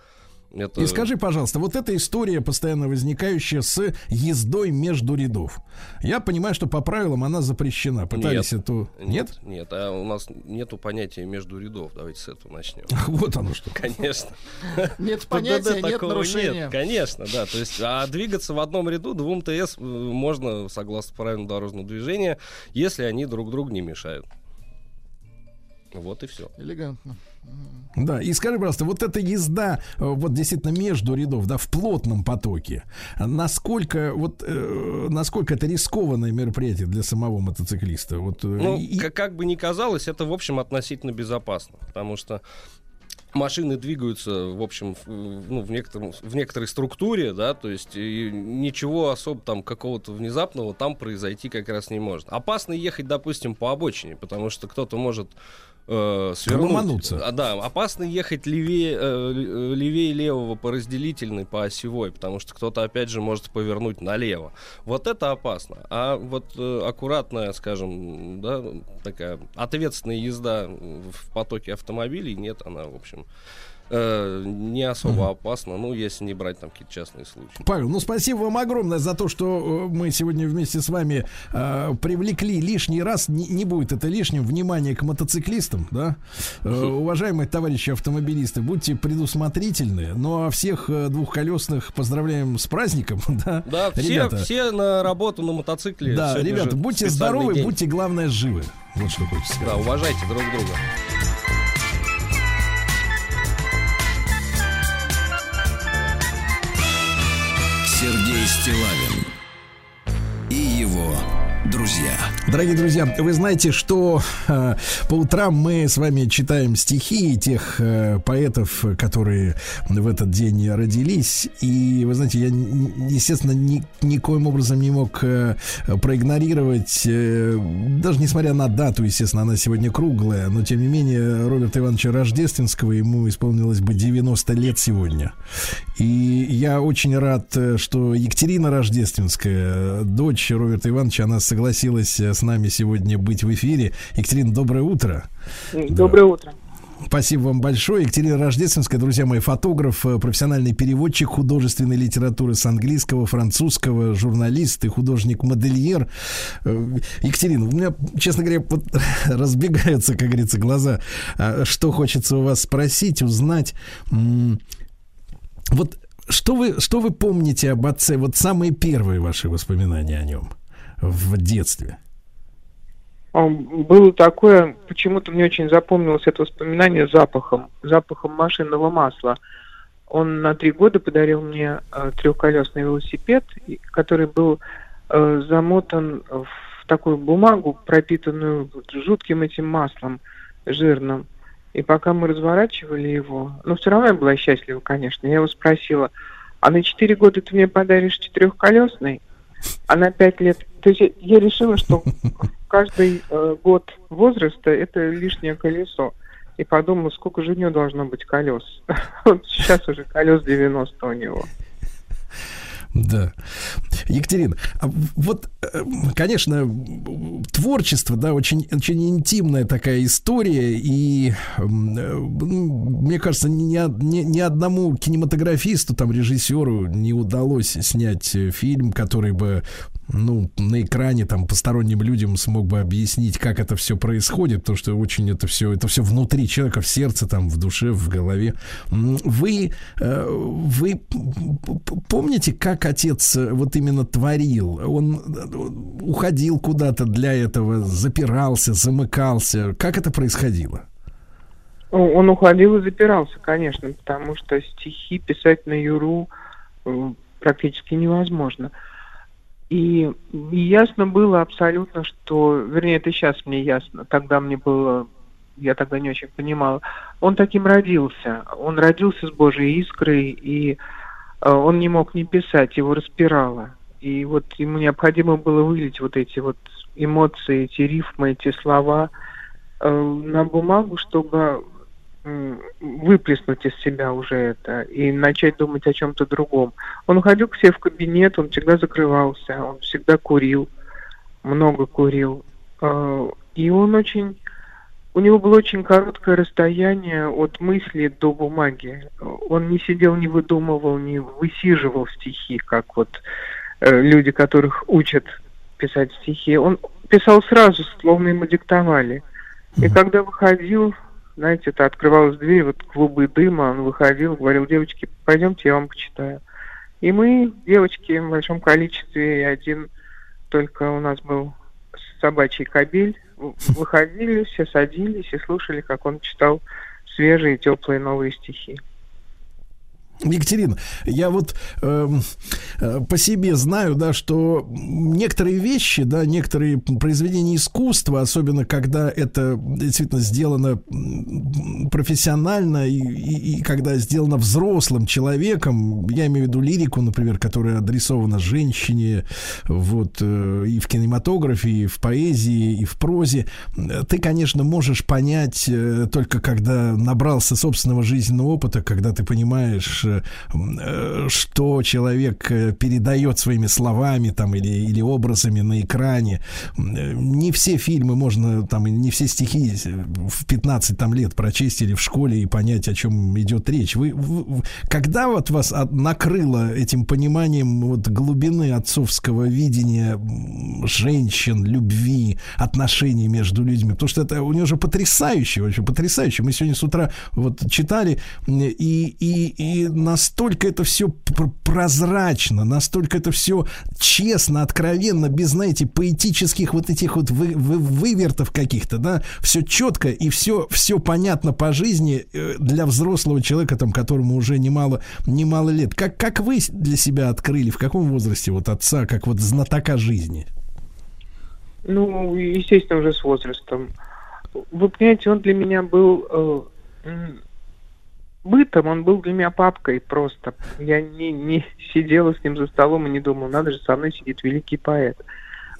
Это... И скажи, пожалуйста, вот эта история, постоянно возникающая с ездой между рядов. Я понимаю, что по правилам она запрещена. Пытались Нет. эту... Нет? Нет, а у нас нету понятия между рядов. Давайте с этого начнем. Вот оно что. Конечно. Нет понятия, нет нарушения. Нет, конечно, да. То есть, а двигаться в одном ряду двум ТС э, можно, согласно правилам дорожного движения, если они друг другу не мешают. Вот и все. Элегантно. Да, и скажи, пожалуйста, вот эта езда, э, вот действительно между рядов, да, в плотном потоке, насколько, вот, э, насколько это рискованное мероприятие для самого мотоциклиста? Вот, э, Ну, и- как, как бы ни казалось, это, в общем, относительно безопасно. Потому что машины двигаются, в общем, в, ну, в, некотором, в некоторой структуре, да, то есть ничего особо там какого-то внезапного там произойти как раз не может. Опасно ехать, допустим, по обочине, потому что кто-то может э, свернуть. Ломануться. А, да, опасно ехать левее, э, левее левого по разделительной, по осевой, потому что кто-то, опять же, может повернуть налево. Вот это опасно. А вот э, аккуратная, скажем, да, такая ответственная езда в потоке автомобилей, нет, она, в общем, э, не особо опасна, ну, если не брать там какие-то частные случаи. Павел, ну спасибо вам огромное за то, что э, мы сегодня вместе с вами э, привлекли лишний раз, не, не будет это лишним, внимание к мотоциклистам, да. Э, уважаемые товарищи автомобилисты, будьте предусмотрительны. Ну а всех э, двухколесных поздравляем с праздником, да. Да, все, Ребята, все на работу на мотоцикле. Да, ребята, будьте здоровы, день. будьте, главное, живы. Вот что хочется сказать. Да, уважайте друг друга. Сергей Стилавин и его друзья. Дорогие друзья, вы знаете, что э, по утрам мы с вами читаем стихи тех э, поэтов, которые в этот день родились. И вы знаете, я, естественно, ни, никоим образом не мог э, проигнорировать, э, даже несмотря на дату, естественно, она сегодня круглая, но тем не менее Роберта Ивановича Рождественского ему исполнилось бы 90 лет сегодня. И я очень рад, э, что Екатерина Рождественская, дочь Роберта Ивановича, она согласилась э, с нами сегодня быть в эфире. Екатерина, доброе утро. Доброе да. утро. Спасибо вам большое. Екатерина Рождественская, друзья мои, фотограф, э, профессиональный переводчик художественной литературы с английского, французского, журналист и художник-модельер. Екатерина, у меня, честно говоря, вот разбегаются, как говорится, глаза. А что хочется у вас спросить, узнать. Вот что вы, что вы помните об отце? Вот самые первые ваши воспоминания о нем в детстве? Было такое, почему-то мне очень запомнилось это воспоминание запахом, запахом машинного масла. Он на три года подарил мне э, трехколесный велосипед, который был э, замотан в такую бумагу, пропитанную жутким этим маслом жирным. И пока мы разворачивали его, ну, все равно я была счастлива, конечно. Я его спросила, а на четыре года ты мне подаришь четырехколесный? А на пять лет... То есть я решила, что каждый э, год возраста это лишнее колесо. И подумала, сколько же у него должно быть колес. Вот сейчас уже колес 90 у него. Да. Екатерина, а вот, э, конечно, творчество, да, очень, очень интимная такая история, и э, мне кажется, ни, ни, ни одному кинематографисту, там, режиссеру не удалось снять фильм, который бы ну, на экране там посторонним людям смог бы объяснить, как это все происходит, то что очень это все, это все внутри человека, в сердце, там, в душе, в голове. Вы, э, вы помните, как отец э, вот именно творил? Он э, уходил куда-то для этого, запирался, замыкался. Как это происходило? Он уходил и запирался, конечно, потому что стихи писать на юру практически невозможно. И ясно было абсолютно, что, вернее, это сейчас мне ясно, тогда мне было, я тогда не очень понимала, он таким родился, он родился с Божьей искрой, и э, он не мог не писать, его распирало. И вот ему необходимо было вылить вот эти вот эмоции, эти рифмы, эти слова э, на бумагу, чтобы выплеснуть из себя уже это и начать думать о чем-то другом. Он уходил к себе в кабинет, он всегда закрывался, он всегда курил, много курил. А, и он очень... У него было очень короткое расстояние от мысли до бумаги. Он не сидел, не выдумывал, не высиживал стихи, как вот э, люди, которых учат писать стихи. Он писал сразу, словно ему диктовали. И когда выходил, знаете, это открывалась дверь, вот клубы дыма, он выходил, говорил, девочки, пойдемте, я вам почитаю. И мы, девочки, в большом количестве, и один только у нас был собачий кабель, выходили, все садились и слушали, как он читал свежие, теплые новые стихи. Екатерина, я вот э, э, по себе знаю, да, что некоторые вещи, да, некоторые произведения искусства, особенно когда это действительно сделано профессионально и, и, и когда сделано взрослым человеком, я имею в виду лирику, например, которая адресована женщине, вот э, и в кинематографе, и в поэзии, и в прозе, ты, конечно, можешь понять э, только когда набрался собственного жизненного опыта, когда ты понимаешь что человек э, передает своими словами там или, или образами на экране. Э, не все фильмы можно там, не все стихи в 15 там лет прочесть или в школе и понять, о чем идет речь. Вы, вы когда вот вас накрыло этим пониманием вот глубины отцовского видения женщин, любви, отношений между людьми? Потому что это у него же потрясающе, вообще потрясающе. Мы сегодня с утра вот читали и, и, и настолько это все прозрачно настолько это все честно, откровенно, без, знаете, поэтических вот этих вот вы, вы, вывертов каких-то, да, все четко и все, все понятно по жизни э, для взрослого человека, там, которому уже немало, немало лет. Как, как вы для себя открыли, в каком возрасте вот отца, как вот знатока жизни? Ну, естественно, уже с возрастом. Вы понимаете, он для меня был э, бытом, он был для меня папкой просто. Я не, не сидела с ним за столом и не думала, надо же, со мной сидит великий поэт.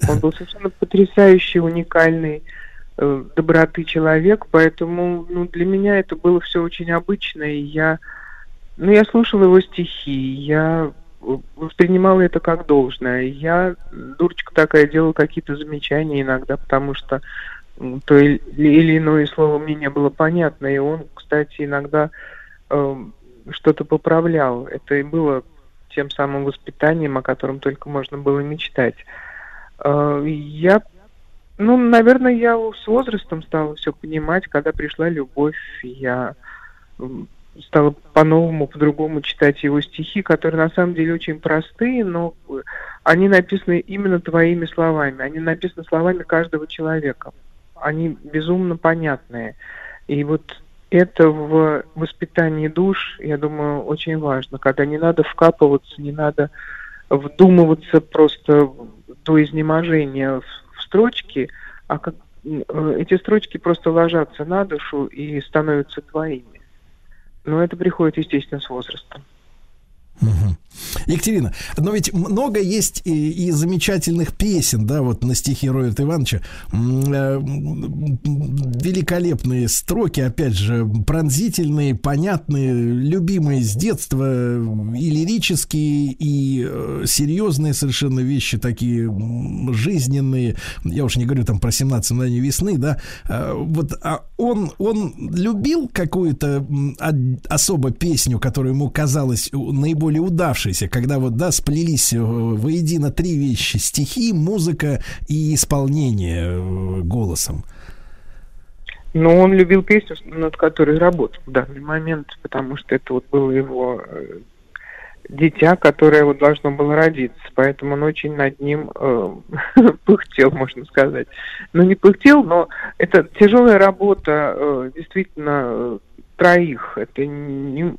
Он был совершенно потрясающий, уникальный, э, доброты человек, поэтому ну, для меня это было все очень обычно, и я, ну, я слушала его стихи, я воспринимала это как должное. Я, дурочка такая, делала какие-то замечания иногда, потому что то или иное слово мне не было понятно, и он, кстати, иногда что-то поправлял. Это и было тем самым воспитанием, о котором только можно было мечтать. Э, я, ну, наверное, я с возрастом стала все понимать, когда пришла любовь, я стала по-новому, по-другому читать его стихи, которые на самом деле очень простые, но они написаны именно твоими словами, они написаны словами каждого человека. Они безумно понятные. И вот это в воспитании душ, я думаю, очень важно, когда не надо вкапываться, не надо вдумываться просто до изнеможения в строчки, а как э, эти строчки просто ложатся на душу и становятся твоими. Но это приходит, естественно, с возрастом. Угу. Екатерина, но ведь много есть и, и замечательных песен, да, вот на стихи Роберта Ивановича. Э, великолепные строки, опять же, пронзительные, понятные, любимые с детства, и лирические, и э, серьезные совершенно вещи, такие жизненные. Я уж не говорю там про 17 мгновений весны, да. Э, вот а он, он любил какую-то особо песню, которая ему казалась наиболее удавшей случившееся, когда вот, да, сплелись э, воедино три вещи. Стихи, музыка и исполнение э, голосом. Ну, он любил песню, над которой работал в данный момент, потому что это вот было его э, дитя, которое вот должно было родиться, поэтому он очень над ним э, пыхтел, можно сказать. Ну, не пыхтел, но это тяжелая работа, э, действительно, троих. Это не,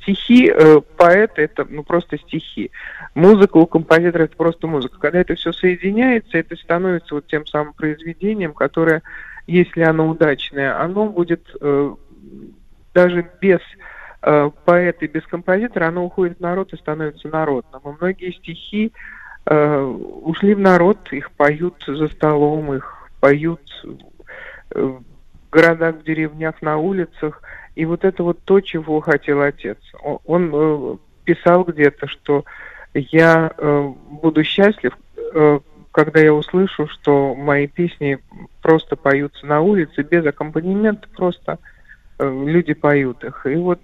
стихи э, поэта это ну просто стихи. Музыка у композитора это просто музыка. Когда это все соединяется, это становится вот тем самым произведением, которое, если оно удачное, оно будет э, даже без э, поэта и без композитора, оно уходит в народ и становится народным. И многие стихи э, ушли в народ, их поют за столом, их поют э, в городах, в деревнях, на улицах. И вот это вот то, чего хотел отец. Он, э, писал где-то, что я э, буду счастлив, э, когда я услышу, что мои песни просто поются на улице без аккомпанемента, просто люди поют их. И вот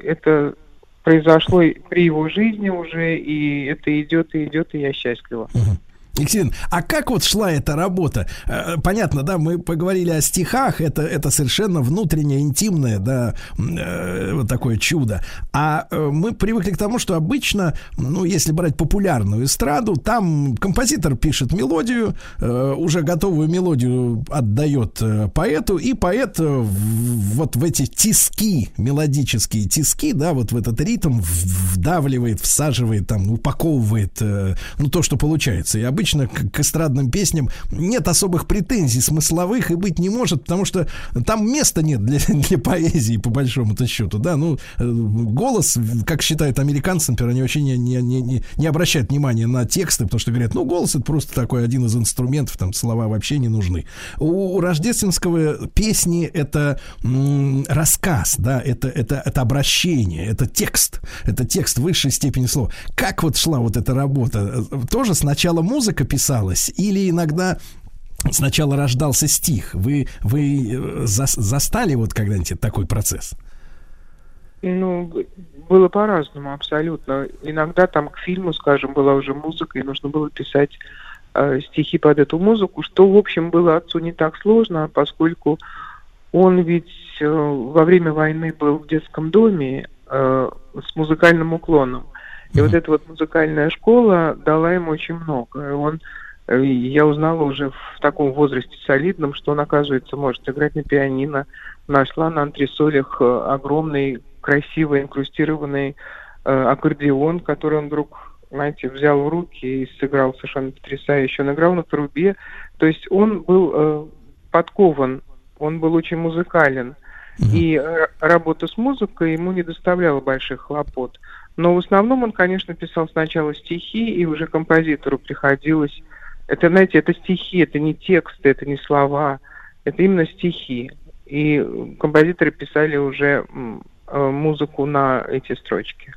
это произошло при его жизни уже, и это идет и идет, и я счастлива. Uh-huh. Екатерина, а как вот шла эта работа? Э, понятно, да, мы поговорили о стихах, это, это совершенно внутреннее, интимное, да, э, вот такое чудо. А э, мы привыкли к тому, что обычно, ну, если брать популярную эстраду, там композитор пишет мелодию, уже готовую мелодию отдает поэту, и поэт вот в эти тиски, мелодические тиски, да, вот в этот ритм вдавливает, всаживает, там, упаковывает, ну, то, что получается. И обычно обычно к, к эстрадным песням нет особых претензий смысловых и быть не может, потому что там места нет для, для поэзии, по большому-то счету, да, ну, э, голос, как считают американцы, например, они вообще не, не, не, не обращают внимания на тексты, потому что говорят, ну, голос это просто такой один из инструментов, там слова вообще не нужны. У, у рождественского песни это м, рассказ, да, это, это, это обращение, это текст, это текст высшей степени слова. Как вот шла вот эта работа? Тоже сначала музыка, музыка писалась, или иногда сначала рождался стих? Вы, вы э, за, застали вот когда-нибудь такой процесс? Ну, было по-разному абсолютно. Иногда там к фильму, скажем, была уже музыка, и нужно было писать э, стихи под эту музыку, что, в общем, было отцу не так сложно, поскольку он ведь э, во время войны был в детском доме э, с музыкальным уклоном. И вот эта вот музыкальная школа дала ему очень много. Он э, я узнала уже в таком возрасте солидном, что он, оказывается, может играть на пианино. Нашла на антресолях э, огромный, красивый, инкрустированный э, аккордеон, который он вдруг, знаете, взял в руки и сыграл совершенно потрясающе. Он играл на трубе. То есть он был э, подкован, он был очень музыкален. И э, работа с музыкой ему не доставляла больших хлопот. Но в основном он, конечно, писал сначала стихи, и уже композитору приходилось... Это, знаете, это стихи, это не тексты, это не слова, это именно стихи. И композиторы писали уже э, музыку на эти строчки.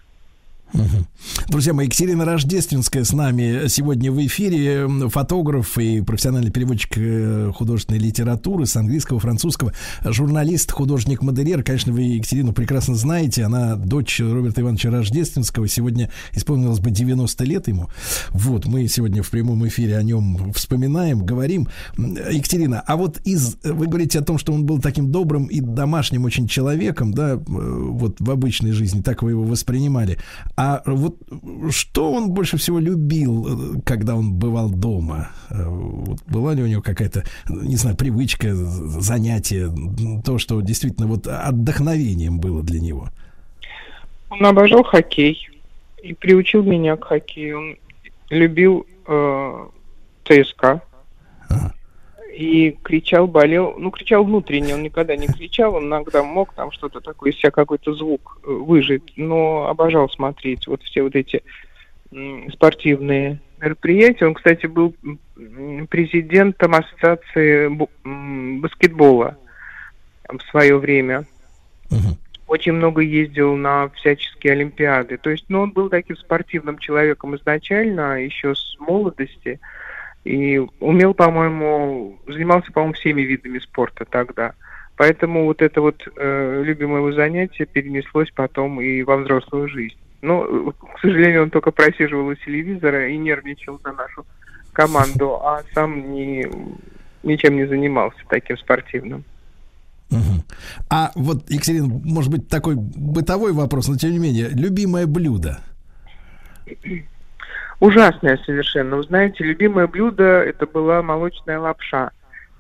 Друзья мои, Екатерина Рождественская с нами сегодня в эфире. Фотограф и профессиональный переводчик э, художественной литературы с английского, французского. Журналист, художник-модельер. Конечно, вы Екатерину прекрасно знаете. Она дочь Роберта Ивановича Рождественского. Сегодня исполнилось бы 90 лет ему. Вот, мы сегодня в прямом эфире о нем вспоминаем, говорим. Екатерина, а вот из... Вы говорите о том, что он был таким добрым и домашним очень человеком, да, э, вот в обычной жизни, так вы его воспринимали. А вот что он больше всего любил, когда он бывал дома? Вот была ли у него какая-то, не знаю, привычка, занятие, то, что действительно вот отдохновением было для него? Он обожал хоккей и приучил меня к хоккею. Он любил э, ЦСКА. Ага и кричал, болел, ну, кричал внутренне, он никогда не кричал, он иногда мог там что-то такое, из себя какой-то звук э, выжить, но обожал смотреть вот все вот эти спортивные мероприятия. Он, кстати, был президентом ассоциации баскетбола в свое время. Очень много ездил на всяческие олимпиады. То есть, ну, он был таким спортивным человеком изначально, еще с молодости. И умел, по-моему, занимался, по-моему, всеми видами спорта тогда. Поэтому вот это вот э, любимое его занятие перенеслось потом и во взрослую жизнь. Но, к сожалению, он только просиживал у телевизора и нервничал за нашу команду, а сам ни, ничем не занимался таким спортивным. Угу. А вот, Екатерина, может быть, такой бытовой вопрос, но тем не менее, любимое блюдо? ужасная совершенно. Вы знаете, любимое блюдо это была молочная лапша.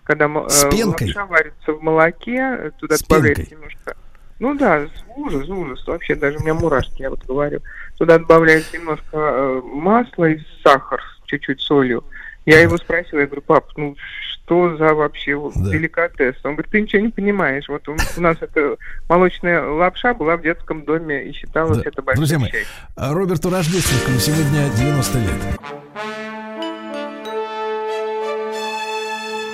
Когда С э, лапша варится в молоке, туда С добавляется немножко. Ну да, ужас, ужас. Вообще даже у меня мурашки, я вот говорю. Туда добавляется немножко э, масла и сахар с чуть-чуть солью. Я его спросила, я говорю, пап, ну что за вообще да. деликатес? Он говорит, ты ничего не понимаешь. Вот у, у нас эта молочная лапша была в детском доме и считалось да. это большое Друзья мои, Роберту Рождественскому сегодня 90 лет.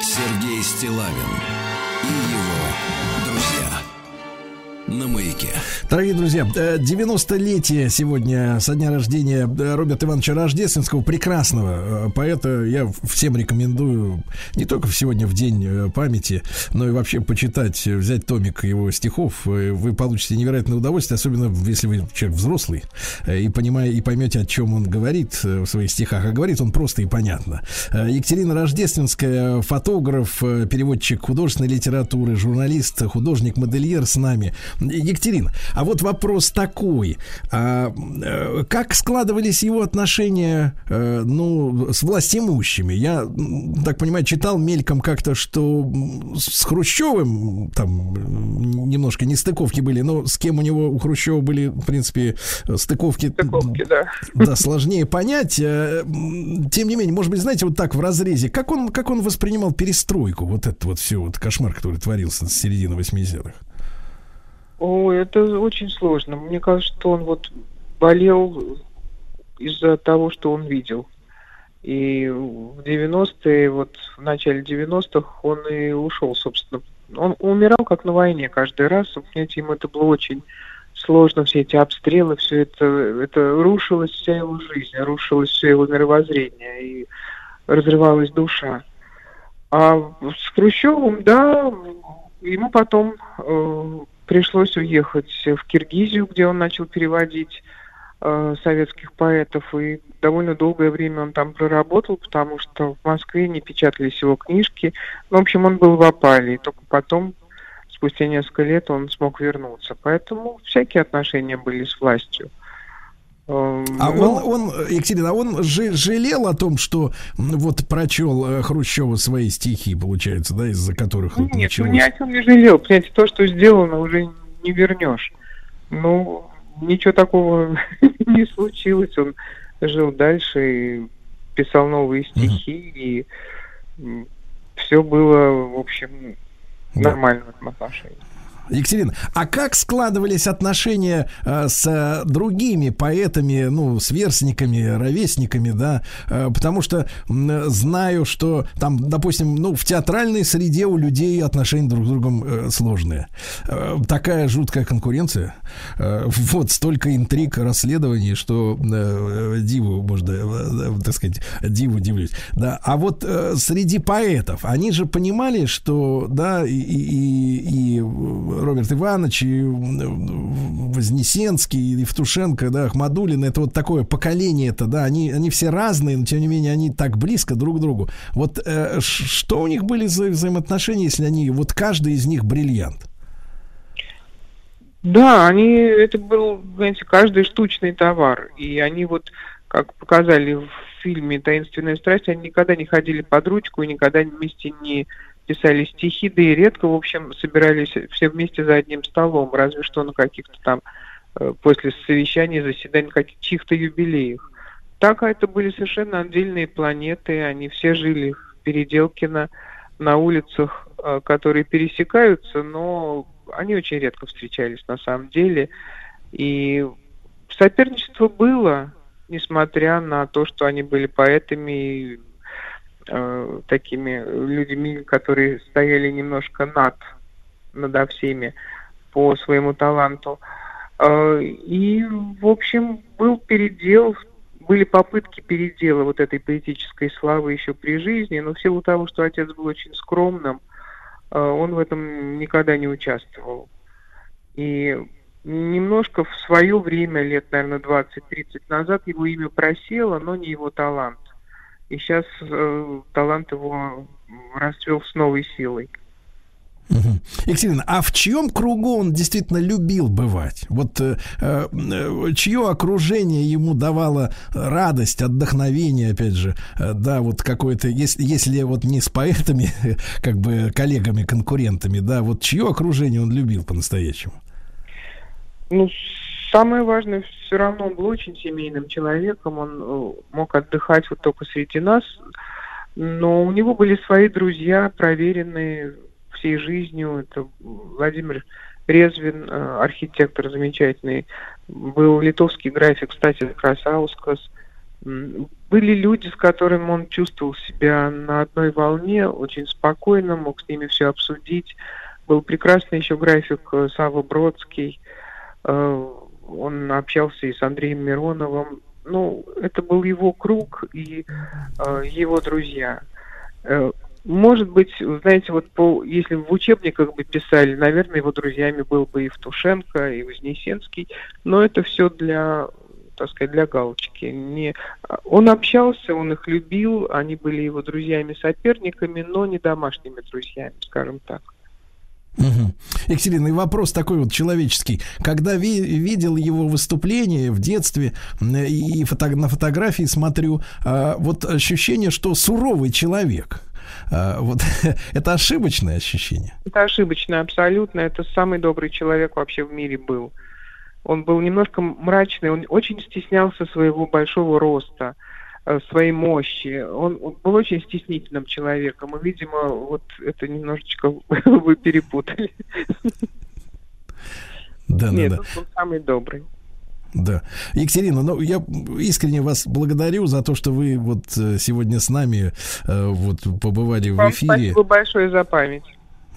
Сергей Стилавин на маяке. Дорогие друзья, 90-летие э, сегодня со дня рождения э, Роберта Ивановича Рождественского, прекрасного э, поэта. Я всем рекомендую не только сегодня в день памяти, но и вообще почитать, взять томик его стихов. Вы получите невероятное удовольствие, особенно если вы человек взрослый и понимая и поймете, о чем он говорит в своих стихах. А говорит он просто и понятно. Екатерина Рождественская, фотограф, переводчик художественной литературы, журналист, художник-модельер с нами. Екатерина, а вот вопрос такой. А, э, как складывались его отношения э, ну, с властимущими? Я, так понимаю, читал мельком как-то, что с Хрущевым там немножко нестыковки были, но с кем у него, у Хрущева были, в принципе, стыковки, стыковки да. да, сложнее понять. Э, тем не менее, может быть, знаете, вот так в разрезе, как он, как он воспринимал перестройку, вот этот вот все вот кошмар, который творился с середины 80-х? О, это очень сложно. Мне кажется, что он вот болел из-за того, что он видел. И в 90-е, вот в начале 90-х он и ушел, собственно. Он умирал как на войне каждый раз. Понимаете, ему это было очень сложно, все эти обстрелы, все это, это рушилась вся его жизнь, рушилось все его мировоззрение, и разрывалась душа. А с Хрущевым, да, ему потом э, пришлось уехать в Киргизию, где он начал переводить э, советских поэтов, и довольно долгое время он там проработал, потому что в Москве не печатались его книжки. Ну, в общем, он был в опале, и только потом, спустя несколько лет, он смог вернуться. Поэтому всякие отношения были с властью. Э, А ну, он, он, Екатерина, а он же, жалел о том, что вот прочел э, Хрущева свои стихи, получается, да, из-за которых вот Нет, ну началось. ни о чем не жалел. Понимаете, то, что сделано, уже не вернешь. Ну, ничего такого не случилось. Он жил дальше и писал новые стихи, и все было, в общем, Да. нормально в этом отношении. Екатерина, а как складывались отношения э, с э, другими поэтами, ну, с верстниками, ровесниками, да? Э, потому что м, знаю, что там, допустим, ну, в театральной среде у людей отношения друг с другом э, сложные. Э, такая жуткая конкуренция. Э, вот столько интриг, расследований, что э, диву, можно, э, э, так сказать, диву дивлюсь. Да, а вот э, среди поэтов, они же понимали, что, да, и, и, и Роберт Иванович, и Вознесенский, и Евтушенко, да, Ахмадулин, это вот такое поколение это, да, они, они все разные, но тем не менее они так близко друг к другу. Вот э, что у них были за взаимоотношения, если они, вот каждый из них бриллиант? Да, они, это был, знаете, каждый штучный товар. И они вот, как показали в фильме «Таинственная страсть», они никогда не ходили под ручку и никогда вместе не писали стихи, да и редко, в общем, собирались все вместе за одним столом, разве что на каких-то там э, после совещаний, заседаний, каких- чьих-то юбилеях. Так а это были совершенно отдельные планеты, они все жили в Переделкино, на улицах, э, которые пересекаются, но они очень редко встречались на самом деле. И соперничество было, несмотря на то, что они были поэтами э, такими людьми, которые стояли немножко над, надо всеми по своему таланту. Э, и, в общем, был передел, были попытки передела вот этой поэтической славы еще при жизни, но в силу того, что отец был очень скромным, э, он в этом никогда не участвовал. И немножко в свое время, лет, наверное, 20-30 назад, его имя просело, но не его талант. И сейчас э, талант его расцвел с новой силой. Екатерина, а в чьем кругу он действительно любил бывать? Вот э, э, чье окружение ему давало радость, отдохновение, опять же, э, да, вот какое-то, если, если вот не с поэтами, как бы коллегами, конкурентами, да, вот чье окружение он любил по-настоящему? Ну, самое важное, все равно он был очень семейным человеком, он э, мог отдыхать вот только среди нас, но у него были свои друзья, проверенные всей жизнью. Это Владимир Резвин, э, архитектор замечательный, был литовский график, кстати, Красаускас. Были люди, с которыми он чувствовал себя на одной волне, очень спокойно, мог с ними все обсудить. Был прекрасный еще график э, Сава Бродский. Он общался и с Андреем Мироновым. Ну, это был его круг и э, его друзья. Э, Может быть, знаете, вот по, если в учебниках бы писали, наверное, его друзьями был бы и Евтушенко, и Вознесенский, но это все для, так сказать, для галочки. Не... Он общался, он их любил, они были его друзьями-соперниками, но не домашними друзьями, скажем так. Мгм. Екатерина, и вопрос такой вот человеческий. Когда ви- видел его выступление в детстве и фото- на фотографии смотрю, а, вот ощущение, что суровый человек. А, вот это ошибочное ощущение. Это ошибочно абсолютно. Это самый добрый человек вообще в мире был. Он был немножко мрачный, он очень стеснялся своего большого роста, э, своей мощи. Он, он был очень стеснительным человеком. И, видимо, вот это немножечко вы перепутали. Да, Нет, да, да. он самый добрый. Да. Екатерина, ну я искренне вас благодарю за то, что вы вот э, сегодня с нами э, вот побывали в Вам эфире. спасибо большое за память.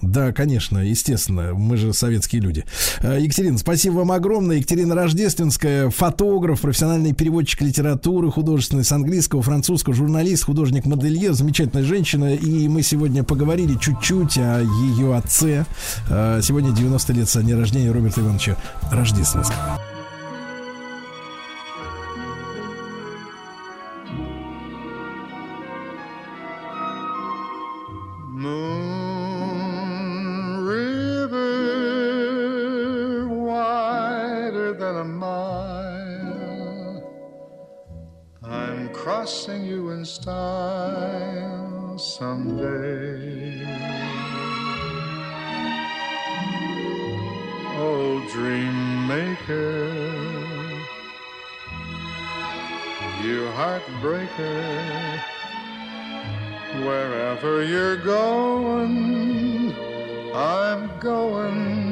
Да, конечно, естественно, мы же советские люди. Э, Екатерина, спасибо вам огромное. Екатерина Рождественская, фотограф, профессиональный переводчик литературы художественной с английского, французского, журналист, художник-модельер, замечательная женщина. И мы сегодня поговорили чуть-чуть о ее отце. Э, Сегодня 90 лет со дня рождения Роберта Ивановича Рождественского. I'm crossing you in style someday. Oh, dream maker, you heartbreaker, wherever you're going, I'm going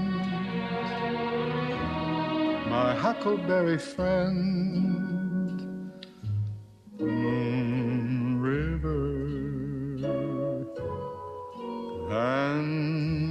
My huckleberry friend, Moon River, and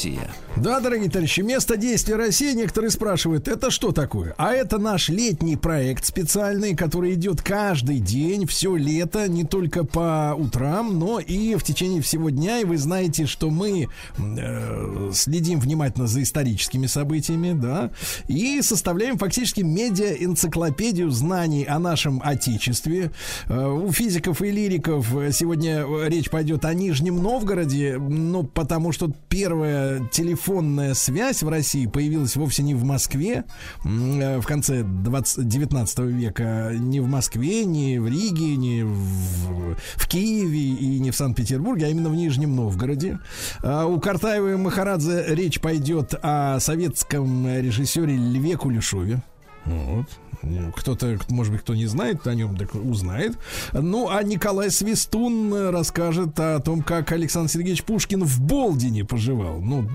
Россия. Да, дорогие товарищи, место действия России. Некоторые спрашивают, это что такое? А это наш летний проект специальный, который идет каждый день, все лето, не только по утрам, но и в течение всего дня. И вы знаете, что мы э, следим внимательно за историческими событиями, да, и составляем фактически медиа-энциклопедию знаний о нашем Отечестве. Э, у физиков и лириков сегодня речь пойдет о Нижнем Новгороде, ну, потому что первая телефонная связь в России появилась вовсе не в Москве э, в конце 20, 19 века, не в Москве, не в Риге, не в, в Киеве и не в Санкт-Петербурге, а именно в Нижнем Новгороде. А У Картаева и Махарадзе речь пойдет о советском режиссере Льве Кулешове. Вот. Кто-то, может быть, кто не знает о нем, так узнает. Ну, а Николай Свистун расскажет о том, как Александр Сергеевич Пушкин в Болдине поживал. Ну,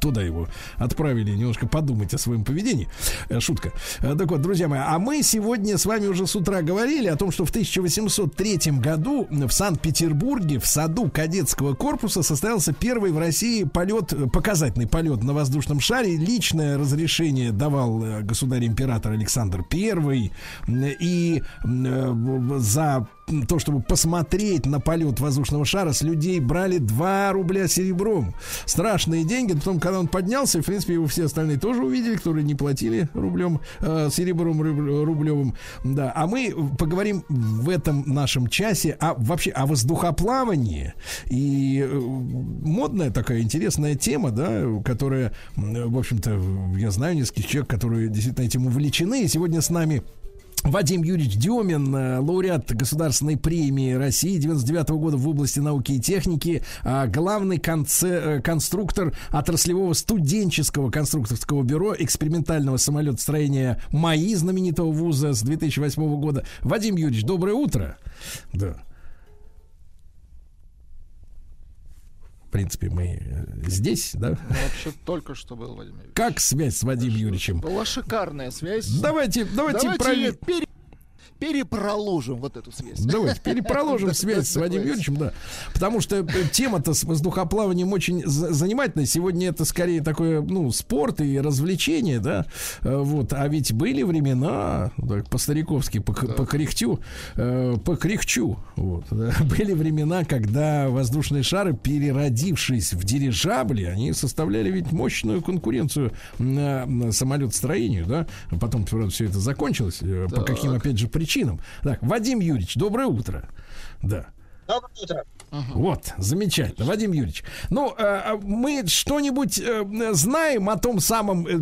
туда его отправили немножко подумать о своем поведении. Э, Шутка. Э, Так вот, друзья мои, а мы сегодня с вами уже с утра говорили о том, что в 1803 году в Санкт-Петербурге в саду кадетского корпуса состоялся первый в России полет, показательный полет на воздушном шаре. Личное разрешение давал э, государь-император Александр I. И э, за то, чтобы посмотреть на полет воздушного шара, с людей брали 2 рубля серебром. Страшные деньги. Потом, когда он поднялся, в принципе, его все остальные тоже увидели, которые не платили рублем, э, серебром руб- рублевым. Да. А мы поговорим в этом нашем часе о, вообще о воздухоплавании. И э, модная такая интересная тема, да, которая, в общем-то, я знаю нескольких человек, которые действительно этим увлечены. И сегодня с нами Вадим Юрьевич Демин, э, лауреат Государственной премии России 99 года в области науки и техники, а главный э, конструктор отраслевого студенческого конструкторского бюро экспериментального самолетостроения МАИ знаменитого вуза с 2008 года. Вадим Юрьевич, доброе утро. Да. Принципе, мы э, здесь, да? Ну, вообще только что был Владимир Юрьевич. Как связь с Вадимом Юрьевичем? Была шикарная связь. Давайте, давайте, Давайте проверим. Перепроложим вот эту связь. Давайте перепроложим Да, связь с да, Вадимом давайте. Юрьевичем, да. Потому что э, тема-то с воздухоплаванием очень за- занимательная. Сегодня это скорее такое, ну, спорт и развлечение, да. Э, Вот. А ведь были времена, так, по-стариковски, по, по кряхтю, э, по кряхчу, вот. да. Были времена, когда воздушные шары, переродившись в дирижабли, они составляли ведь мощную конкуренцию на, на самолетостроению, да. Потом, правда, все это закончилось. По каким, опять же, причинам. Так, Вадим Юрьевич, доброе утро. Да. Доброе утро. Вот, замечательно, Вадим Юрьевич. Ну, э, мы что-нибудь э, знаем о том самом э,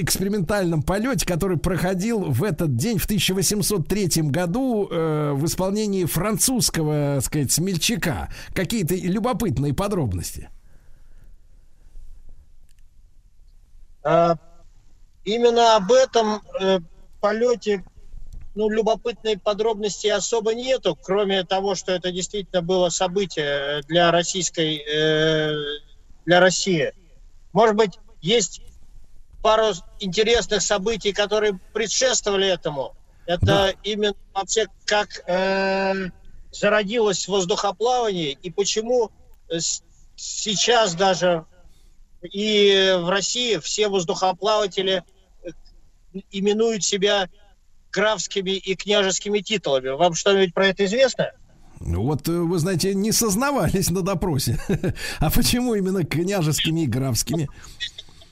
экспериментальном полете, который проходил в этот день, в 1803 году, э, в исполнении французского, так сказать, смельчака. Какие-то любопытные подробности. А, Именно об этом э, полете ну, любопытной подробности особо нету, кроме того, что это действительно было событие для российской, э, для России. Может быть, есть пару интересных событий, которые предшествовали этому. Это Да. именно вообще как э, зародилось воздухоплавание и почему сейчас даже и в России все воздухоплаватели э, именуют себя графскими и княжескими титулами. Вам что-нибудь про это известно? Вот, э, вы знаете, не сознавались на допросе. А почему именно княжескими и графскими?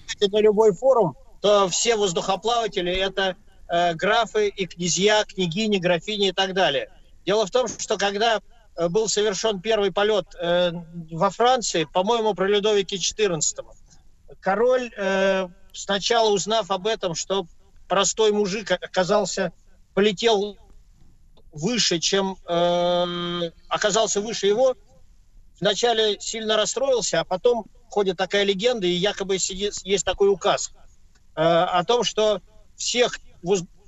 Если на любой форум, то все воздухоплаватели это э, графы и князья, княгини, графини и так далее. Дело в том, что когда э, был совершен первый полет э, во Франции, по-моему, при Людовике XIV, король, э, сначала узнав об этом, что простой мужик оказался, полетел выше, чем э, оказался выше его, вначале сильно расстроился, а потом ходит такая легенда, и якобы сидит, есть такой указ э, о том, что всех,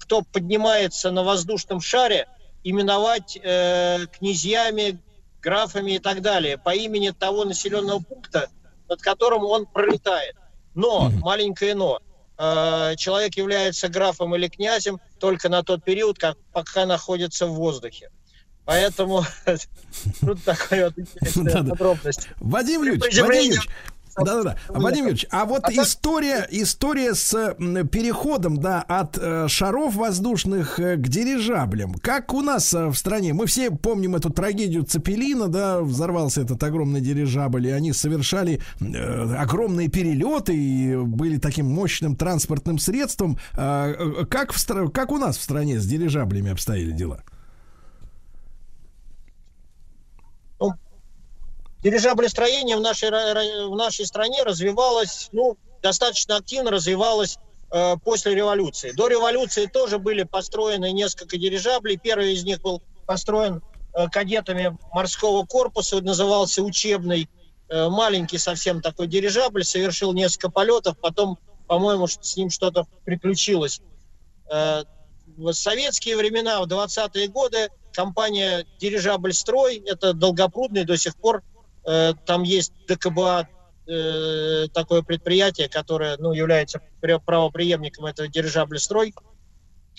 кто поднимается на воздушном шаре, именовать э, князьями, графами и так далее по имени того населенного пункта, над которым он пролетает. Но, маленькое но, э, человек является графом или князем только на тот период, как, пока находится в воздухе. Поэтому тут такая вот подробность. Вадим Юрьевич, Вадим Юрьевич, да-да-да. Вадим Юрьевич, а вот история, история с переходом, да, от э, шаров воздушных э, к дирижаблям. Как у нас э, в стране? Мы все помним эту трагедию Цепелина, да, взорвался этот огромный дирижабль, и они совершали э, огромные перелеты и были таким мощным транспортным средством. А, э, как, в, как у нас в стране с дирижаблями обстояли дела? Дирижаблестроение в нашей, в нашей стране развивалось, ну, достаточно активно развивалось э, после революции. До революции тоже были построены несколько дирижаблей. Первый из них был построен э, кадетами морского корпуса, назывался учебный, э, маленький совсем такой дирижабль, совершил несколько полетов, потом, по-моему, с ним что-то приключилось. Э, в советские времена, в 20-е годы, компания «Дирижабль Строй», это долгопрудный до сих пор, там есть ДКБА, э, такое предприятие, которое ну, является правопреемником этого «Дирижабль Строй»,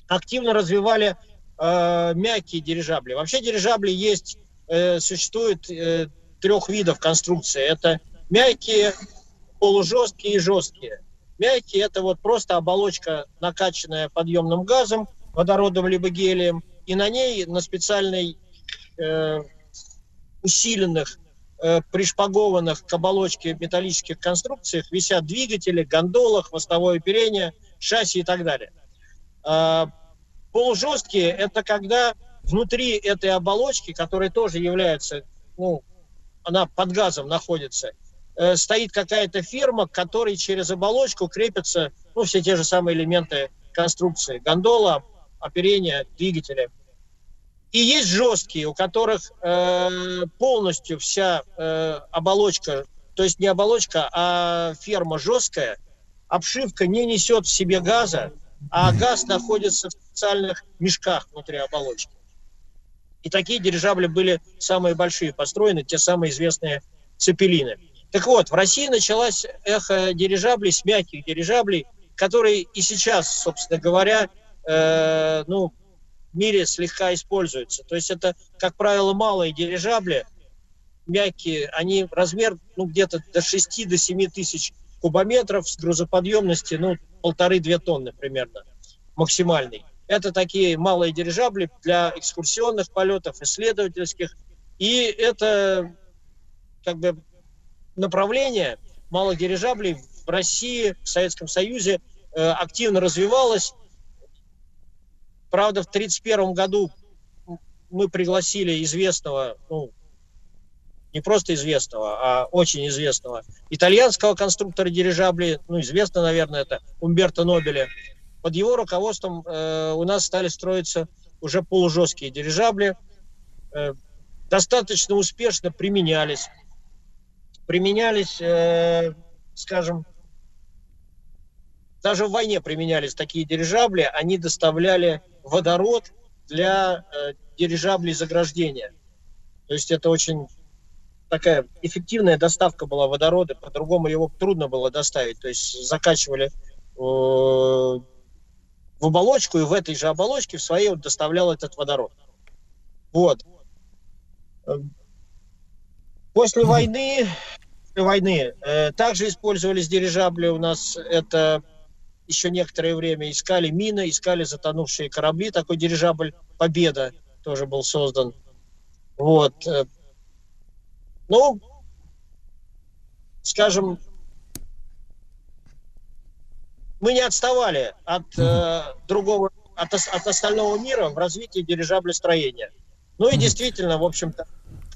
активно развивали э, мягкие дирижабли. Вообще дирижабли есть, э, существует э, трех видов конструкции. Это мягкие, полужесткие и жесткие. Мягкие это вот просто оболочка, накачанная подъемным газом, водородом либо гелием, и на ней на специальной э, усиленных, э, пришпагованных к оболочке металлических конструкциях висят двигатели, гондола, хвостовое оперение, шасси и так далее. А, полужесткие – это когда внутри этой оболочки, которая тоже является, ну, она под газом находится, э, стоит какая-то фирма, к которой через оболочку крепятся, ну, все те же самые элементы конструкции. Гондола, оперения двигателя. И есть жесткие, у которых э, полностью вся э, оболочка, то есть не оболочка, а ферма жесткая, обшивка не несет в себе газа, а газ находится в специальных мешках внутри оболочки. И такие дирижабли были самые большие построены, те самые известные цепелины. Так вот, в России началась эхо дирижаблей, с мягких дирижаблей, которые и сейчас, собственно говоря, э, ну, мире слегка используются. То есть это, как правило, малые дирижабли, мягкие, они размер ну, где-то до 6 до 7 тысяч кубометров с грузоподъемности ну, полторы-две тонны примерно максимальный. Это такие малые дирижабли для экскурсионных полетов, исследовательских. И это как бы направление малых дирижаблей в России, в Советском Союзе э, активно развивалось. Правда, в 1931 году мы пригласили известного, ну, не просто известного, а очень известного итальянского конструктора дирижаблей, ну, известно, наверное, это Умберто Нобеля. Под его руководством э, у нас стали строиться уже полужесткие дирижабли, э, достаточно успешно применялись. Применялись, э, скажем, даже в войне применялись такие дирижабли, они доставляли водород для э, дирижаблей заграждения. То есть это очень такая эффективная доставка была водорода, по-другому его трудно было доставить. То есть закачивали э, в оболочку, и в этой же оболочке в своей вот доставлял этот водород. Вот. После войны, после войны э, также использовались дирижабли у нас. Это еще некоторое время искали мины, искали затонувшие корабли. Такой дирижабль «Победа» тоже был создан. Вот. Э, ну, скажем, мы не отставали от э, другого, от, от остального мира в развитии дирижаблестроения. Ну и действительно, в общем-то,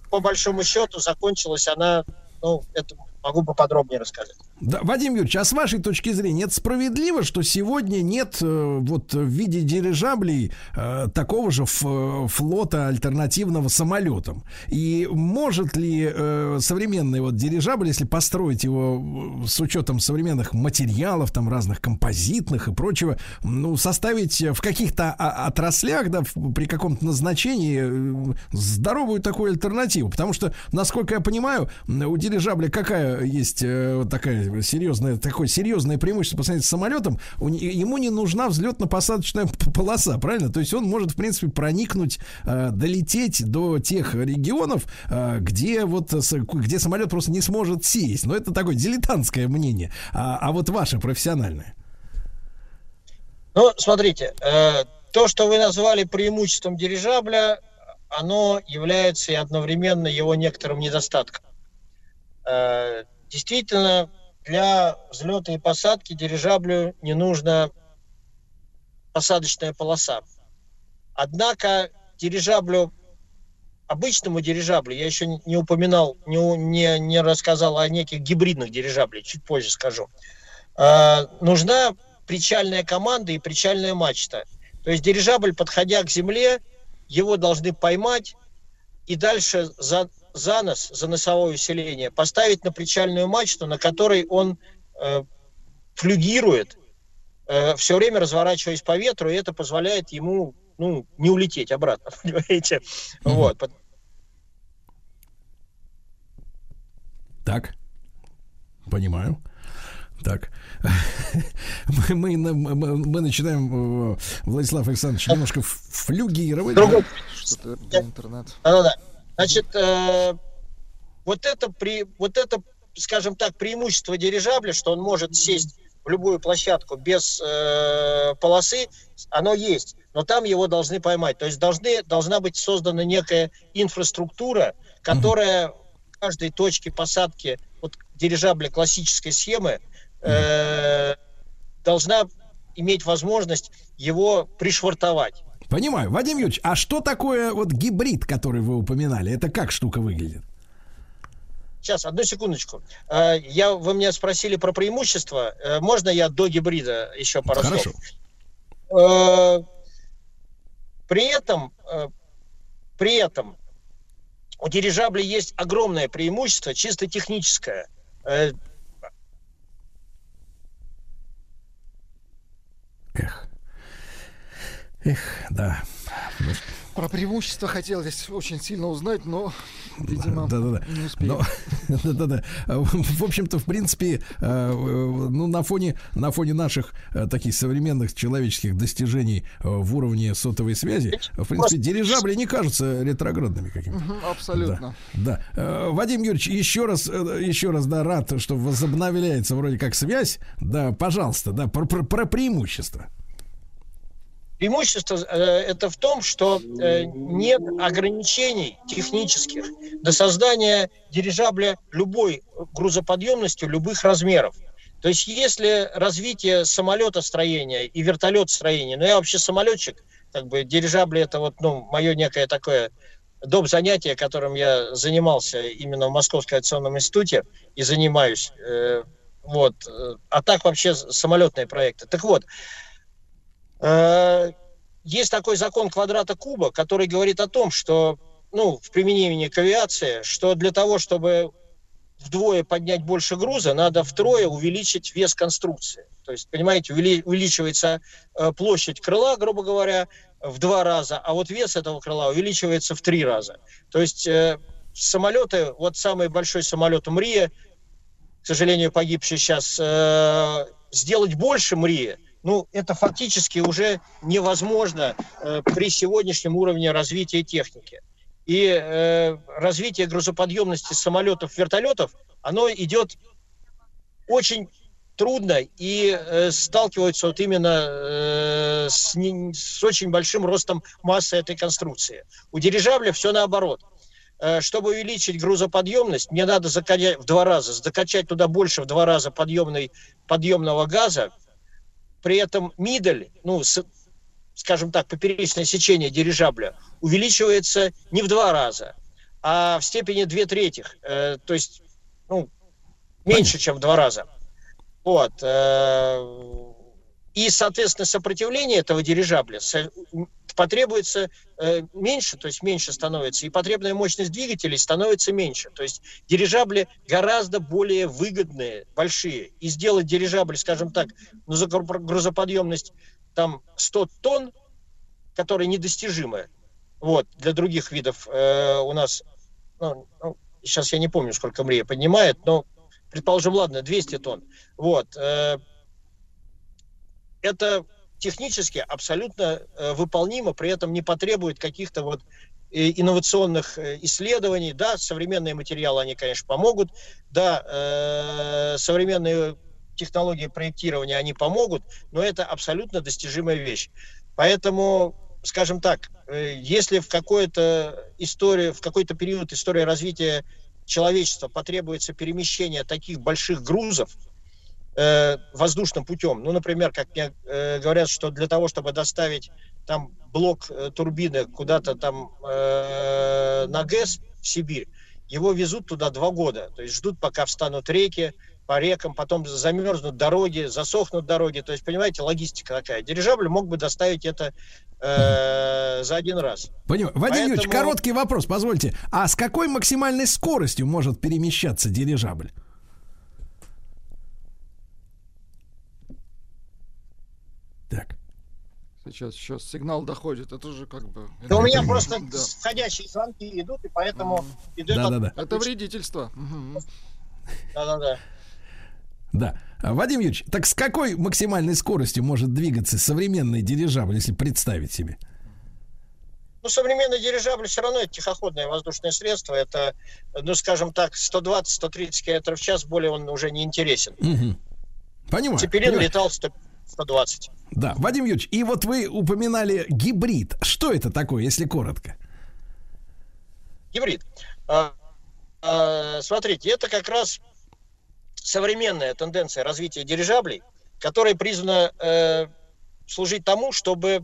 по большому счету, закончилась она, ну, это могу поподробнее рассказать. Да, Вадим Юрьевич, а с вашей точки зрения, это справедливо, что сегодня нет э, вот в виде дирижаблей э, такого же флота альтернативного самолетам? И может ли э, современный вот дирижабль, если построить его с учетом современных материалов, там разных композитных и прочего, ну, составить в каких-то отраслях, да, при каком-то назначении здоровую такую альтернативу? Потому что, насколько я понимаю, у дирижабля какая есть э, вот такая серьезное, такое серьезное преимущество по сравнению с самолетом, ему не нужна взлетно-посадочная полоса, правильно? То есть он может, в принципе, проникнуть, э, долететь до тех регионов, э, где вот где самолет просто не сможет сесть. Но это такое дилетантское мнение. А, а вот ваше профессиональное. Ну, смотрите, то, что вы назвали преимуществом дирижабля, оно является и одновременно его некоторым недостатком. Э, действительно, для взлета и посадки дирижаблю не нужна посадочная полоса. Однако дирижаблю, обычному дирижаблю, я еще не упоминал, не, не, не рассказал о неких гибридных дирижаблях, чуть позже скажу, э, нужна причальная команда и причальная мачта. То есть дирижабль, подходя к земле, его должны поймать и дальше за, за нос, за носовое усиление, поставить на причальную мачту, на которой он э, флюгирует, э, все время разворачиваясь по ветру, и это позволяет ему ну, не улететь обратно, понимаете? Mm-hmm. Вот. Так, понимаю. Так, мы, мы, мы, начинаем, э, Владислав Александрович, немножко флюгировать. Другой... Что-то интернет. Да-да-да. Значит, э, вот это при, вот это, скажем так, преимущество дирижабля, что он может сесть в любую площадку без э, полосы, оно есть, но там его должны поймать. То есть должны, должна быть создана некая инфраструктура, которая в каждой точке посадки вот, дирижабля классической схемы э, должна иметь возможность его пришвартовать. Понимаю. Вадим Юрьевич, а что такое вот гибрид, который вы упоминали? Это как штука выглядит? Сейчас, одну секундочку. Э, я, вы меня спросили про преимущества. Э, можно я до гибрида еще пару Хорошо. слов? Э, При этом, при этом у дирижабля есть огромное преимущество, чисто техническое. Эх. Эх, да. Про преимущество хотелось очень сильно узнать, но, видимо, Да, да, да. не успеем. Но- да, да, да. В общем-то, в принципе, э, э, ну, на фоне, на фоне наших э, таких современных человеческих достижений в уровне сотовой связи, в принципе, дирижабли не кажутся ретроградными какими-то. Абсолютно. Да. Э, Вадим Юрьевич, еще раз, еще раз, да, рад, что возобновляется вроде как связь. Да, пожалуйста, да, про, про- про преимущества. Преимущество э, это в том, что э, нет ограничений технических до создания дирижабля любой грузоподъемностью любых размеров. То есть если развитие самолетостроения и вертолетостроения, ну я вообще самолетчик, как бы дирижабли это вот ну мое некое такое доп. занятие, которым я занимался именно в Московском авиационном институте и занимаюсь. э, вот. А так вообще самолетные проекты. Так вот, Есть такой закон квадрата куба, который говорит о том, что, ну, в применении к авиации, что для того, чтобы вдвое поднять больше груза, надо втрое увеличить вес конструкции. То есть, понимаете, увели- увеличивается э, площадь крыла, грубо говоря, в два раза, а вот вес этого крыла увеличивается в три раза. То есть э, самолеты, вот самый большой самолет МРИА, к сожалению, погибший сейчас, э, сделать больше МРИА, ну, это фактически уже невозможно э, при сегодняшнем уровне развития техники. И э, развитие грузоподъемности самолетов, вертолетов, оно идет очень трудно и э, сталкиваются вот именно э, с, не- с очень большим ростом массы этой конструкции. У дирижабля все наоборот. Э, чтобы увеличить грузоподъемность, мне надо закачать в два раза, закачать туда больше в два раза подъемной, подъемного газа, при этом мидель, ну, с- скажем так, поперечное сечение дирижабля увеличивается не в два раза, а в степени две третьих, э, то есть, ну, меньше, чем в два раза. Вот. э, и, соответственно, сопротивление этого дирижабля потребуется э, меньше, то есть меньше становится, и потребная мощность двигателей становится меньше. То есть дирижабли гораздо более выгодные, большие. И сделать дирижабль, скажем так, ну, за гру- грузоподъемность там 100 тонн, которая недостижимая, вот, для других видов э, у нас, ну, ну, сейчас я не помню, сколько МРИА поднимает, но, предположим, ладно, 200 тонн, вот, э, это технически абсолютно э, выполнимо, при этом не потребует каких-то вот э, инновационных э, исследований. Да, современные материалы, они, конечно, помогут. Да, современные технологии проектирования, они помогут, но это абсолютно достижимая вещь. Поэтому, скажем так, если в какой-то истории, в какой-то период истории развития человечества потребуется перемещение таких больших грузов, э, воздушным путем. Ну, например, как мне э, говорят, что для того, чтобы доставить там блок э, турбины куда-то там э, на ГЭС в Сибирь, его везут туда два года. То есть ждут, пока встанут реки по рекам, потом замерзнут дороги, засохнут дороги. То есть, понимаете, логистика такая. Дирижабль мог бы доставить это э, за один раз. Понимаю. Вадим Юрьевич, Поэтому- короткий вопрос, позвольте. А с какой максимальной скоростью может перемещаться дирижабль? Так. Сейчас, сейчас сигнал доходит. Это же как бы... Да у меня просто Да. входящие звонки идут, и поэтому идет... Да-да-да. Это вредительство. Да-да-да. Да. А, Вадим Юрьевич, так с какой максимальной скоростью может двигаться современный дирижабль, если представить себе? Ну, современный дирижабль все равно это тихоходное воздушное средство. Это, ну, скажем так, 120-130 км в час, более он уже не интересен. Мгм. Понимаю. Цепелин понимаю. летал 100 120. Да, Вадим Юрьевич, и вот вы упоминали гибрид. Что это такое, если коротко? Гибрид. А, а, смотрите, это как раз современная тенденция развития дирижаблей, которая призвана э, служить тому, чтобы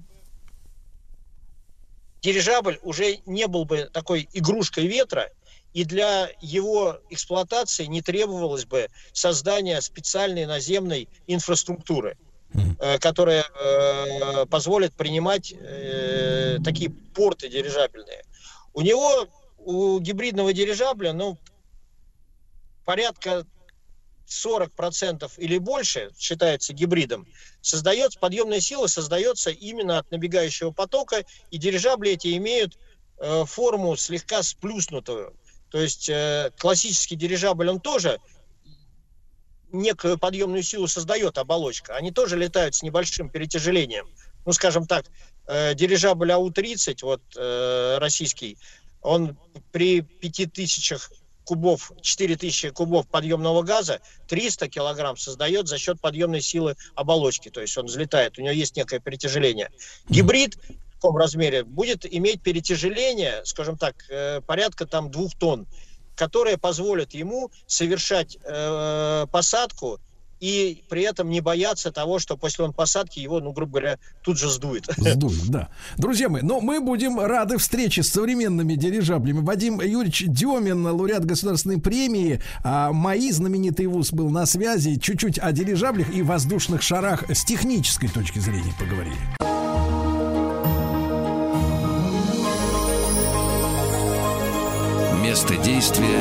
дирижабль уже не был бы такой игрушкой ветра, и для его эксплуатации не требовалось бы создания специальной наземной инфраструктуры, э, позволит принимать э, такие порты дирижабельные. У него, у гибридного дирижабля, ну, порядка 40% или больше, считается гибридом, создается, подъемная сила создается именно от набегающего потока, и дирижабли эти имеют э, форму слегка сплюснутую. То есть э, классический дирижабль, он тоже некую подъемную силу создает оболочка. Они тоже летают с небольшим перетяжелением. Ну, скажем так, э, дирижабль АУ-30, вот э, российский, он при 5000 кубов, 4000 кубов подъемного газа, 300 килограмм создает за счет подъемной силы оболочки. То есть он взлетает, у него есть некое перетяжеление. Гибрид в таком размере будет иметь перетяжеление, скажем так, э, порядка там двух тонн, которое позволит ему совершать э, посадку и при этом не бояться того, что после он посадки его, ну, грубо говоря, тут же сдует. Сдует, да. Друзья мои, но мы будем рады встрече с современными дирижаблями. Вадим Юрьевич Демин, лауреат государственной премии. А мои знаменитый вуз был на связи. Чуть-чуть о дирижаблях и воздушных шарах с технической точки зрения поговорили. Место действия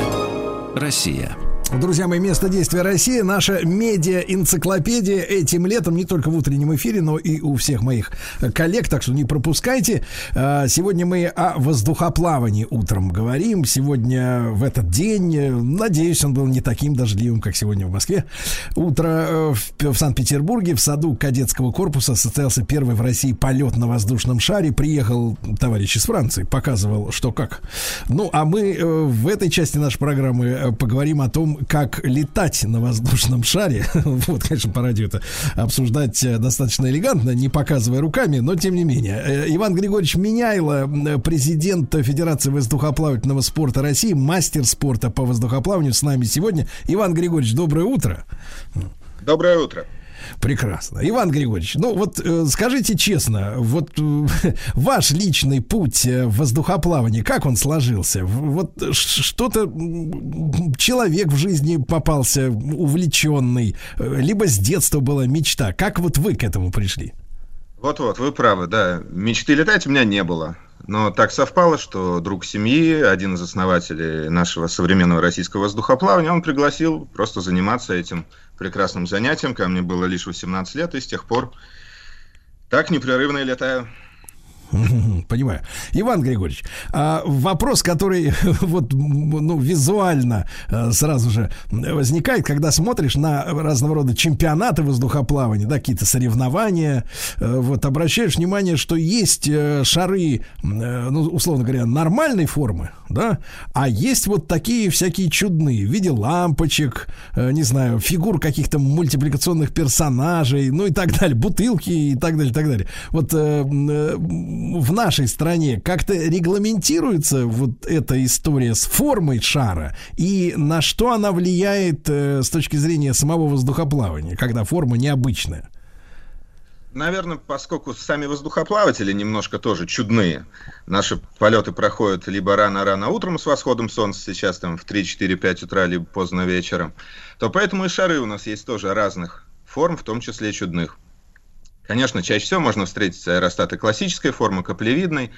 Россия. Друзья мои, место действия России, наша медиа-энциклопедия этим летом, не только в утреннем эфире, но и у всех моих коллег, так что не пропускайте. А, сегодня мы о воздухоплавании утром говорим. Сегодня в этот день, надеюсь, он был не таким дождливым, как сегодня в Москве. Утро э, в Санкт-Петербурге в саду кадетского корпуса состоялся первый в России полет на воздушном шаре. Приехал товарищ из Франции, показывал, что как. Ну, а мы э, в этой части нашей программы э, поговорим о том, как летать на воздушном шаре. вот, конечно, по радио это обсуждать э, достаточно элегантно, не показывая руками, но тем не менее. Э, Иван Григорьевич Меняйло, президент Федерации воздухоплавательного спорта России, мастер спорта по воздухоплаванию с нами сегодня. Иван Григорьевич, доброе утро. Доброе утро. Прекрасно. Иван Григорьевич, ну вот э, скажите честно, вот э, ваш личный путь э, в воздухоплавании, как он сложился? Вот что-то человек в жизни попался увлеченный, э, либо с детства была мечта. Как вот вы к этому пришли? Вот-вот, вы правы, да. Мечты летать у меня не было. Но так совпало, что друг семьи, один из основателей нашего современного российского воздухоплавания, он пригласил просто заниматься этим прекрасным занятием, когда мне было лишь 18 лет, и с тех пор так непрерывно и летаю. Понимаю. Иван Григорьевич, а вопрос, который вот ну, визуально а, сразу же возникает, когда смотришь на разного рода чемпионаты воздухоплавания, да, какие-то соревнования, а, вот обращаешь внимание, что есть э, шары, э, ну, условно говоря, нормальной формы, да, а есть вот такие всякие чудные в виде лампочек, э, не знаю, фигур каких-то мультипликационных персонажей, ну и так далее, бутылки и так далее, и так далее. Вот в нашей стране как-то регламентируется вот эта история с формой шара и на что она влияет э, с точки зрения самого воздухоплавания, когда форма необычная? Наверное, поскольку сами воздухоплаватели немножко тоже чудные. Наши полеты проходят либо рано-рано утром с восходом солнца, сейчас там в 3-4-5 утра, либо поздно вечером, то поэтому и шары у нас есть тоже разных форм, в том числе чудных. Конечно, чаще всего можно встретить аэростаты классической формы, каплевидной.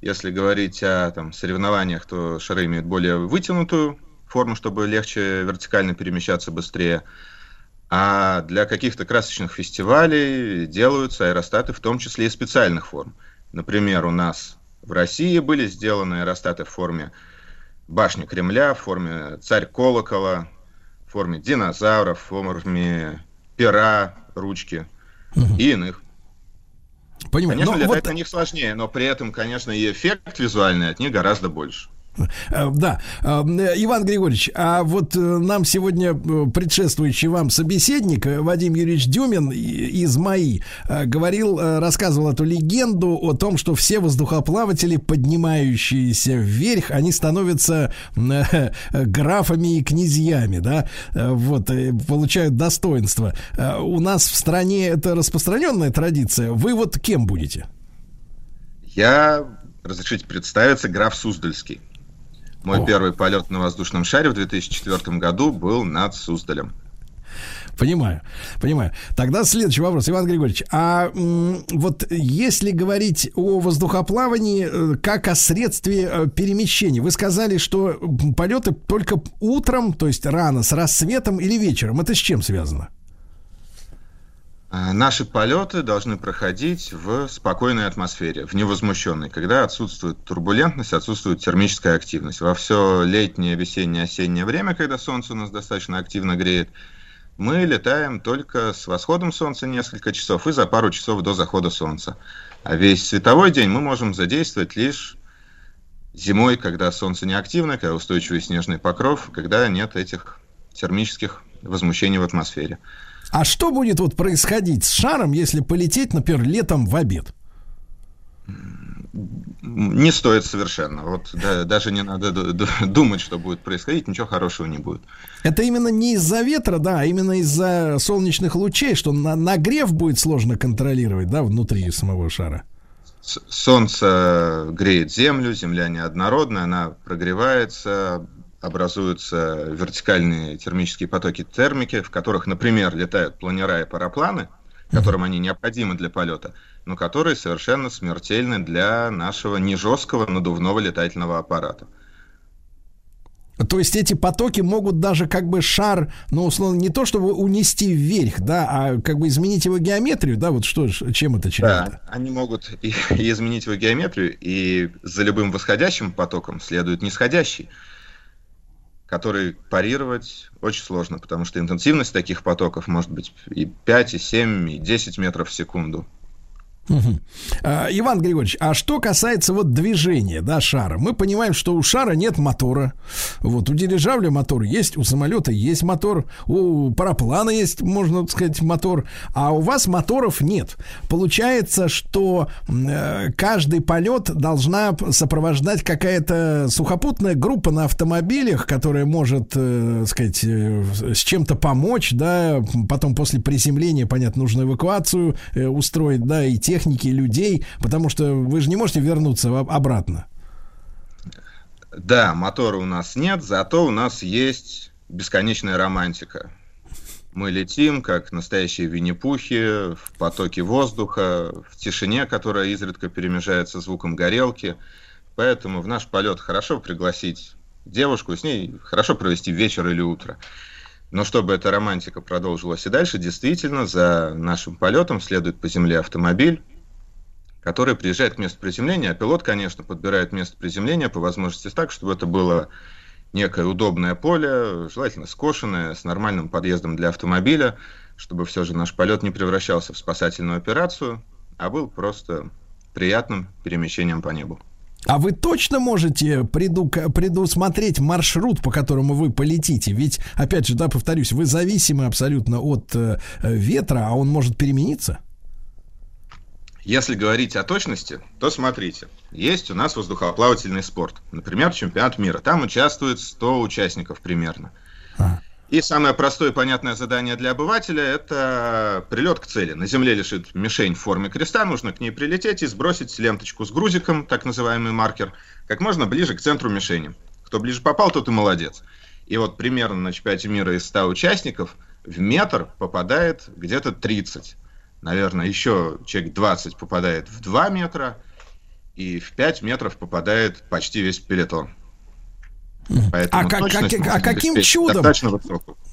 Если говорить о там, соревнованиях, то шары имеют более вытянутую форму, чтобы легче вертикально перемещаться быстрее. А для каких-то красочных фестивалей делаются аэростаты, в том числе и специальных форм. Например, у нас в России были сделаны аэростаты в форме башни Кремля, в форме царь колокола, в форме динозавров, в форме пера, ручки угу. и иных. Понимаю. Конечно, но летать вот... на них сложнее, но при этом, конечно, и эффект визуальный от них гораздо больше. Э, да. Э, Иван Григорьевич, а вот э, нам сегодня предшествующий вам собеседник Вадим Юрьевич Дюмин из МАИ говорил, рассказывал эту легенду о том, что все воздухоплаватели, поднимающиеся вверх, они становятся графами и князьями, да, вот, получают достоинство. У нас в стране это распространенная традиция. Вы вот кем будете? Я, разрешите представиться, граф Суздальский. Мой О. первый полет на воздушном шаре в 2004 году был над Суздалем. Понимаю, понимаю. Тогда следующий вопрос, Иван Григорьевич. А м, вот если говорить о воздухоплавании э, как о средстве э, перемещения, вы сказали, что полеты только утром, то есть рано, с рассветом или вечером. Это с чем связано? А, Наши полеты должны проходить в спокойной атмосфере, в невозмущенной, когда отсутствует турбулентность, отсутствует термическая активность. Во все летнее, весеннее, осеннее время, когда солнце у нас достаточно активно греет, мы летаем только с восходом солнца несколько часов и за пару часов до захода солнца. А весь световой день мы можем задействовать лишь зимой, когда солнце не активно, когда устойчивый снежный покров, когда нет этих термических возмущений в атмосфере. А что будет вот происходить с шаром, если полететь, например, летом в обед? Не стоит совершенно. Вот да, даже не надо ду- ду- думать, что будет происходить, ничего хорошего не будет. Это именно не из-за ветра, да, а именно из-за солнечных лучей, что на- нагрев будет сложно контролировать, да, внутри самого шара. Солнце греет Землю, Земля неоднородная, она прогревается, образуются вертикальные термические потоки термики, в которых, например, летают планера и парапланы, которым они необходимы для полета, но которые совершенно смертельны для нашего не жесткого надувного летательного аппарата. То есть эти потоки могут даже как бы шар, ну, условно, не то чтобы унести вверх, да, а как бы изменить его геометрию, да, вот что, чем это чревато? Да, они могут и, и изменить его геометрию, и за любым восходящим потоком следует нисходящий, который парировать очень сложно, потому что интенсивность таких потоков может быть и 5, и 7, и 10 метров в секунду. А, Иван Григорьевич, а что касается вот движения, да, шара, мы понимаем, что у шара нет мотора. Вот у дирижабля мотор есть, у самолета есть мотор, у параплана есть, можно сказать, мотор, а у вас моторов нет. Получается, что э, каждый полет должна сопровождать какая-то сухопутная группа на автомобилях, которая может, э, сказать, э, с чем-то помочь, да, потом после приземления, понятно, нужно эвакуацию э, устроить, да, и техники, людей, потому что вы же не можете вернуться обратно. Да, мотора у нас нет, зато у нас есть бесконечная романтика. Мы летим, как настоящие винни-пухи, в потоке воздуха, в тишине, которая изредка перемежается звуком горелки. Поэтому в наш полет хорошо пригласить девушку, с ней хорошо провести вечер или утро. Но чтобы эта романтика продолжилась и дальше, действительно, за нашим полетом следует по земле автомобиль, который приезжает к месту приземления, а пилот, конечно, подбирает место приземления по возможности так, чтобы это было некое удобное поле, желательно скошенное, с нормальным подъездом для автомобиля, чтобы все же наш полет не превращался в спасательную операцию, а был просто приятным перемещением по небу. А вы точно можете преду- предусмотреть маршрут, по которому вы полетите? Ведь, опять же, да, повторюсь, вы зависимы абсолютно от э, ветра, а он может перемениться. Если говорить о точности, то смотрите, есть у нас воздухоплавательный спорт, например, чемпионат мира. Там участвует 100 участников примерно. И самое простое и понятное задание для обывателя – это прилет к цели. На земле лежит мишень в форме креста, нужно к ней прилететь и сбросить ленточку с грузиком, так называемый маркер, как можно ближе к центру мишени. Кто ближе попал, тот и молодец. И вот примерно на чемпионате мира из 100 участников в метр попадает где-то 30. Наверное, еще человек 20 попадает в 2 метра, и в 5 метров попадает почти весь пелетон. Поэтому А как- как- а каким чудом?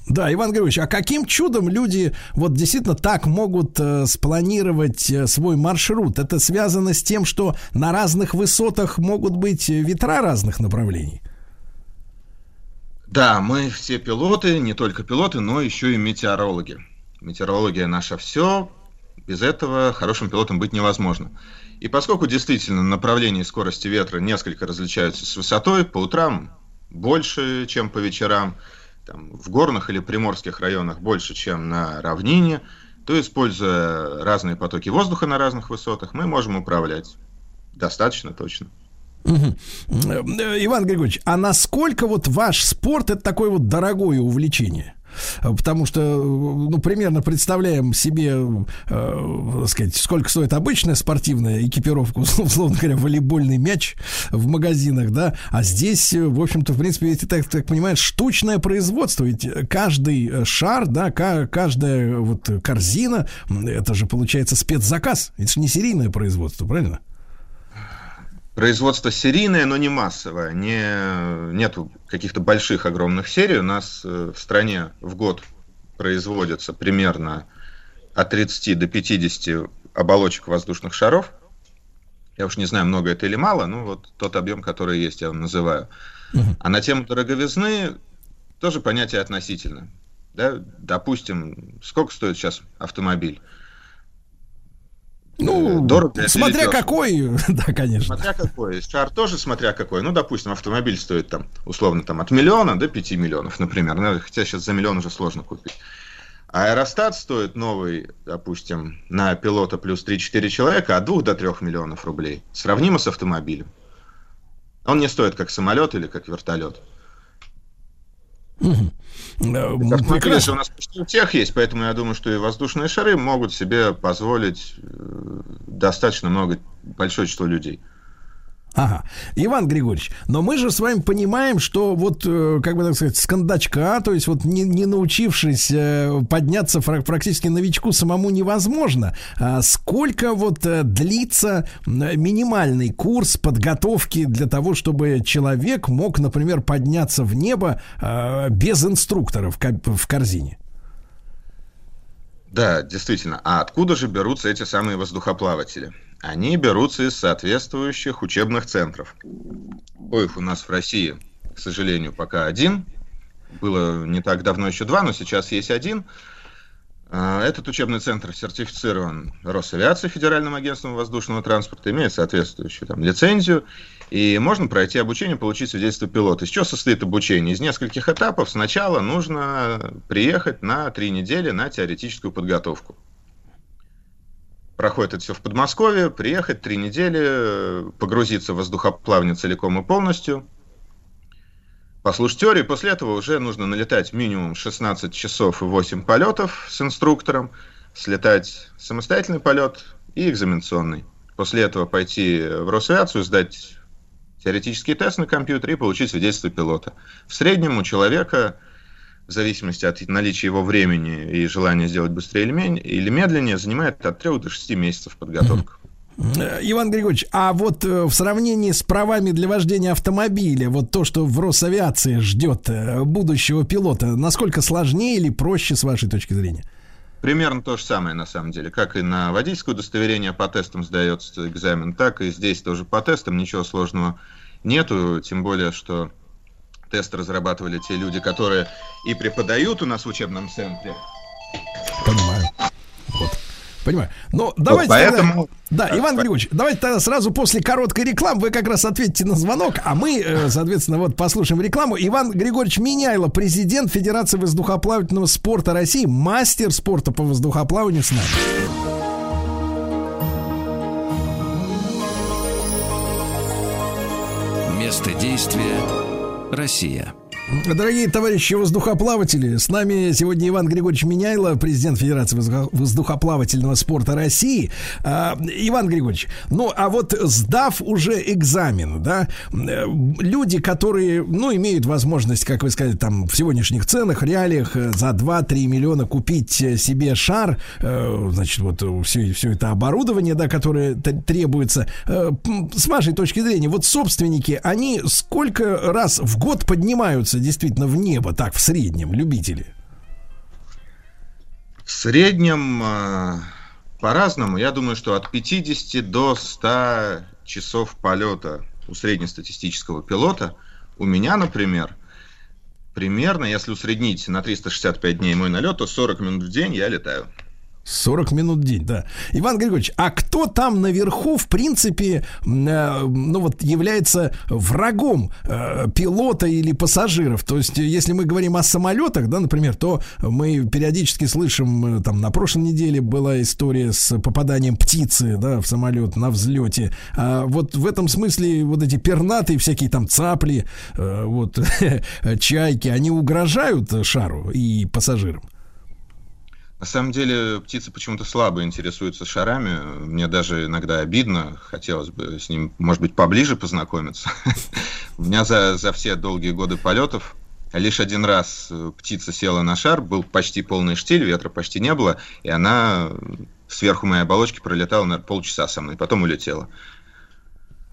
Да, Иван Григорьевич, а каким чудом люди вот действительно так могут э, спланировать э, свой маршрут? Это связано с тем, что на разных высотах могут быть э, ветра разных направлений? Да, мы все пилоты, не только пилоты, но еще и метеорологи. Метеорология наша все. Без этого хорошим пилотом быть невозможно. И поскольку действительно направление и скорости ветра несколько различаются с высотой, по утрам больше, чем по вечерам, там, в горных или приморских районах больше, чем на равнине, то, используя разные потоки воздуха на разных высотах, мы можем управлять достаточно точно. Э, э, Иван Григорьевич, а насколько вот ваш спорт это такое вот дорогое увлечение? Потому что, ну, примерно представляем себе, э, сказать, сколько стоит обычная спортивная экипировка, условно говоря, волейбольный мяч в магазинах, да, а здесь, в общем-то, в принципе, ведь, так, так понимаешь, штучное производство, ведь каждый шар, да, каждая вот корзина, это же получается спецзаказ, это же не серийное производство, правильно? Производство серийное, но не массовое. Не, нету каких-то больших, огромных серий. У нас э, в стране в год производится примерно от 30 до 50 оболочек воздушных шаров. Я уж не знаю, много это или мало, но вот тот объем, который есть, я вам называю. А на тему дороговизны тоже понятие относительно. Да? Допустим, сколько стоит сейчас автомобиль? Ну, дорого. Смотря какой, да, конечно. Смотря какой. Шар тоже смотря какой. Ну, допустим, автомобиль стоит там, условно, там от миллиона до пяти миллионов, например. Ну, хотя сейчас за миллион уже сложно купить. Аэростат стоит новый, допустим, на пилота плюс 3-4 человека от 2 до 3 миллионов рублей. Сравнимо с автомобилем. Он не стоит как самолет или как вертолет. Автомобили же у нас почти у всех есть, поэтому я думаю, что и воздушные шары могут себе позволить э, достаточно много, большое число людей. Ага. Иван Григорьевич, но мы же с вами понимаем, что вот, э, как бы так сказать, с кондачка, то есть вот не, не научившись э, подняться практически новичку самому невозможно. А сколько вот э, длится минимальный курс подготовки для того, чтобы человек мог, например, подняться в небо без инструктора в корзине? Да, действительно. А откуда же берутся эти самые воздухоплаватели? Они берутся из соответствующих учебных центров. Коих у нас в России, к сожалению, пока один. Было не так давно еще два, но сейчас есть один. А, этот учебный центр сертифицирован Росавиацией, Федеральным агентством воздушного транспорта, имеет соответствующую там, лицензию, и можно пройти обучение, получить свидетельство пилота. Из чего состоит обучение? Из нескольких этапов. Сначала нужно приехать на три недели на теоретическую подготовку проходит это все в Подмосковье, приехать три недели, погрузиться в воздухоплавание целиком и полностью, послушать теорию, после этого уже нужно налетать минимум 16 часов и 8 полетов с инструктором, слетать самостоятельный полет и экзаменационный. После этого пойти в Росавиацию, сдать теоретический тест на компьютере и получить свидетельство пилота. В среднем у человека в зависимости от наличия его времени и желания сделать быстрее или медленнее, занимает от 3 до 6 месяцев подготовка. Э, Иван Григорьевич, а вот э, в сравнении с правами для вождения автомобиля, вот то, что в Росавиации ждет э, будущего пилота, насколько сложнее или проще с вашей точки зрения? Примерно то же самое, на самом деле. Как и на водительское удостоверение по тестам сдается экзамен, так и здесь тоже по тестам ничего сложного нету, тем более, что тест разрабатывали те люди, которые и преподают у нас в учебном центре. Понимаю. Вот. Понимаю. Но ну, давайте вот поэтому... тогда... Да, Иван Григорьевич, давайте тогда сразу после короткой рекламы вы как раз ответите на звонок, а мы, э, соответственно, вот послушаем рекламу. Иван Григорьевич Меняйло, президент Федерации воздухоплавательного спорта России, мастер спорта по воздухоплаванию с нами. Место действия Россия. Дорогие товарищи воздухоплаватели, с нами сегодня Иван Григорьевич Меняйло, президент Федерации воздухоплавательного спорта России. А, Иван Григорьевич, ну а вот сдав уже экзамен, да, люди, которые, ну, имеют возможность, как вы сказали, там в сегодняшних ценах, реалиях э, за 2-3 миллиона купить э, себе шар, э, значит, вот все, все это оборудование, да, которое требуется. С вашей точки зрения, вот собственники, они сколько раз в год поднимаются действительно в небо, так, в среднем, любители? В среднем э, по-разному. Я думаю, что от 50 до 100 часов полета у среднестатистического пилота. У меня, например, примерно, если усреднить на 365 дней мой налет, то 40 минут в день я летаю. 40 минут в день, да. Иван Григорьевич, а кто там наверху, в принципе, э, ну вот является врагом э, пилота или пассажиров? То есть, если мы говорим о самолетах, да, например, то мы периодически слышим, э, там, на прошлой неделе была история с попаданием птицы, да, в самолет на взлете. А вот в этом смысле вот эти пернатые всякие там цапли, э, вот, чайки, они угрожают шару и пассажирам? На самом деле птицы почему-то слабо интересуются шарами. Мне даже иногда обидно. Хотелось бы с ним, может быть, поближе познакомиться. У меня за, за все долгие годы полетов лишь один раз птица села на шар, был почти полный штиль, ветра почти не было, и она сверху моей оболочки пролетала, наверное, полчаса со мной, потом улетела.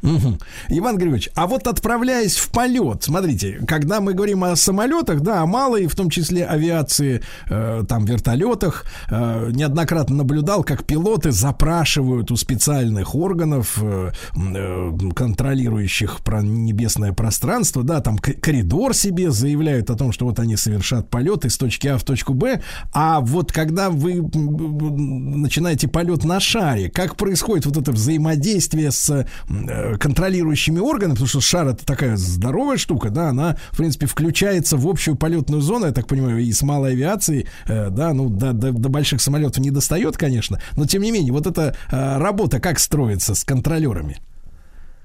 Угу. Иван Григорьевич, а вот отправляясь в полет, смотрите, когда мы говорим о самолетах, да, о малой, в том числе авиации, э, там, вертолетах, э, неоднократно наблюдал, как пилоты запрашивают у специальных органов, э, э, контролирующих про небесное пространство, да, там коридор себе заявляют о том, что вот они совершат полет из точки А в точку Б, а вот когда вы начинаете полет на шаре, как происходит вот это взаимодействие с э, контролирующими органами, потому что шар это такая здоровая штука, да, она, в принципе, включается в общую полетную зону, я так понимаю, и с малой авиацией, э, да, ну, до, до, до больших самолетов не достает, конечно, но, тем не менее, вот эта э, работа как строится с контролерами?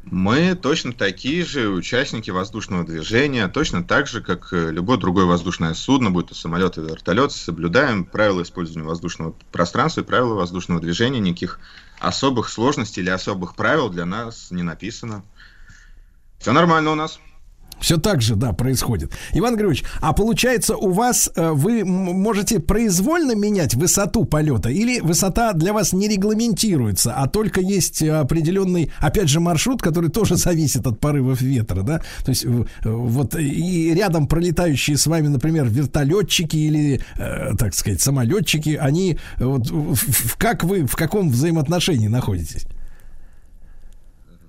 Мы точно такие же участники воздушного движения, точно так же, как э, любое другое воздушное судно, будь то самолет или вертолет, соблюдаем правила использования воздушного пространства и правила воздушного движения. Никаких особых сложностей или особых правил для нас не написано. Все нормально у нас. Все так же, да, происходит. Иван Григорьевич, а получается у вас э, вы можете произвольно менять высоту полета или высота для вас не регламентируется, а только есть определенный, опять же, маршрут, который тоже зависит от порывов ветра, да? То есть э, вот и рядом пролетающие с вами, например, вертолетчики или, э, так сказать, самолетчики, они вот как вы в каком взаимоотношении находитесь?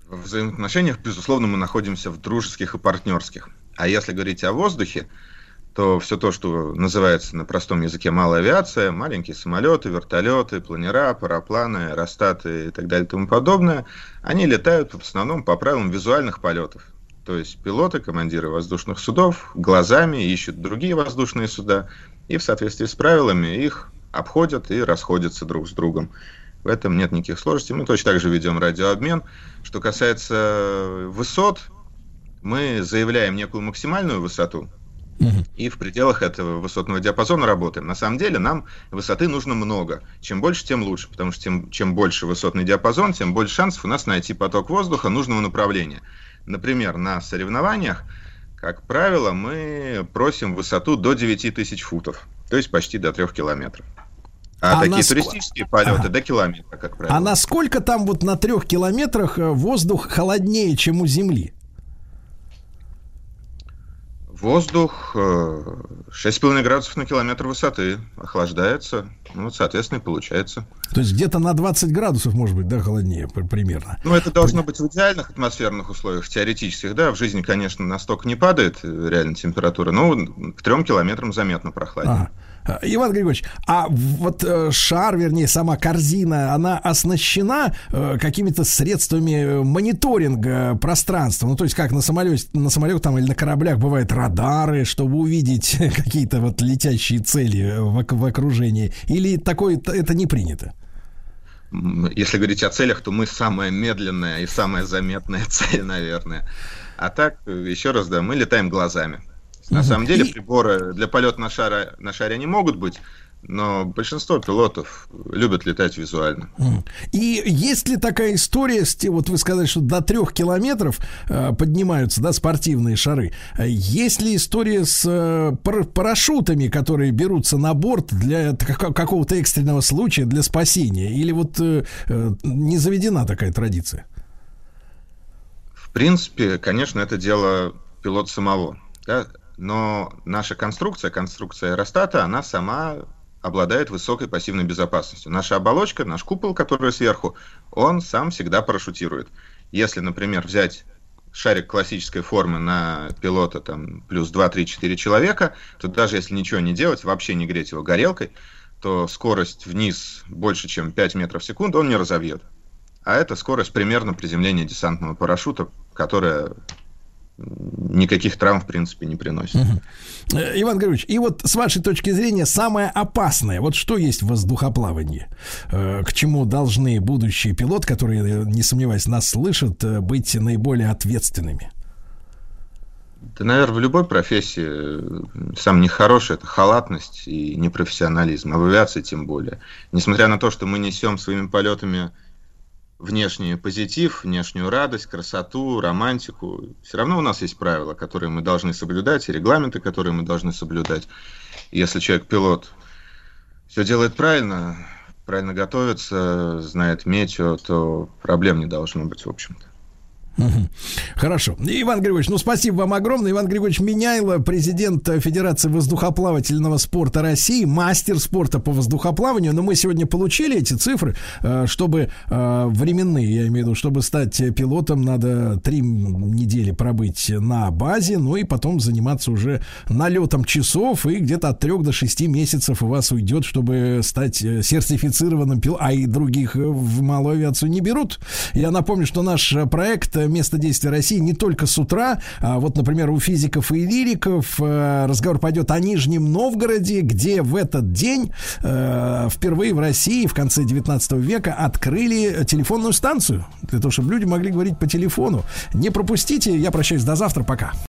В взаимоотношениях, безусловно, мы находимся в дружеских и партнерских. А если говорить о воздухе, то все то, что называется на простом языке малая авиация, маленькие самолеты, вертолеты, планера, парапланы, аэростаты и так далее и тому подобное, они летают в основном по правилам визуальных полетов. То есть пилоты, командиры воздушных судов глазами ищут другие воздушные суда и в соответствии с правилами их обходят и расходятся друг с другом. В этом нет никаких сложностей. Мы точно так же ведем радиообмен. Что касается высот, мы заявляем некую максимальную высоту, и в пределах этого высотного диапазона работаем. На самом деле нам высоты нужно много. Чем больше, тем лучше, потому что тем, чем больше высотный диапазон, тем больше шансов у нас найти поток воздуха нужного направления. Например, на соревнованиях, как правило, мы просим высоту до 9000 футов, то есть почти до 3 километров. А, а такие наск... туристические полеты ага. до километра, как правило. А насколько там вот на трех километрах э, воздух холоднее, чем у Земли? Воздух 6,5 э, градусов на километр высоты охлаждается. Ну, вот, соответственно, и получается. То есть где-то на 20 градусов, может быть, да, холоднее примерно. Ну, это должно быть в идеальных атмосферных условиях, теоретических, да. В жизни, конечно, настолько не падает э, реально температура, но к 3 километрам заметно прохладнее. Ага. Э, Иван Григорьевич, а вот э, шар, вернее, сама корзина, она оснащена э, какими-то средствами мониторинга пространства? Ну, то есть, как на самолете, на самолете там или на кораблях бывают радары, чтобы увидеть какие-то вот летящие цели в, в окружении? Или такое это не принято? Если говорить о целях, то мы самая медленная и самая заметная цель, наверное. А так, еще раз, да, мы летаем глазами. На самом деле приборы для полета на шаре, на шаре они могут быть, но большинство пилотов любят летать визуально. И есть ли такая история, вот вы сказали, что до трех километров э, поднимаются да, спортивные шары. Есть ли история с э, парашютами, которые берутся на борт для какого-то экстренного случая, для спасения? Или вот э, не заведена такая традиция? В принципе, конечно, это дело пилота самого. Да? Но наша конструкция, конструкция аэростата, она сама обладает высокой пассивной безопасностью. Наша оболочка, наш купол, который сверху, он сам всегда парашютирует. Если, например, взять шарик классической формы на пилота там плюс 2, 3, 4 человека, то даже если ничего не делать, вообще не греть его горелкой, что скорость вниз больше, чем 5 метров в секунду, он не разовьет. А это скорость примерно приземления десантного парашюта, которая никаких травм, в принципе, не приносит. Угу. Иван Григорьевич, и вот с вашей точки зрения самое опасное, вот что есть в воздухоплавании? Э, к чему должны будущие пилоты, которые, не сомневаюсь, нас слышат, э, быть наиболее ответственными? Да, наверное, в любой профессии самое нехорошее – это халатность и непрофессионализм, а в авиации тем более. Несмотря на то, что мы несем своими полетами внешний позитив, внешнюю радость, красоту, романтику. Все равно у нас есть правила, которые мы должны соблюдать, и регламенты, которые мы должны соблюдать. Если человек-пилот все делает правильно, правильно готовится, знает метео, то проблем не должно быть, в общем-то. Хорошо. Иван Григорьевич, ну спасибо вам огромное. Иван Григорьевич Меняйло, президент Федерации воздухоплавательного спорта России, мастер спорта по воздухоплаванию. Но мы сегодня получили эти цифры, э, чтобы э, временные, я имею в виду, чтобы стать пилотом, надо три недели пробыть на базе, ну и потом заниматься уже налетом часов, и где-то от трех до шести месяцев у вас уйдет, чтобы стать э, сертифицированным пилотом, а и других в малую авиацию не берут. Я напомню, что наш проект место действия России не только с утра. А вот, например, у физиков и лириков э, разговор пойдет о Нижнем Новгороде, где в этот день э, впервые в России в конце 19 века открыли телефонную станцию для того, чтобы люди могли говорить по телефону. Не пропустите. Я прощаюсь до завтра. Пока.